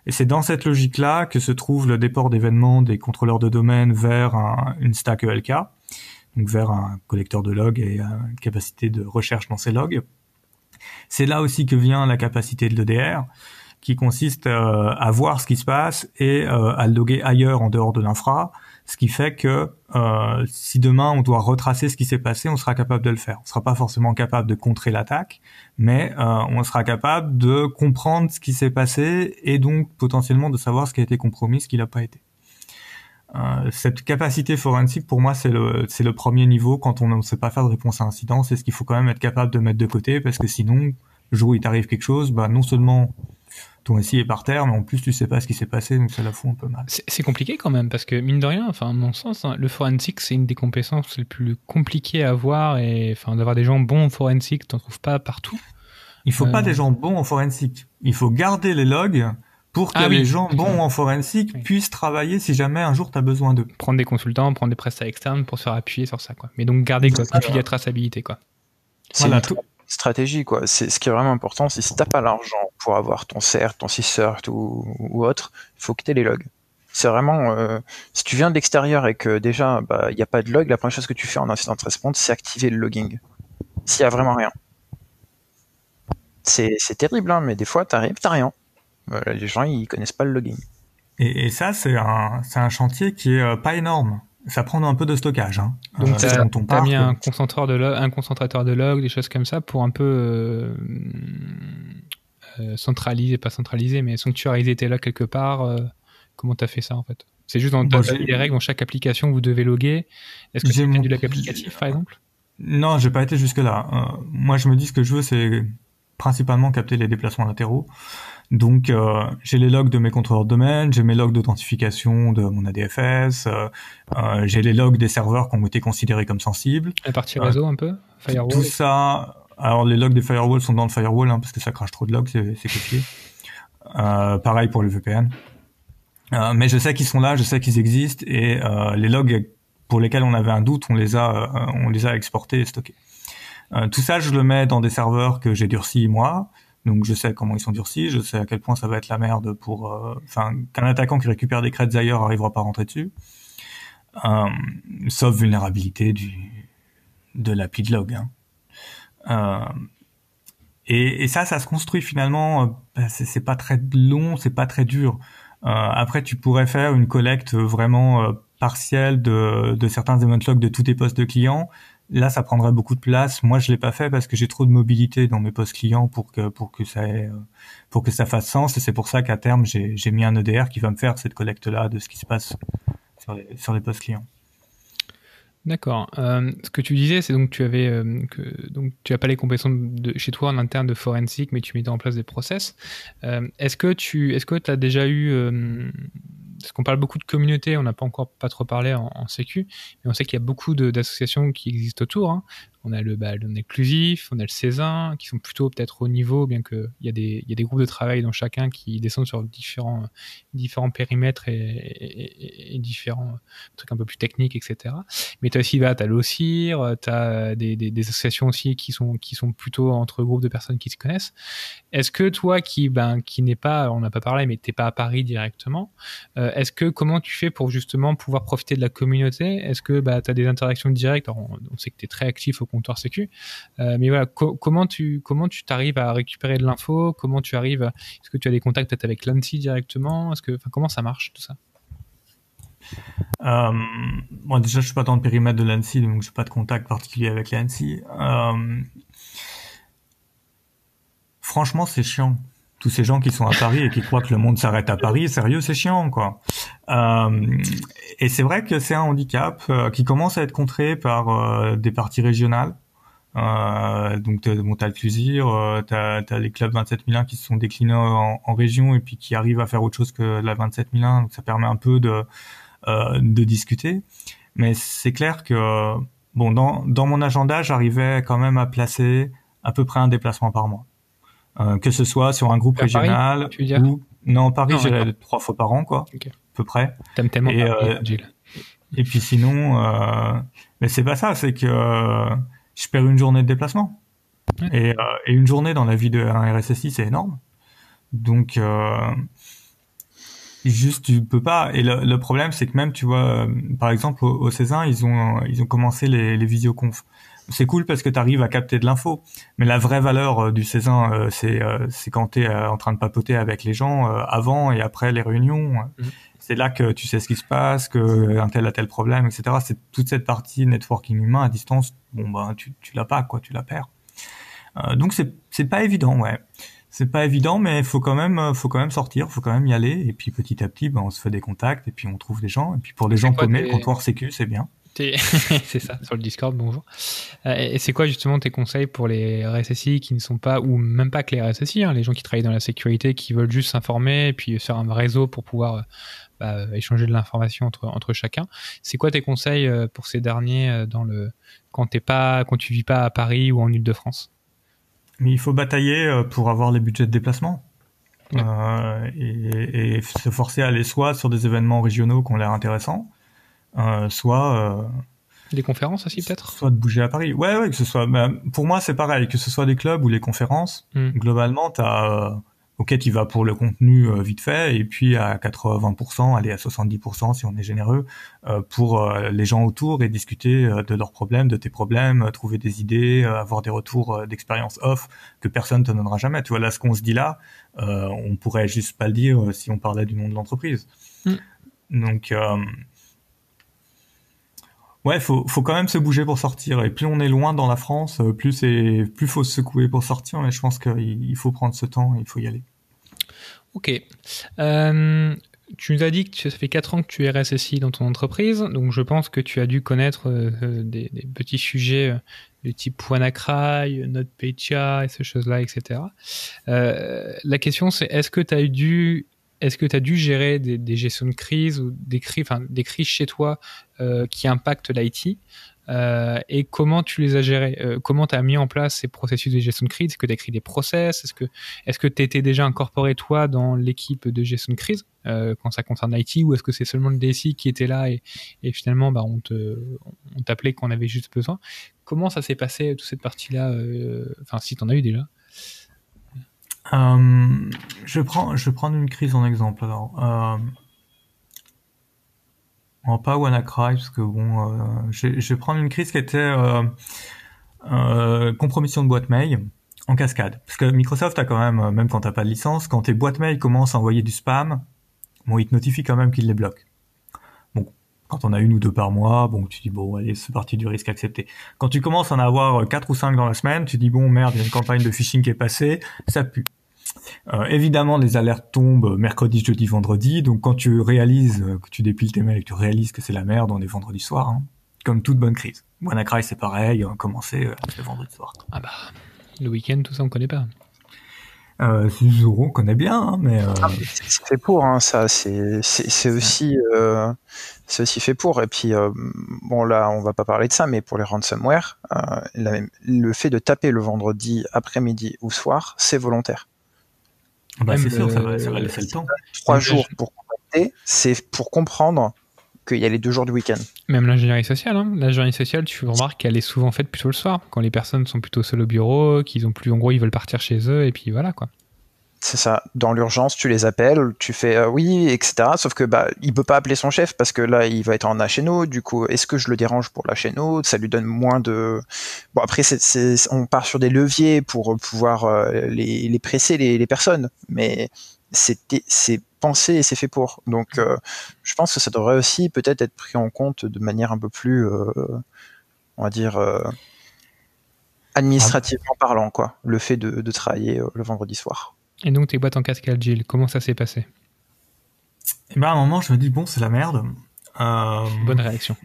Et c'est dans cette logique-là que se trouve le déport d'événements des contrôleurs de domaine vers une stack ELK, donc vers un collecteur de logs et une capacité de recherche dans ces logs. C'est là aussi que vient la capacité de l'EDR, qui consiste euh, à voir ce qui se passe et euh, à le loguer ailleurs en dehors de l'infra, ce qui fait que euh, si demain on doit retracer ce qui s'est passé, on sera capable de le faire. On sera pas forcément capable de contrer l'attaque, mais euh, on sera capable de comprendre ce qui s'est passé et donc potentiellement de savoir ce qui a été compromis, ce qui n'a pas été. Euh, cette capacité forensique, pour moi, c'est le, c'est le premier niveau quand on ne sait pas faire de réponse à incident. C'est ce qu'il faut quand même être capable de mettre de côté parce que sinon, le jour où il t'arrive quelque chose, bah, non seulement ton SI est par terre, mais en plus tu sais pas ce qui s'est passé, donc ça la fout un peu mal. C'est compliqué quand même, parce que mine de rien, enfin, à mon sens, hein, le forensic c'est une des compétences les plus compliquées à avoir, et enfin, d'avoir des gens bons en forensic, t'en trouves pas partout. Il faut euh... pas des gens bons en forensic. Il faut garder les logs pour que ah, les oui. gens bons en forensic oui. puissent travailler si jamais un jour tu as besoin d'eux. Prendre des consultants, prendre des prestats externes pour se faire appuyer sur ça, quoi. Mais donc garder quoi, la traçabilité, quoi. Voilà, tout stratégie quoi. C'est ce qui est vraiment important, c'est si t'as pas l'argent pour avoir ton CERT, ton CISCERT ou, ou autre, faut que tu aies les logs. C'est vraiment euh, si tu viens de l'extérieur et que déjà bah il y a pas de log, la première chose que tu fais en incident de response, c'est activer le logging. S'il y a vraiment rien. C'est terrible hein, mais des fois t'arrives, t'as rien. Voilà, les gens ils connaissent pas le logging. Et, ça c'est un un chantier qui est euh, pas énorme ça prend un peu de stockage. Hein. Donc, euh, tu as mis un concentrateur, de log, un concentrateur de log, des choses comme ça, pour un peu euh, euh, centraliser, pas centraliser, mais sanctuariser tes logs quelque part. Euh, comment tu as fait ça en fait? C'est juste dans bon, des règles dans chaque application vous devez loguer. Est-ce que c'est mon... du lac applicatif par exemple? Non, j'ai pas été jusque-là. Moi, je me dis ce que je veux, c'est principalement capter les déplacements latéraux. Donc euh, j'ai les logs de mes contrôleurs de domaine, j'ai mes logs d'authentification de mon ADFS, euh, euh, j'ai les logs des serveurs qui ont été considérés comme sensibles. La partie réseau un peu Firewall Tout ça. Alors les logs des firewalls sont dans le firewall hein, parce que ça crache trop de logs, c'est copié. pareil pour le VPN. mais je sais qu'ils sont là, je sais qu'ils existent et les logs pour lesquels on avait un doute, on les a, on les a exportés et stockés. tout ça, je le mets dans des serveurs que j'ai durcis moi. Donc je sais comment ils sont durcis, je sais à quel point ça va être la merde pour, euh, enfin, euh, qu'un attaquant qui récupère des crêtes ailleurs arrivera pas à rentrer dessus, euh, sauf vulnérabilité du de de log. Hein. Euh, et, et, ça, ça se construit finalement. Euh, bah, c'est pas très long, c'est pas très dur. après, tu pourrais faire une collecte vraiment partielle de, de certains event logs de tous tes postes de clients là, ça prendrait beaucoup de place. Moi, je l'ai pas fait parce que j'ai trop de mobilité dans mes postes clients pour que pour que ça ait, pour que ça fasse sens. Et c'est pour ça qu'à terme, j'ai mis un EDR qui va me faire cette collecte là de ce qui se passe sur les, sur les postes clients. D'accord. Euh, ce que tu disais, c'est donc tu avais euh, que donc tu as pas les compétences de chez toi en interne de forensique, mais tu mettais en place des process. Euh, est-ce que tu est-ce que tu as déjà eu euh, parce qu'on parle beaucoup de communauté, on n'a pas encore pas trop parlé en, sécu, mais on sait qu'il y a beaucoup d'associations qui existent autour. Hein. On a le, bah, le inclusif, on a le Césin, qui sont plutôt peut-être au niveau, bien qu'il y, a des, y a des groupes de travail dans chacun qui descendent sur différents, différents périmètres et, et, et différents trucs un peu plus techniques, etc. Mais tu as aussi, bah, tu as l'OCIR, tu as des, des, des, associations aussi qui sont, qui sont plutôt entre groupes de personnes qui se connaissent. Est-ce que toi, qui, ben, qui n'est pas, on n'a pas parlé, mais t'es pas à Paris directement, euh, est-ce que comment tu fais pour justement pouvoir profiter de la communauté? Est-ce que bah, tu as des interactions directes? On, on, sait que tu es très actif au comptoir sécu. Euh, mais voilà, co comment tu comment tu t'arrives à récupérer de l'info? Comment tu arrives Est-ce que tu as des contacts peut-être avec l'ANSI directement? Est-ce que comment ça marche tout ça? Euh, déjà je suis pas dans le périmètre de l'ANSI donc j'ai pas de contact particulier avec l'ANSI. Euh, franchement c'est chiant tous ces gens qui sont à Paris et qui croient que le monde s'arrête à Paris, sérieux, c'est chiant, quoi. Euh, et c'est vrai que c'est un handicap euh, qui commence à être contré par euh, des parties régionales. Euh, donc, bon, t'as le Clusir, euh, t'as as les clubs 27001 qui se sont déclinés en, région et puis qui arrivent à faire autre chose que la 27001. Donc, ça permet un peu de euh, de discuter. Mais c'est clair que bon, dans dans mon agenda, j'arrivais quand même à placer à peu près un déplacement par mois. Euh, que ce soit sur un groupe à régional Paris, ou non Paris j'irai trois fois par an quoi okay. à peu près. T'aimes tellement et, Paris, euh, et puis sinon euh, mais c'est pas ça c'est que euh, je perds une journée de déplacement. Ouais. et, euh, et, une journée dans la vie d'un RSSI c'est énorme. Donc euh, juste tu peux pas et le, le problème c'est que même tu vois par exemple au, au Césin ils ont ils ont commencé les, les visioconf c'est cool parce que tu arrives à capter de l'info. Mais la vraie valeur euh, du Césin, euh, c'est euh, c'est quand tu es en train de papoter avec les gens avant et après les réunions. Mmh. C'est là que tu sais ce qui se passe, que un tel a tel problème, etc. C'est toute cette partie networking humain à distance. Bon ben tu tu l'as pas quoi, tu la perds. donc c'est c'est pas évident, ouais. C'est pas évident, mais il faut quand même, faut quand même sortir, faut quand même y aller. Et puis petit à petit, ben, on se fait des contacts et puis on trouve des gens. Et puis pour des gens paumés, le comptoir sécu, c'est bien. c'est ça, sur le Discord, bonjour. Euh, et c'est quoi justement tes conseils pour les RSSI qui ne sont pas, ou même pas que les RSSI, hein, les gens qui travaillent dans la sécurité, qui veulent juste s'informer et puis faire un réseau pour pouvoir bah, échanger de l'information entre, entre chacun. C'est quoi tes conseils euh, pour ces derniers euh, dans le, quand, t'es pas, quand tu vis pas à Paris ou en Ile-de-France Mais il faut batailler pour avoir les budgets de déplacement. Ouais. Euh, et, et, se forcer à aller soit sur des événements régionaux qui ont l'air intéressants, euh, soit euh, des conférences aussi peut-être? soit de bouger à Paris ouais ouais que ce soit bah, pour moi c'est pareil que ce soit des clubs ou les conférences mm. globalement t'as euh, ok tu vas pour le contenu euh, vite fait et puis à 80% aller à 70% si on est généreux euh, pour les gens autour et discuter de leurs problèmes de tes problèmes trouver des idées avoir des retours d'expérience off que personne te donnera jamais tu vois là ce qu'on se dit là on pourrait juste pas le dire si on parlait du nom de l'entreprise mm. donc Ouais, faut faut quand même se bouger pour sortir. Et plus on est loin dans la France, plus c'est plus faut se secouer pour sortir. Mais je pense qu'il faut prendre ce temps, il faut y aller. Ok. Euh, tu nous as dit que ça fait 4 ans que tu es RSSI dans ton entreprise, donc je pense que tu as dû connaître euh, des, petits sujets du type WannaCry, NotPetya et ces choses-là, etc. Euh, la question c'est est-ce que tu as dû est-ce que tu as dû gérer des, gestions de crise ou des crises, enfin, des crises chez toi euh, qui impactent l'IT euh, et comment tu les as gérées euh, Comment tu as mis en place ces processus de gestion de crise? Est-ce que tu as écrit des process? Est-ce que que tu étais déjà incorporé toi dans l'équipe de gestion de crise quand ça concerne l'IT ou est-ce que c'est seulement le DSI qui était là et, finalement bah, on te on t'appelait quand on avait juste besoin? Comment ça s'est passé toute cette partie-là euh, Enfin, si tu en as eu déjà? Euh, je prends, je prendre une crise en exemple. Alors, euh, va pas WannaCry parce que bon, euh, je, je, vais prendre une crise qui était euh, euh, compromission de boîte mail en cascade. Parce que Microsoft a quand même, même quand t'as pas de licence, quand tes boîtes mail commencent à envoyer du spam, bon, ils te notifient quand même qu'ils les bloquent. Quand on a une ou deux par mois, bon, tu dis bon, allez, c'est parti du risque accepté. Quand tu commences à en avoir quatre ou cinq dans la semaine, tu dis bon, merde, il y a une campagne de phishing qui est passée, ça pue. Euh, évidemment, les alertes tombent mercredi, jeudi, vendredi. Donc, quand tu réalises que tu dépiles tes mails et que tu réalises que c'est la merde, on est vendredi soir, hein, comme toute bonne crise. WannaCry, c'est pareil, on a commencé euh, le vendredi soir. Ah bah, le week-end, tout ça, on connaît pas. Euh, on connaît bien, hein, mais euh... ah, c'est fait pour hein, ça. C'est c'est aussi euh, c'est aussi fait pour. Et puis euh, bon là, on va pas parler de ça, mais pour les ransomware, la, le fait de taper le vendredi après-midi ou soir, c'est volontaire. Bah, c'est sûr, ça va, ça va laisser le temps. Trois jours pour contacter, c'est pour comprendre qu'il y a les deux jours du week-end. Même l'ingénierie sociale, hein. l'ingénierie sociale, tu remarques qu'elle est souvent faite plutôt le soir, quand les personnes sont plutôt seules au bureau, qu'ils ont plus, en gros, ils veulent partir chez eux, et puis voilà quoi. C'est ça. Dans l'urgence, tu les appelles, tu fais euh, oui, etc. Sauf que bah il peut pas appeler son chef parce que là il va être en HNO. Du coup, est-ce que je le dérange pour l'HNO Ça lui donne moins de. Bon après, on part sur des leviers pour pouvoir euh, les, les, presser les, les personnes, mais c'est pensé et c'est fait pour. Donc, euh, je pense que ça devrait aussi peut-être être pris en compte de manière un peu plus, euh, on va dire, euh, administrativement parlant, quoi. Le fait de, de travailler le vendredi soir. Et donc tes boîtes en cascade, Gilles, comment ça s'est passé? Eh ben à un moment, je me dis bon, c'est la merde. Euh... Bonne réaction.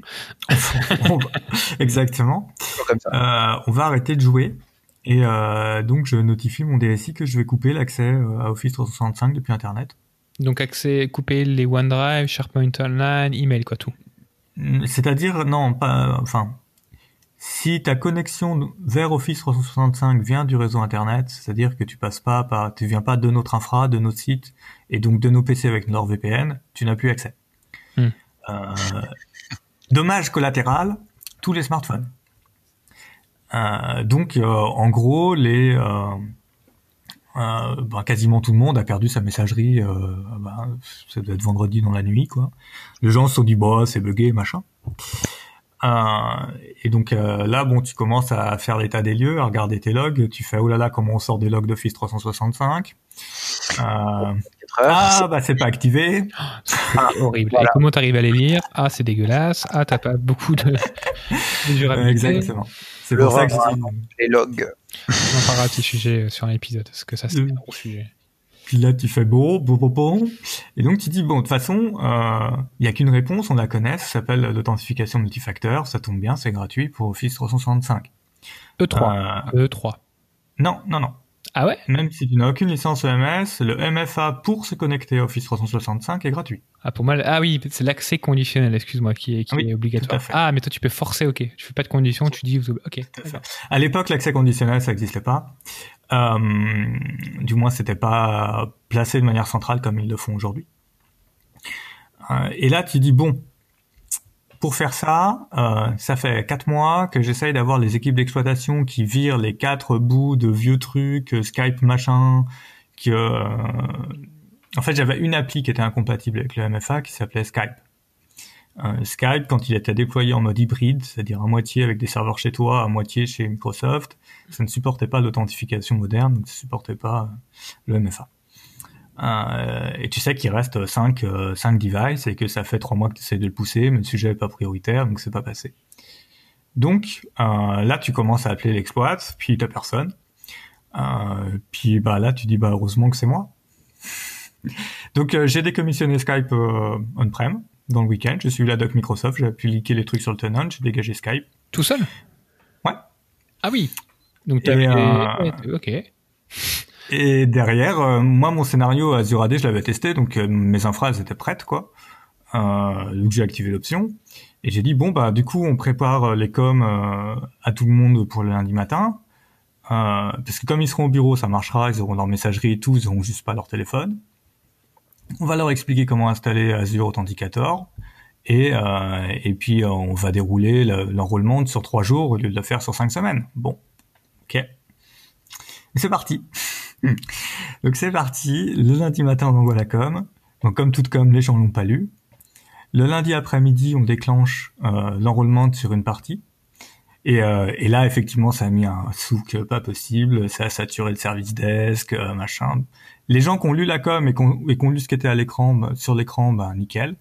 Exactement. Euh, on va arrêter de jouer. Et euh, donc je notifie mon DSI que je vais couper l'accès à Office 365 depuis Internet. Donc accès couper les OneDrive, SharePoint Online, email quoi tout. C'est-à-dire non pas enfin si ta connexion vers Office 365 vient du réseau Internet, c'est-à-dire que tu passes pas par, tu viens pas de notre infra, de notre site, et donc de nos PC avec NordVPN, tu n'as plus accès. Hmm. Euh, dommage collatéral, tous les smartphones. Euh, donc, euh, en gros, les, euh, euh, ben, quasiment tout le monde a perdu sa messagerie. Ben, ça doit être vendredi dans la nuit, quoi. Les gens se sont dit, bah, c'est buggé, machin. Euh, et donc euh, là, bon, tu commences à faire l'état des lieux, à regarder tes logs. Tu fais oh là là, comment on sort des logs d'Office 365 euh, Ah bah c'est pas activé. Ah, horrible. Voilà. Et comment t'arrives à les lire? Ah c'est dégueulasse. Ah t'as pas beaucoup de, de durabilité. Exactement. C'est pour ça que dis... les logs. On parlera de ce sujet sur l'épisode parce que ça c'est un gros sujet. Puis là, tu fais bon, bon, bon, bon. Et donc, tu dis, bon, de toute façon, il euh, n'y a qu'une réponse, on la connaît, ça s'appelle l'authentification multifacteur, ça tombe bien, c'est gratuit pour Office 365. E3. Euh, E3. Non, non, non. Ah ouais? Même si tu n'as aucune licence EMS, le MFA pour se connecter à Office 365 est gratuit. Ah, pour moi, ah oui, c'est l'accès conditionnel, excuse-moi, qui est, qui oui, est obligatoire. Ah, mais toi, tu peux forcer, ok. Tu fais pas de conditions, tu dis, ok. À l'époque, l'accès conditionnel, ça n'existait pas. Euh, du moins, c'était pas placé de manière centrale comme ils le font aujourd'hui. Euh, et là, tu dis bon, pour faire ça, euh, ça fait quatre mois que j'essaye d'avoir les équipes d'exploitation qui virent les quatre bouts de vieux trucs, Skype machin, que en fait j'avais une appli qui était incompatible avec le MFA qui s'appelait Skype. Euh, Skype, quand il était déployé en mode hybride, c'est-à-dire à moitié avec des serveurs chez toi, à moitié chez Microsoft, ça ne supportait pas l'authentification moderne, donc ça ne supportait pas le MFA. Euh, et tu sais qu'il reste 5 euh, cinq devices et que ça fait trois mois que tu essaies de le pousser, mais le sujet n'est pas prioritaire, donc c'est pas passé. Donc euh, là, tu commences à appeler l'exploit, puis t'as personne. Euh, puis bah là, tu dis bah heureusement que c'est moi. donc j'ai décommissionné Skype on-prem dans le week-end. Je suis la doc Microsoft, j'ai pu liker les trucs sur le tenant, j'ai dégagé Skype. Tout seul? Ouais. Ah oui. Donc t'as et, euh... ok. Et derrière, euh, moi mon scénario Azure AD, je l'avais testé, donc euh, mes infras étaient prêtes quoi. Euh, donc j'ai activé l'option et j'ai dit bon bah du coup on prépare les coms à tout le monde pour le lundi matin. parce que comme ils seront au bureau, ça marchera, ils auront leur messagerie et tout, ils auront juste pas leur téléphone. On va leur expliquer comment installer Azure Authenticator et, euh, et puis euh, on va dérouler l'enrôlement sur trois jours au lieu de le faire sur cinq semaines. Bon, ok. C'est parti. Donc c'est parti. Le lundi matin, on envoie la com. Donc comme toute com, les gens l'ont pas lu. Le lundi après-midi, on déclenche euh, l'enrôlement sur une partie. Et, euh, et, là, effectivement, ça a mis un souk pas possible. Ça a saturé le service desk, euh, machin. Les gens qui ont lu la com et qui ont, lu ce qui était à l'écran, bah, sur l'écran, bah, nickel.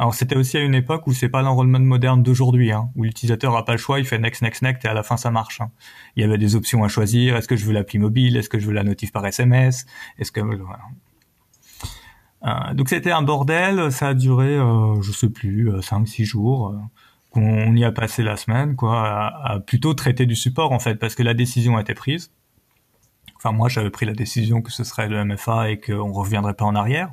Alors c'était aussi à une époque où c'est pas l'enrollment moderne d'aujourd'hui, hein, où l'utilisateur a pas le choix, il fait next, next, next et à la fin ça marche. Hein. Il y avait des options à choisir. Est-ce que je veux l'appli mobile? Est-ce que je veux la notif par SMS Est-ce que voilà. Euh, donc c'était un bordel. Ça a duré, euh, je sais plus, 5-6 euh, jours. Euh, qu'on y a passé la semaine, quoi, à, à, plutôt traiter du support en fait, parce que la décision a été prise. Enfin moi j'avais pris la décision que ce serait le MFA et qu'on reviendrait pas en arrière.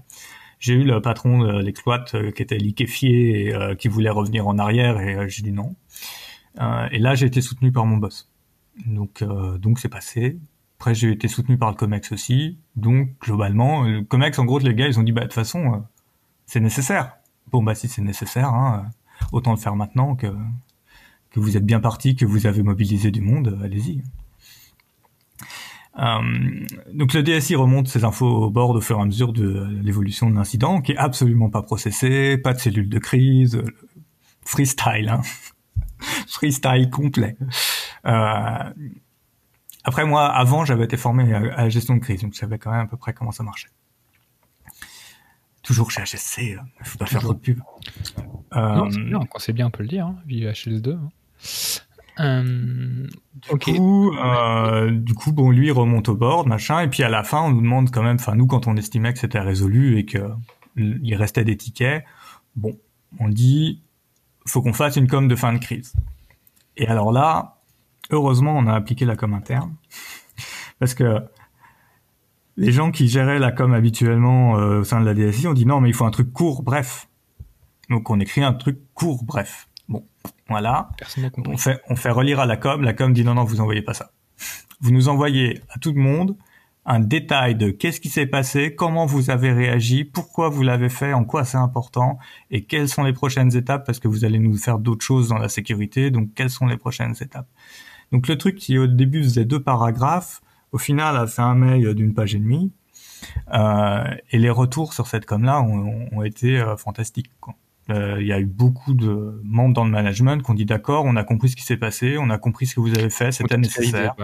J'ai eu le patron de l'exploit euh, qui était liquéfié et euh, qui voulait revenir en arrière et euh, j'ai dit non. et là, j'ai été soutenu par mon boss. Donc, donc c'est passé. Après, j'ai été soutenu par le Comex aussi. Donc, globalement, le Comex, en gros, les gars, ils ont dit, bah, de toute façon, c'est nécessaire. Bon, bah, si c'est nécessaire, hein, autant le faire maintenant que, que vous êtes bien parti, que vous avez mobilisé du monde, allez-y. Euh, donc le DSI remonte ces infos au board au fur et à mesure de l'évolution de l'incident, qui est absolument pas processé, pas de cellule de crise, freestyle, hein. freestyle complet. Euh, après moi, avant, j'avais été formé à, la gestion de crise, donc je savais quand même à peu près comment ça marchait. Toujours chez HSC, il faut pas faire trop de pub. Euh, non, c'est bien, on peut le dire, hein, vive HS2. Hein. Euh, du coup, euh, du coup, bon, lui il remonte au board, machin, et puis à la fin, on nous demande quand même, enfin nous, quand on estimait que c'était résolu et que il restait des tickets, bon, on dit, faut qu'on fasse une com de fin de crise. Et alors là, heureusement, on a appliqué la com interne, parce que les gens qui géraient la com habituellement euh, au sein de la DSI ont dit non, mais il faut un truc court, bref. Donc on écrit un truc court, bref. Bon, voilà. On fait, on fait relire à la com. La com dit non, non, vous envoyez pas ça. Vous nous envoyez à tout le monde un détail de qu'est-ce qui s'est passé, comment vous avez réagi, pourquoi vous l'avez fait, en quoi c'est important et quelles sont les prochaines étapes parce que vous allez nous faire d'autres choses dans la sécurité. Donc, quelles sont les prochaines étapes? Donc, le truc qui au début faisait deux paragraphes, au final a fait un mail d'une page et demie. Euh, et les retours sur cette com-là ont, ont été euh, fantastiques. Quoi. Euh, il y a eu beaucoup de membres dans le management qui ont dit d'accord, on a compris ce qui s'est passé, on a compris ce que vous avez fait, c'était nécessaire.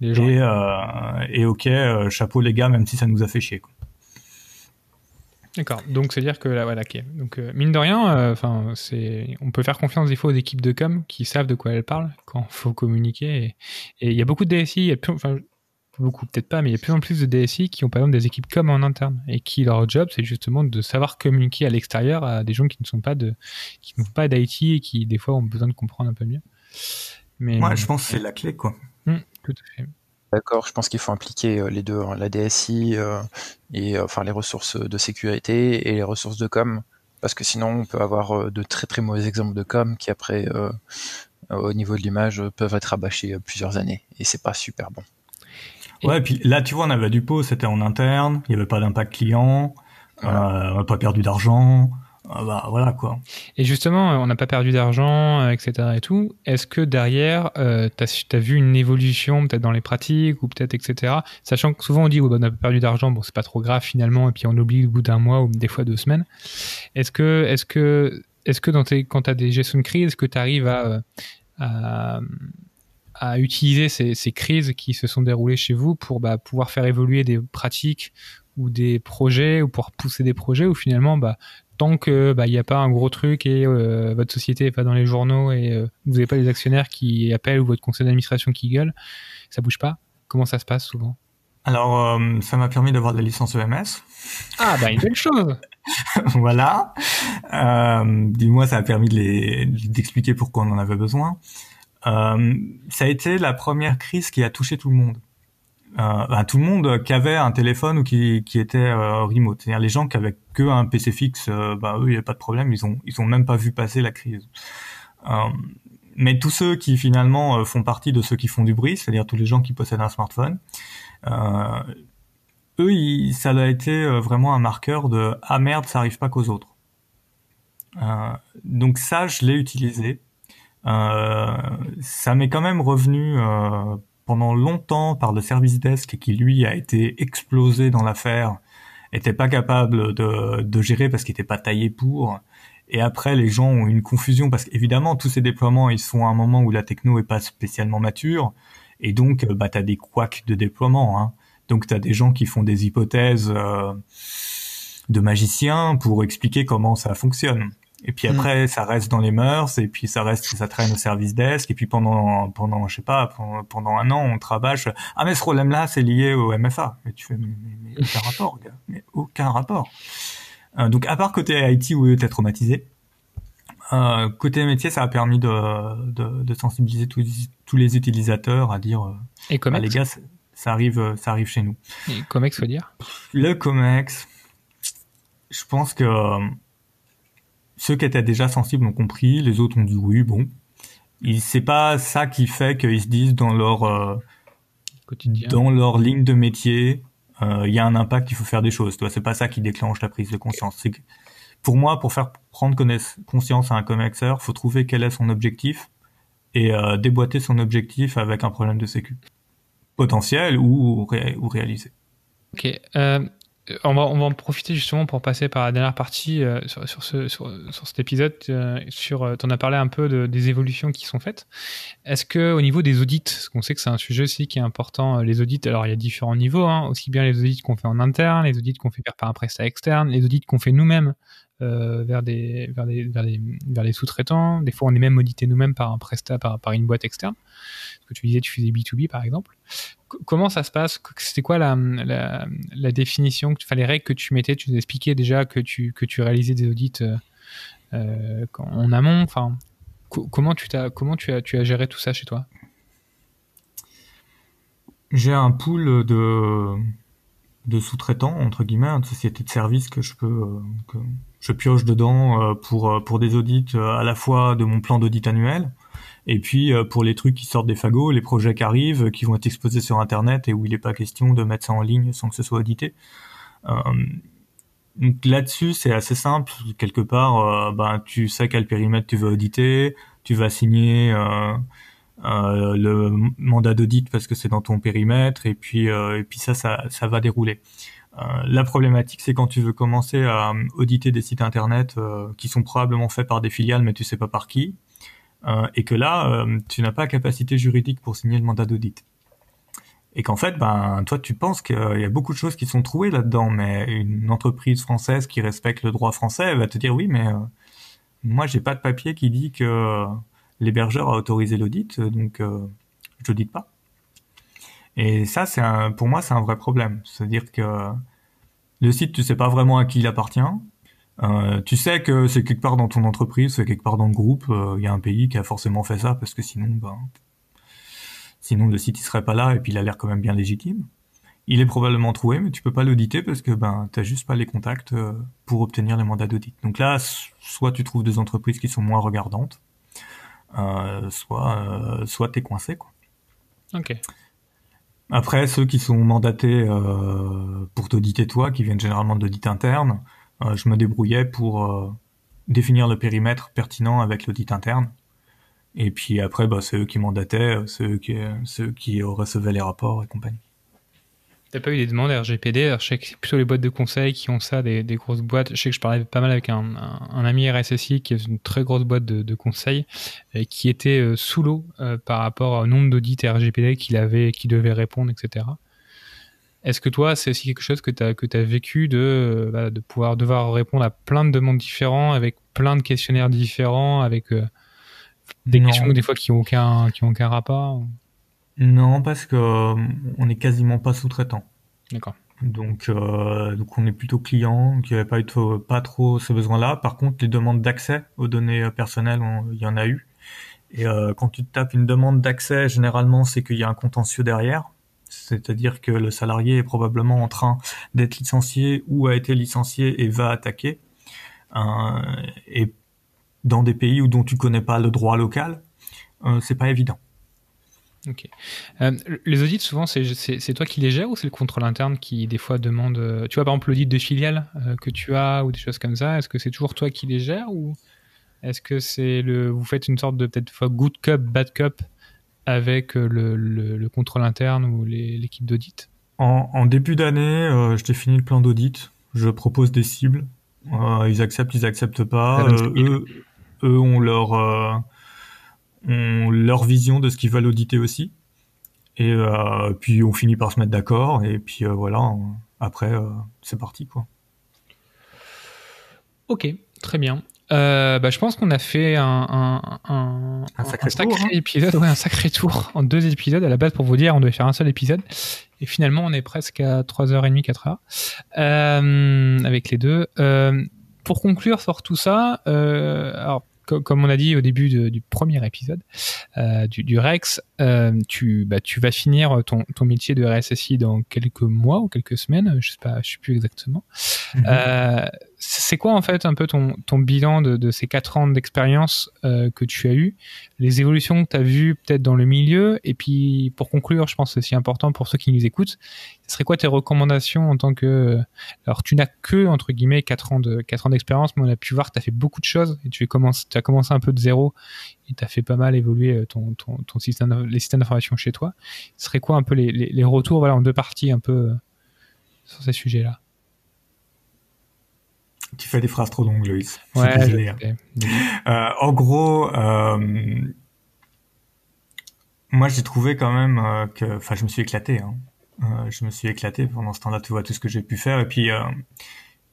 Et, euh, et ok, euh, chapeau les gars, même si ça nous a fait chier. D'accord. Donc c'est à dire que là, voilà, ok. Donc mine de rien, enfin c'est, on peut faire confiance des fois aux équipes de com qui savent de quoi elles parlent quand faut communiquer. Et il y a beaucoup de DSI, il enfin, beaucoup, peut-être pas, mais il y a de plus en plus de DSI qui ont par exemple des équipes comme en interne et qui leur job c'est justement de savoir communiquer à l'extérieur à des gens qui ne sont pas de, qui n'ont pas d'IT et qui des fois ont besoin de comprendre un peu mieux. Mais ouais, je pense que c'est la clé quoi. Hum, tout à fait. D'accord, je pense qu'il faut impliquer euh, les deux, hein, la DSI euh, et euh, enfin les ressources de sécurité et les ressources de com, parce que sinon on peut avoir de très très mauvais exemples de com qui après au niveau de l'image peuvent être abâchés plusieurs années et c'est pas super bon. Ouais, et puis là, tu vois, on avait du pot, c'était en interne, il n'y avait pas d'impact client, euh, on n'a pas perdu d'argent. Euh, bah, voilà quoi. Et justement, on n'a pas perdu d'argent, etc. Euh, et tout. Est-ce que derrière, euh, tu as, vu une évolution peut-être dans les pratiques ou peut-être etc. Sachant que souvent on dit ouais, bah, on n'a pas perdu d'argent, bon c'est pas trop grave finalement, et puis on oublie au bout d'un mois ou des fois deux semaines. Est-ce que, est-ce que, est-ce que dans tes, quand tu as des gestions de crise, est-ce que tu arrives à, à à utiliser ces, ces, crises qui se sont déroulées chez vous pour bah, pouvoir faire évoluer des pratiques ou des projets ou pour pousser des projets ou finalement bah, tant que bah, il n'y a pas un gros truc et euh, votre société n'est pas dans les journaux et euh, vous n'avez pas les actionnaires qui appellent ou votre conseil d'administration qui gueule, ça bouge pas? Comment ça se passe souvent? Alors euh, ça m'a permis d'avoir la licence EMS. Ah bah une belle chose. voilà. Dis-moi, ça a permis d'expliquer pourquoi on en avait besoin. Euh, ça a été la première crise qui a touché tout le monde. Euh, ben, tout le monde qui avait un téléphone ou qui, qui était euh, remote. C'est-à-dire les gens qui avaient que un PC fixe, bah, eux, il n'y a pas de problème, ils ont ils ont même pas vu passer la crise. Mais tous ceux qui finalement font partie de ceux qui font du bruit, c'est-à-dire tous les gens qui possèdent un smartphone, eux, ils, ça a été vraiment un marqueur de ah merde, ça arrive pas qu'aux autres. donc ça, je l'ai utilisé ça m'est quand même revenu euh, pendant longtemps par le service desk qui lui a été explosé dans l'affaire, était pas capable de, de gérer parce qu'il était pas taillé pour. Et après, les gens ont une confusion parce qu'évidemment, tous ces déploiements, ils sont à un moment où la techno est pas spécialement mature. Et donc, bah, tu des couacs de déploiement. Hein. Donc, tu as des gens qui font des hypothèses euh, de magiciens pour expliquer comment ça fonctionne. Et puis après, ça reste dans les mœurs, et puis ça reste, ça traîne au service desk, et puis pendant, pendant, je sais pas, pendant, un an, on travaille. Ah mais ce problème-là, c'est lié au MFA. Mais tu fais, mais, aucun rapport, gars. Mais aucun rapport. Euh, donc à part côté IT où t'es traumatisé, euh, côté métier, ça a permis de, de, de sensibiliser tous, tous, les utilisateurs à dire, euh, et les gars, ça arrive, ça arrive chez nous. Et Comex, faut dire? Le Comex, je pense que ceux qui étaient déjà sensibles ont compris, les autres ont dit oui, bon. C'est pas ça qui fait qu'ils se disent dans leur euh, quotidien, dans leur ligne de métier, euh, il y a un impact, il faut faire des choses. Toi, c'est pas ça qui déclenche la prise de conscience. C'est pour moi, pour faire prendre conscience à un comexer, faut trouver quel est son objectif et euh, déboîter son objectif avec un problème de sécu potentiel ou, ou réalisé. Ok. Euh, on va, on va en profiter justement pour passer par la dernière partie euh, sur, ce, sur, cet épisode. Euh, sur, tu en as parlé un peu de, des évolutions qui sont faites. Est-ce que au niveau des audits, parce qu'on sait que c'est un sujet aussi qui est important, les audits, alors il y a différents niveaux, hein, aussi bien les audits qu'on fait en interne, les audits qu'on fait par un prestat externe, les audits qu'on fait nous-mêmes euh, vers des sous-traitants. Des fois, on est même audité nous-mêmes par un prestat, par, par une boîte externe. Ce que tu disais, tu faisais B2B par exemple comment ça se passe? C'était quoi la, la, définition, les règles que tu mettais? Tu nous expliquais déjà que tu, que tu réalisais des audits euh, euh en amont. Enfin, comment tu as comment tu as tu as géré tout ça chez toi? J'ai un pool de de sous-traitants entre guillemets, de sociétés de services que je peux euh, que je pioche dedans pour pour des audits à la fois de mon plan d'audit annuel et puis euh, pour les trucs qui sortent des fagots, les projets qui arrivent, qui vont être exposés sur Internet et où il n'est pas question de mettre ça en ligne sans que ce soit audité. Euh, donc là-dessus, c'est assez simple. Quelque part, euh, ben, tu sais quel périmètre tu veux auditer, tu vas signer euh, euh, le mandat d'audit parce que c'est dans ton périmètre, et puis et puis ça, ça, ça va dérouler. la problématique, c'est quand tu veux commencer à auditer des sites internet qui sont probablement faits par des filiales, mais tu sais pas par qui. Euh, et que là, euh, tu n'as pas capacité juridique pour signer le mandat d'audit. Et qu'en fait, ben, toi, tu penses qu'il y a beaucoup de choses qui sont trouvées là-dedans, mais une entreprise française qui respecte le droit français va te dire oui, mais euh, moi, j'ai pas de papier qui dit que l'hébergeur a autorisé l'audit, donc euh, je l'audite pas. Et ça, c'est pour moi, c'est un vrai problème. C'est-à-dire que le site, tu sais pas vraiment à qui il appartient. Euh, tu sais que c'est quelque part dans ton entreprise, c'est quelque part dans le groupe, euh, il y a un pays qui a forcément fait ça parce que sinon, ben, sinon le site il serait pas là et puis il a l'air quand même bien légitime. Il est probablement trouvé, mais tu peux pas l'auditer parce que ben t'as juste pas les contacts euh, pour obtenir les mandats d'audit. Donc là, soit tu trouves des entreprises qui sont moins regardantes, euh, soit soit t'es coincé quoi. Ok. Après, ceux qui sont mandatés pour t'auditer toi, qui viennent généralement d'audit interne, euh, je me débrouillais pour euh, définir le périmètre pertinent avec l'audit interne. Et puis après, bah, c'est eux qui mandataient, c'est eux qui, ceux qui recevaient les rapports et compagnie. T'as pas eu des demandes RGPD Je sais que c'est plutôt les boîtes de conseil qui ont ça, des, grosses boîtes. Je sais que je parlais pas mal avec un, ami RSSI qui est une très grosse boîte de, conseil et qui était euh, sous l'eau par rapport au nombre d'audits RGPD qu'il avait, qu'il devait répondre, etc. Est-ce que toi, c'est aussi quelque chose que tu as, que as vécu de, euh, bah, de pouvoir devoir répondre à plein de demandes différentes, avec plein de questionnaires différents, avec euh, des questions des fois qui n'ont aucun, qui ont aucun rapport Non, parce que euh, on n'est quasiment pas sous-traitant. D'accord. Donc, donc on est plutôt client, qui n'avait pas eu pas trop ce besoin-là. Par contre, les demandes d'accès aux données personnelles, il y en a eu. Et quand tu tapes une demande d'accès, généralement, c'est qu'il y a un contentieux derrière. C'est-à-dire que le salarié est probablement en train d'être licencié ou a été licencié et va attaquer. Euh, et dans des pays où dont tu connais pas le droit local, euh, c'est pas évident. Ok. Euh, les audits, souvent, c'est toi qui les gères ou c'est le contrôle interne qui, des fois, demande. Tu vois, par exemple, l'audit de filiale que tu as ou des choses comme ça, est-ce que c'est toujours toi qui les gères ou est-ce que c'est le. Vous faites une sorte de peut-être good cup, bad cup avec euh, le, contrôle interne ou l'équipe d'audit en, début d'année, euh, je définis le plan d'audit. Je propose des cibles. Euh, ils acceptent, ils acceptent pas. eux, eux ont leur ont leur vision de ce qu'ils veulent auditer aussi. Et puis on finit par se mettre d'accord. Et puis voilà. après, c'est parti quoi. Ok, très bien. Euh, bah, je pense qu'on a fait un, un, un, Un sacré tour, hein. épisode, ouais, un sacré tour en deux épisodes. À la base, pour vous dire, on devait faire un seul épisode. Et finalement, on est presque à 3h30, 4h, euh, avec les deux. Euh, pour conclure sur tout ça, euh, alors, co- comme on a dit au début de- du premier épisode euh, du, du Rex, euh, tu, bah, tu vas finir ton, ton métier de RSSI dans quelques mois ou quelques semaines, je sais pas, je sais plus exactement. Euh, c'est quoi en fait un peu ton, bilan de, ces quatre ans d'expérience euh, que tu as eu, les évolutions que tu as vues peut-être dans le milieu, et puis pour conclure, je pense que c'est aussi important pour ceux qui nous écoutent, ce serait quoi tes recommandations en tant que... Alors tu n'as que, entre guillemets, quatre ans de d'expérience, mais on a pu voir que tu as fait beaucoup de choses, et tu, as commencé un peu de zéro, et tu as fait pas mal évoluer euh, ton, ton, système, les systèmes d'information chez toi. Ce serait quoi un peu les, les, les retours voilà, en deux parties un peu euh, sur ces sujets-là? Tu fais des phrases trop longues, Loïs. Ouais, désolé, hein. Euh, en gros, euh, moi j'ai trouvé quand même euh, que, enfin, je me suis éclaté. Hein. Euh, je me suis éclaté pendant ce temps-là. Tu vois tout ce que j'ai pu faire. Et puis, euh,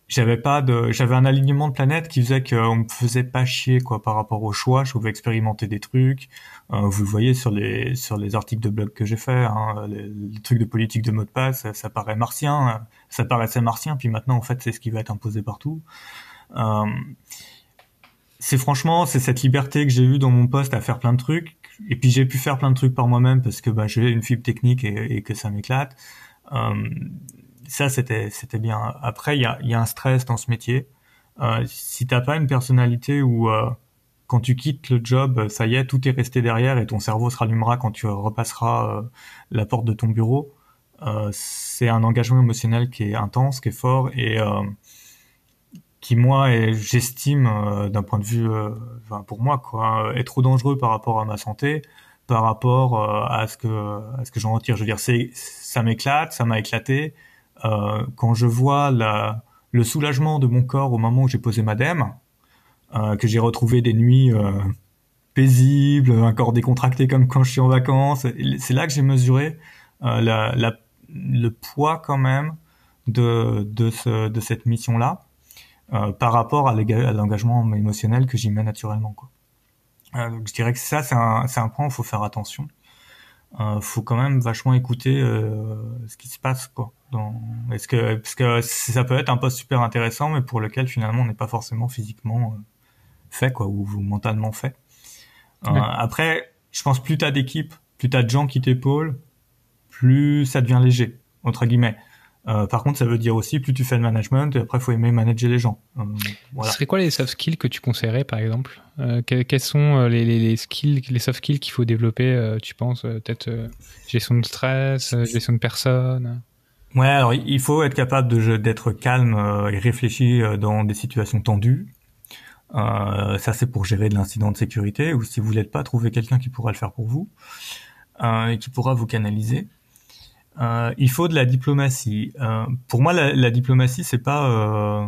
j'avais pas de, j'avais un alignement de planète qui faisait qu'on me faisait pas chier quoi par rapport au choix. Je pouvais expérimenter des trucs. Euh, vous le voyez sur les sur les articles de blog que j'ai fait. Hein, les, trucs de politique de mot de passe, ça, paraît martien. Ça paraissait martien. Puis maintenant, en fait, c'est ce qui va être imposé partout. Euh, c'est franchement, c'est cette liberté que j'ai eue dans mon poste à faire plein de trucs. Et puis j'ai pu faire plein de trucs par moi-même parce que bah, j'ai une fibre technique et, que ça m'éclate. Euh, ça, c'était c'était bien. Après, il y a, y a un stress dans ce métier. Euh, si t'as pas une personnalité où euh, quand tu quittes le job, ça y est, tout est resté derrière et ton cerveau se rallumera quand tu repasseras euh, la porte de ton bureau. Euh, c'est un engagement émotionnel qui est intense, qui est fort et euh, qui moi est- j'estime euh, d'un point de vue pour moi quoi est trop dangereux par rapport à ma santé par rapport à ce que à ce que j'en retire je veux dire c'est ça m'éclate ça m'a éclaté Euh, quand je vois la le soulagement de mon corps au moment où j'ai posé ma dème euh, que j'ai retrouvé des nuits euh, paisibles un corps décontracté comme quand je suis en vacances c'est là que j'ai mesuré euh, la, la le poids quand même de de ce de cette mission là euh, par rapport à l'engagement émotionnel que j'y mets naturellement. Quoi. Je dirais que ça, c'est un, un point où il faut faire attention. Euh, faut quand même vachement écouter euh, ce qui se passe. Quoi. Dans... Est-ce que, parce que ça peut être un poste super intéressant, mais pour lequel finalement on n'est pas forcément physiquement euh, fait quoi, ou, ou mentalement fait. Euh, Ouais. Après, je pense plus t'as d'équipe, plus t'as de gens qui t'épaulent, plus ça devient léger, entre guillemets. Euh, par contre, ça veut dire aussi plus tu fais de management, et après, faut aimer manager les gens. Euh, voilà. Ce serait quoi les soft skills que tu conseillerais, par exemple Euh, que- Quels sont euh, les, les, les skills, les soft skills qu'il faut développer, euh, tu penses euh, Peut-être gestion de stress, gestion de personnes? Ouais, alors il faut être capable d'être calme et réfléchi dans des situations tendues. Euh, ça, c'est pour gérer de l'incident de sécurité, ou si vous l'êtes pas, trouver quelqu'un qui pourra le faire pour vous euh, et qui pourra vous canaliser. Euh, il faut de la diplomatie. Euh, pour moi, la, la diplomatie, c'est pas. euh,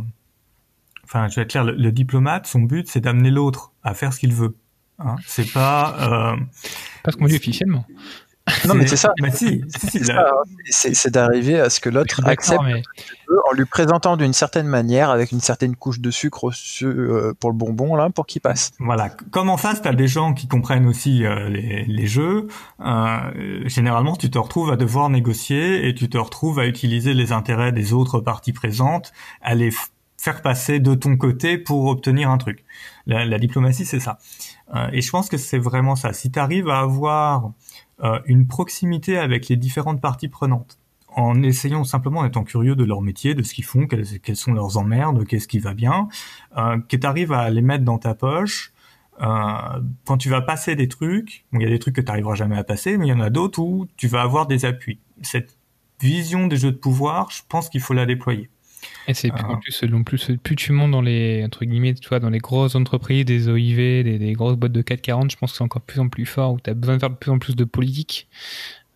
Enfin, je vais être clair. Le, le diplomate, son but, c'est d'amener l'autre à faire ce qu'il veut. Hein, c'est pas. Euh, Pas ce qu'on dit officiellement. Non, mais c'est ça. Bah si, si, C'est hein. C'est d'arriver à ce que l'autre accepte mais en lui présentant d'une certaine manière, avec une certaine couche de sucre euh, pour le bonbon, là, pour qu'il passe. Voilà. Comme en face, tu as des gens qui comprennent aussi euh, les, les jeux. Euh, généralement, tu te retrouves à devoir négocier et tu te retrouves à utiliser les intérêts des autres parties présentes, à les faire passer de ton côté pour obtenir un truc. La, la diplomatie, c'est ça. Euh, et je pense que c'est vraiment ça. Si tu arrives à avoir une proximité avec les différentes parties prenantes, en essayant simplement étant curieux de leur métier, de ce qu'ils font, quelles, sont leurs emmerdes, qu'est-ce qui va bien, euh, que tu arrives à les mettre dans ta poche, euh, quand tu vas passer des trucs, il y a des trucs que tu n'arriveras jamais à passer, mais il y en a d'autres où tu vas avoir des appuis. Cette vision des jeux de pouvoir, je pense qu'il faut la déployer. Et c'est en plus, non plus, plus tu montes dans les entre guillemets, tu vois, dans les grosses entreprises, des OIV, des, des grosses boîtes de 440, je pense que c'est encore de plus en plus fort, où tu as besoin de faire de plus en plus de politique.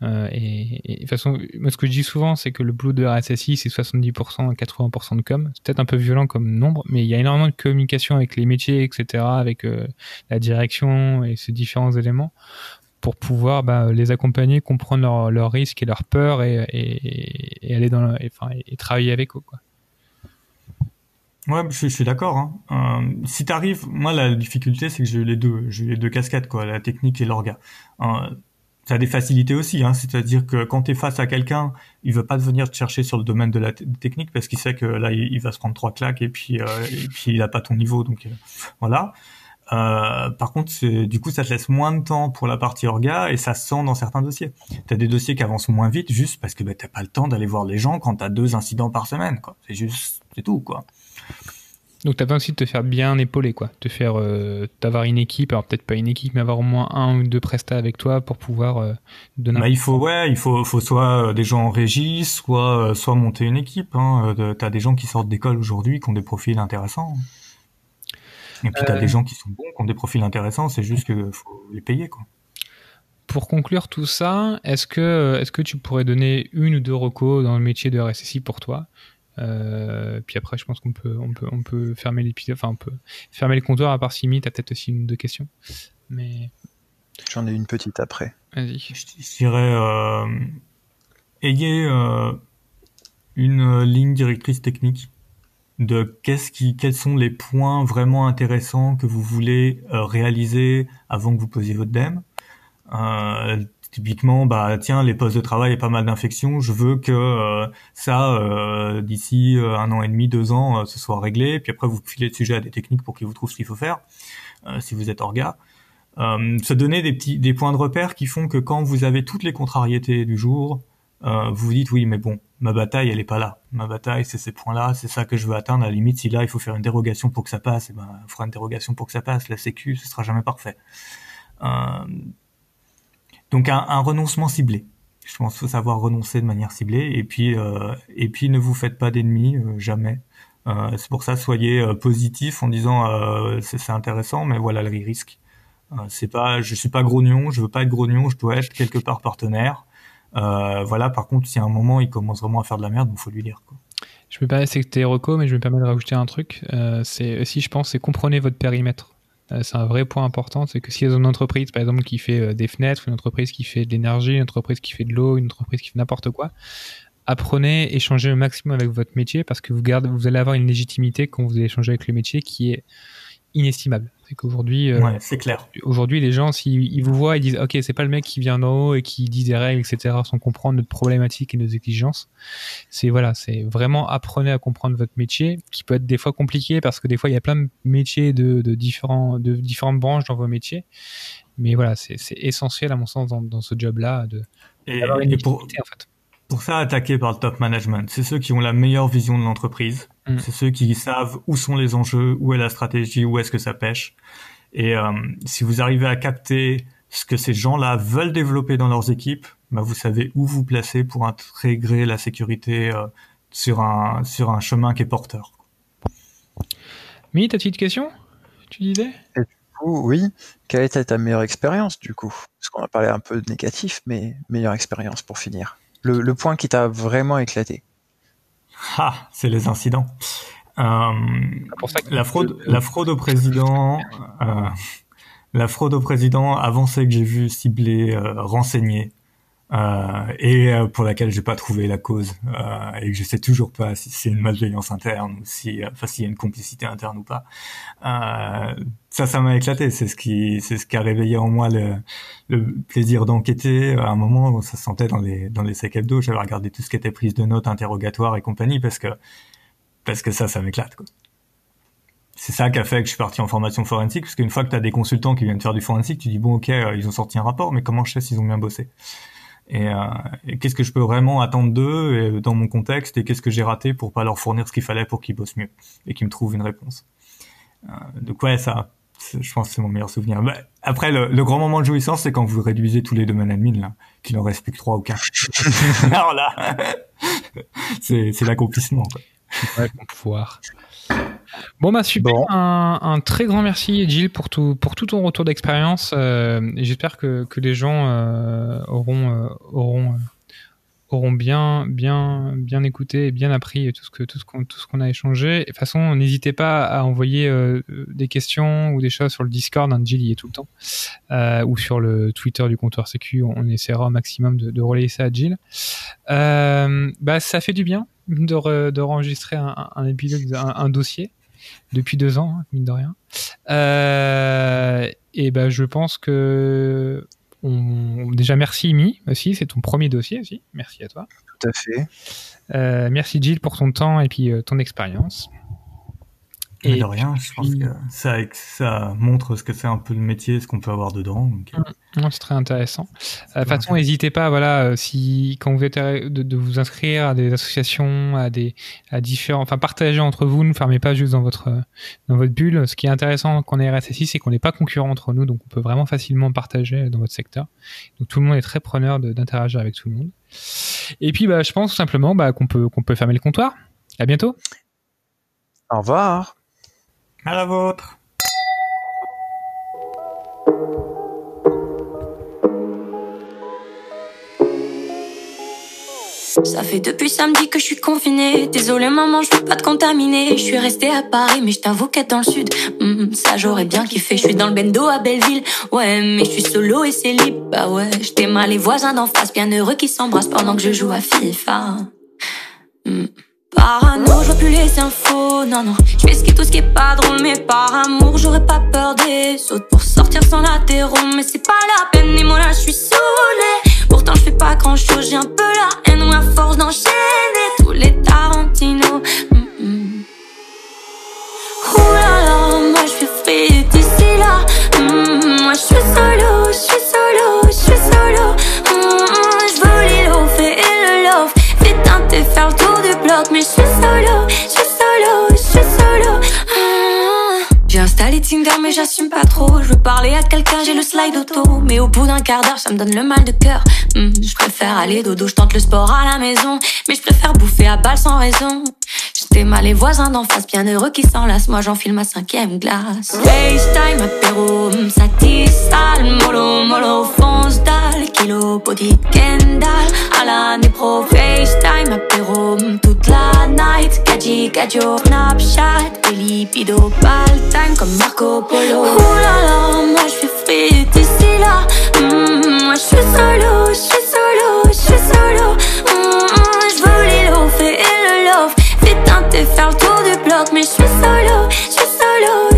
Euh, et, et de toute façon, moi, ce que je dis souvent, c'est que le boulot de RSSI, c'est 70% à 80% de com. C'est peut-être un peu violent comme nombre, mais il y a énormément de communication avec les métiers, etc., avec euh, la direction et ces différents éléments pour pouvoir bah, les accompagner, comprendre leurs risques et leurs peurs et, et, et aller dans le- et, enfin, et travailler avec eux. Quoi. Ouais, je, suis d'accord. Hein. Euh, si t'arrives, moi la difficulté c'est que j'ai les deux, j'ai les deux casquettes quoi, la technique et l'orga. Euh, ça a des facilités aussi, hein, c'est-à-dire que quand tu es face à quelqu'un, il veut pas venir te chercher sur le domaine de la technique parce qu'il sait que là il, va se prendre trois claques et puis euh, et puis il a pas ton niveau, donc euh, voilà. Euh, par contre, du coup, ça te laisse moins de temps pour la partie orga et ça se sent dans certains dossiers. Tu as des dossiers qui avancent moins vite juste parce que bah, t'as pas le temps d'aller voir les gens quand tu as deux incidents par semaine. quoi. C'est juste, c'est tout. quoi. Donc t'as besoin aussi de te faire bien épauler, quoi. Te faire, euh, d'avoir une équipe, alors peut-être pas une équipe, mais avoir au moins un ou deux prestats avec toi pour pouvoir euh, donner. Bah, il faut, ouais, il faut, faut soit des gens en régie, soit, soit monter une équipe. Hein. T'as des gens qui sortent d'école aujourd'hui qui ont des profils intéressants. Et puis, tu as des euh, gens qui sont bons, qui ont des profils intéressants, c'est juste qu'il faut les payer. Quoi. Pour conclure tout ça, est-ce que, est que tu pourrais donner une ou deux recos dans le métier de RSSI pour toi? Euh, puis après, je pense qu'on peut, on peut, on peut fermer l'épisode, enfin, on peut fermer le comptoir à part si tu as peut-être aussi une ou deux questions. Mais. J'en ai une petite après. Vas-y. Je, dirais, euh, ayez euh, une ligne directrice technique de qu'est-ce qui, quels sont les points vraiment intéressants que vous voulez euh, réaliser avant que vous posiez votre DEM. Euh, typiquement, bah tiens, les postes de travail et pas mal d'infections, je veux que euh, ça d'ici un an et demi, deux ans, ce soit réglé. Puis après, vous filez le sujet à des techniques pour qu'ils vous trouvent ce qu'il faut faire, si vous êtes orga. se donner des petits, des points de repère qui font que quand vous avez toutes les contrariétés du jour, vous vous dites oui, mais bon, ma bataille, elle est pas là. Ma bataille, c'est ces points-là, c'est ça que je veux atteindre. À la limite, si là, il faut faire une dérogation pour que ça passe, et eh ben, on une dérogation pour que ça passe. La sécu, ce sera jamais parfait. Euh... Donc, un, renoncement ciblé. Je pense qu'il faut savoir renoncer de manière ciblée. Et puis, euh... et puis, ne vous faites pas d'ennemis, euh, jamais. Euh, c'est pour ça, soyez positif en disant c'est intéressant, mais voilà le risque. c'est pas, je suis pas grognon, je veux pas être grognon, je dois être quelque part partenaire. Voilà, par contre, si à un moment il commence vraiment à faire de la merde, il faut lui dire. Quoi. Je me permets, t'es reco, mais je me permets de rajouter un truc. C'est aussi, je pense, c'est comprenez votre périmètre. Euh, c'est un vrai point important, c'est que si y a une entreprise, par exemple, qui fait des fenêtres, une entreprise qui fait de l'énergie, une entreprise qui fait de l'eau, une entreprise qui fait n'importe quoi, apprenez, échangez au maximum avec votre métier parce que vous, gardez, vous allez avoir une légitimité quand vous allez échanger avec le métier qui est inestimable. C'est qu'aujourd'hui, euh, c'est clair. Aujourd'hui, les gens, s'ils vous voient, ils disent, ok, c'est pas le mec qui vient d'en haut et qui dit des règles, etc., sans comprendre notre problématique et nos exigences. C'est voilà, c'est vraiment apprenez à comprendre votre métier, qui peut être des fois compliqué parce que des fois il y a plein de métiers de, de différents, de différentes branches dans vos métiers. Mais voilà, c'est essentiel à mon sens dans, dans ce job-là de et, une pour, en fait. Pour ça, attaquer par le top management, c'est ceux qui ont la meilleure vision de l'entreprise Mm. C'est ceux qui savent où sont les enjeux, où est la stratégie, où est-ce que ça pêche. Et euh, si vous arrivez à capter ce que ces gens-là veulent développer dans leurs équipes, bah vous savez où vous placer pour intégrer la sécurité euh, sur un sur un chemin qui est porteur. Mi, ta petite question? Tu disais? Et du coup, oui. Quelle était ta meilleure expérience du coup? Parce qu'on a parlé un peu de négatif, mais meilleure expérience pour finir. le point qui t'a vraiment éclaté. Ah, c'est les incidents. Euh, la fraude, la fraude au président, euh, la fraude au président avancée que j'ai vu cibler, euh, renseignée, et euh, pour laquelle j'ai pas trouvé la cause euh, et que je sais toujours pas si c'est une malveillance interne ou si enfin s'il y a une complicité interne ou pas. Ça ça m'a éclaté. C'est ce qui c'est ce qui a réveillé en moi le, le plaisir d'enquêter à un moment ça se sentait dans les dans les sacs hebdo j'avais regardé tout ce qui était prise de notes interrogatoire et compagnie parce que parce que ça ça m'éclate quoi. C'est ça qui a fait que je suis parti en formation forensique, parce qu'une fois que tu as des consultants qui viennent faire du forensique, tu dis bon ok, ils ont sorti un rapport, mais comment je sais s'ils ont bien bossé? Et, euh, et qu'est-ce que je peux vraiment attendre d'eux dans mon contexte et qu'est-ce que j'ai raté pour pas leur fournir ce qu'il fallait pour qu'ils bossent mieux et qu'ils me trouvent une réponse. Euh, donc ouais, ça, je pense que c'est mon meilleur souvenir. Bah, après, le, le, grand moment de jouissance, c'est quand vous réduisez tous les domaines admin, là, qu'il en reste plus que trois ou quatre. Alors là, c'est, c'est l'accomplissement. Quoi. Ouais, pouvoir. Bon bah super, un, un, très grand merci Gilles pour tout pour tout ton retour d'expérience. Euh, J'espère que, que les gens euh, auront euh, auront auront bien bien bien écouté et bien appris tout ce que tout ce qu'on tout ce qu'on a échangé. de toute façon, n'hésitez pas à envoyer euh, des questions ou des choses sur le Discord. Hein, Gilles y est tout le temps ou sur le Twitter du comptoir Sécu. On, essaiera au maximum de, de relayer ça à Gilles. bah ça fait du bien de, de enregistrer un, un épilogue, un, dossier depuis deux ans, hein, mine de rien. Euh, et ben, je pense que on... déjà merci Mi aussi, c'est ton premier dossier aussi. Merci à toi. Tout à fait. Euh, merci Gilles pour ton temps et puis euh, ton expérience. Et de rien, je pense que ça, ça montre ce que c'est un peu le métier, ce qu'on peut avoir dedans. Euh. Mm. c'est très intéressant. De toute façon, n'hésitez pas, voilà, si quand vous êtes de, de, vous inscrire à des associations, à des, à différents, enfin, partagez entre vous, ne fermez pas juste dans votre, dans votre bulle. Ce qui est intéressant quand on est RSSI, c'est qu'on n'est pas concurrent entre nous, donc on peut vraiment facilement partager dans votre secteur. Donc tout le monde est très preneur d'interagir avec tout le monde. Et puis, bah, je pense tout simplement bah, qu'on peut, qu'on peut fermer le comptoir. À bientôt. Au revoir. À la vôtre. Ça fait depuis samedi que je suis confinée. Désolée maman, je veux pas te contaminer. Je suis restée à Paris, mais je t'avoue dans le sud, ça j'aurais bien kiffé. Je suis dans le bendo à Belleville, ouais, mais je suis solo et c'est libre. Bah ouais, j'étais mal les voisins d'en face, bien heureux qui s'embrassent pendant que je joue à FIFA. Hmm. Parano, je veux plus les infos, non, non. Je qui tout ce qui est pas drôle, mais par amour, j'aurais pas peur des autres pour sortir sans latéraux. Mais c'est pas la peine, et moi là, je suis saoulée. Pourtant, je fais pas grand chose, j'ai un peu la haine ou la force d'enchaîner tous les Tarantino. Mm Oh là là, moi je suis free d'ici là. Mm, moi je suis solo, J'ai installé Tinder mais j'assume pas trop. Je veux parler à quelqu'un, j'ai le slide auto. Mais au bout d'un quart d'heure, ça me donne le mal de cœur. Hmm, Je préfère aller dodo, je tente le sport à la maison. Mais je préfère bouffer à balle sans raison les voisins d'en face, bien heureux qui s'enlacent. Moi j'enfile ma cinquième glace. FaceTime, apéro, satis, sale, mollo, mollo, fonce dalle, kilo, petit Kendall. À l'année pro, FaceTime, apéro, toute la night. Gadji, gadjo, Snapchat, lipido, pal time comme Marco Polo. Oulala, moi je suis free d'ici là. Mm-hmm, moi je suis solo, je suis solo, je suis solo. Mm-hmm, je veux les fait et le love. Putain, t'es faire le tour du bloc, mais je suis solo, je suis solo.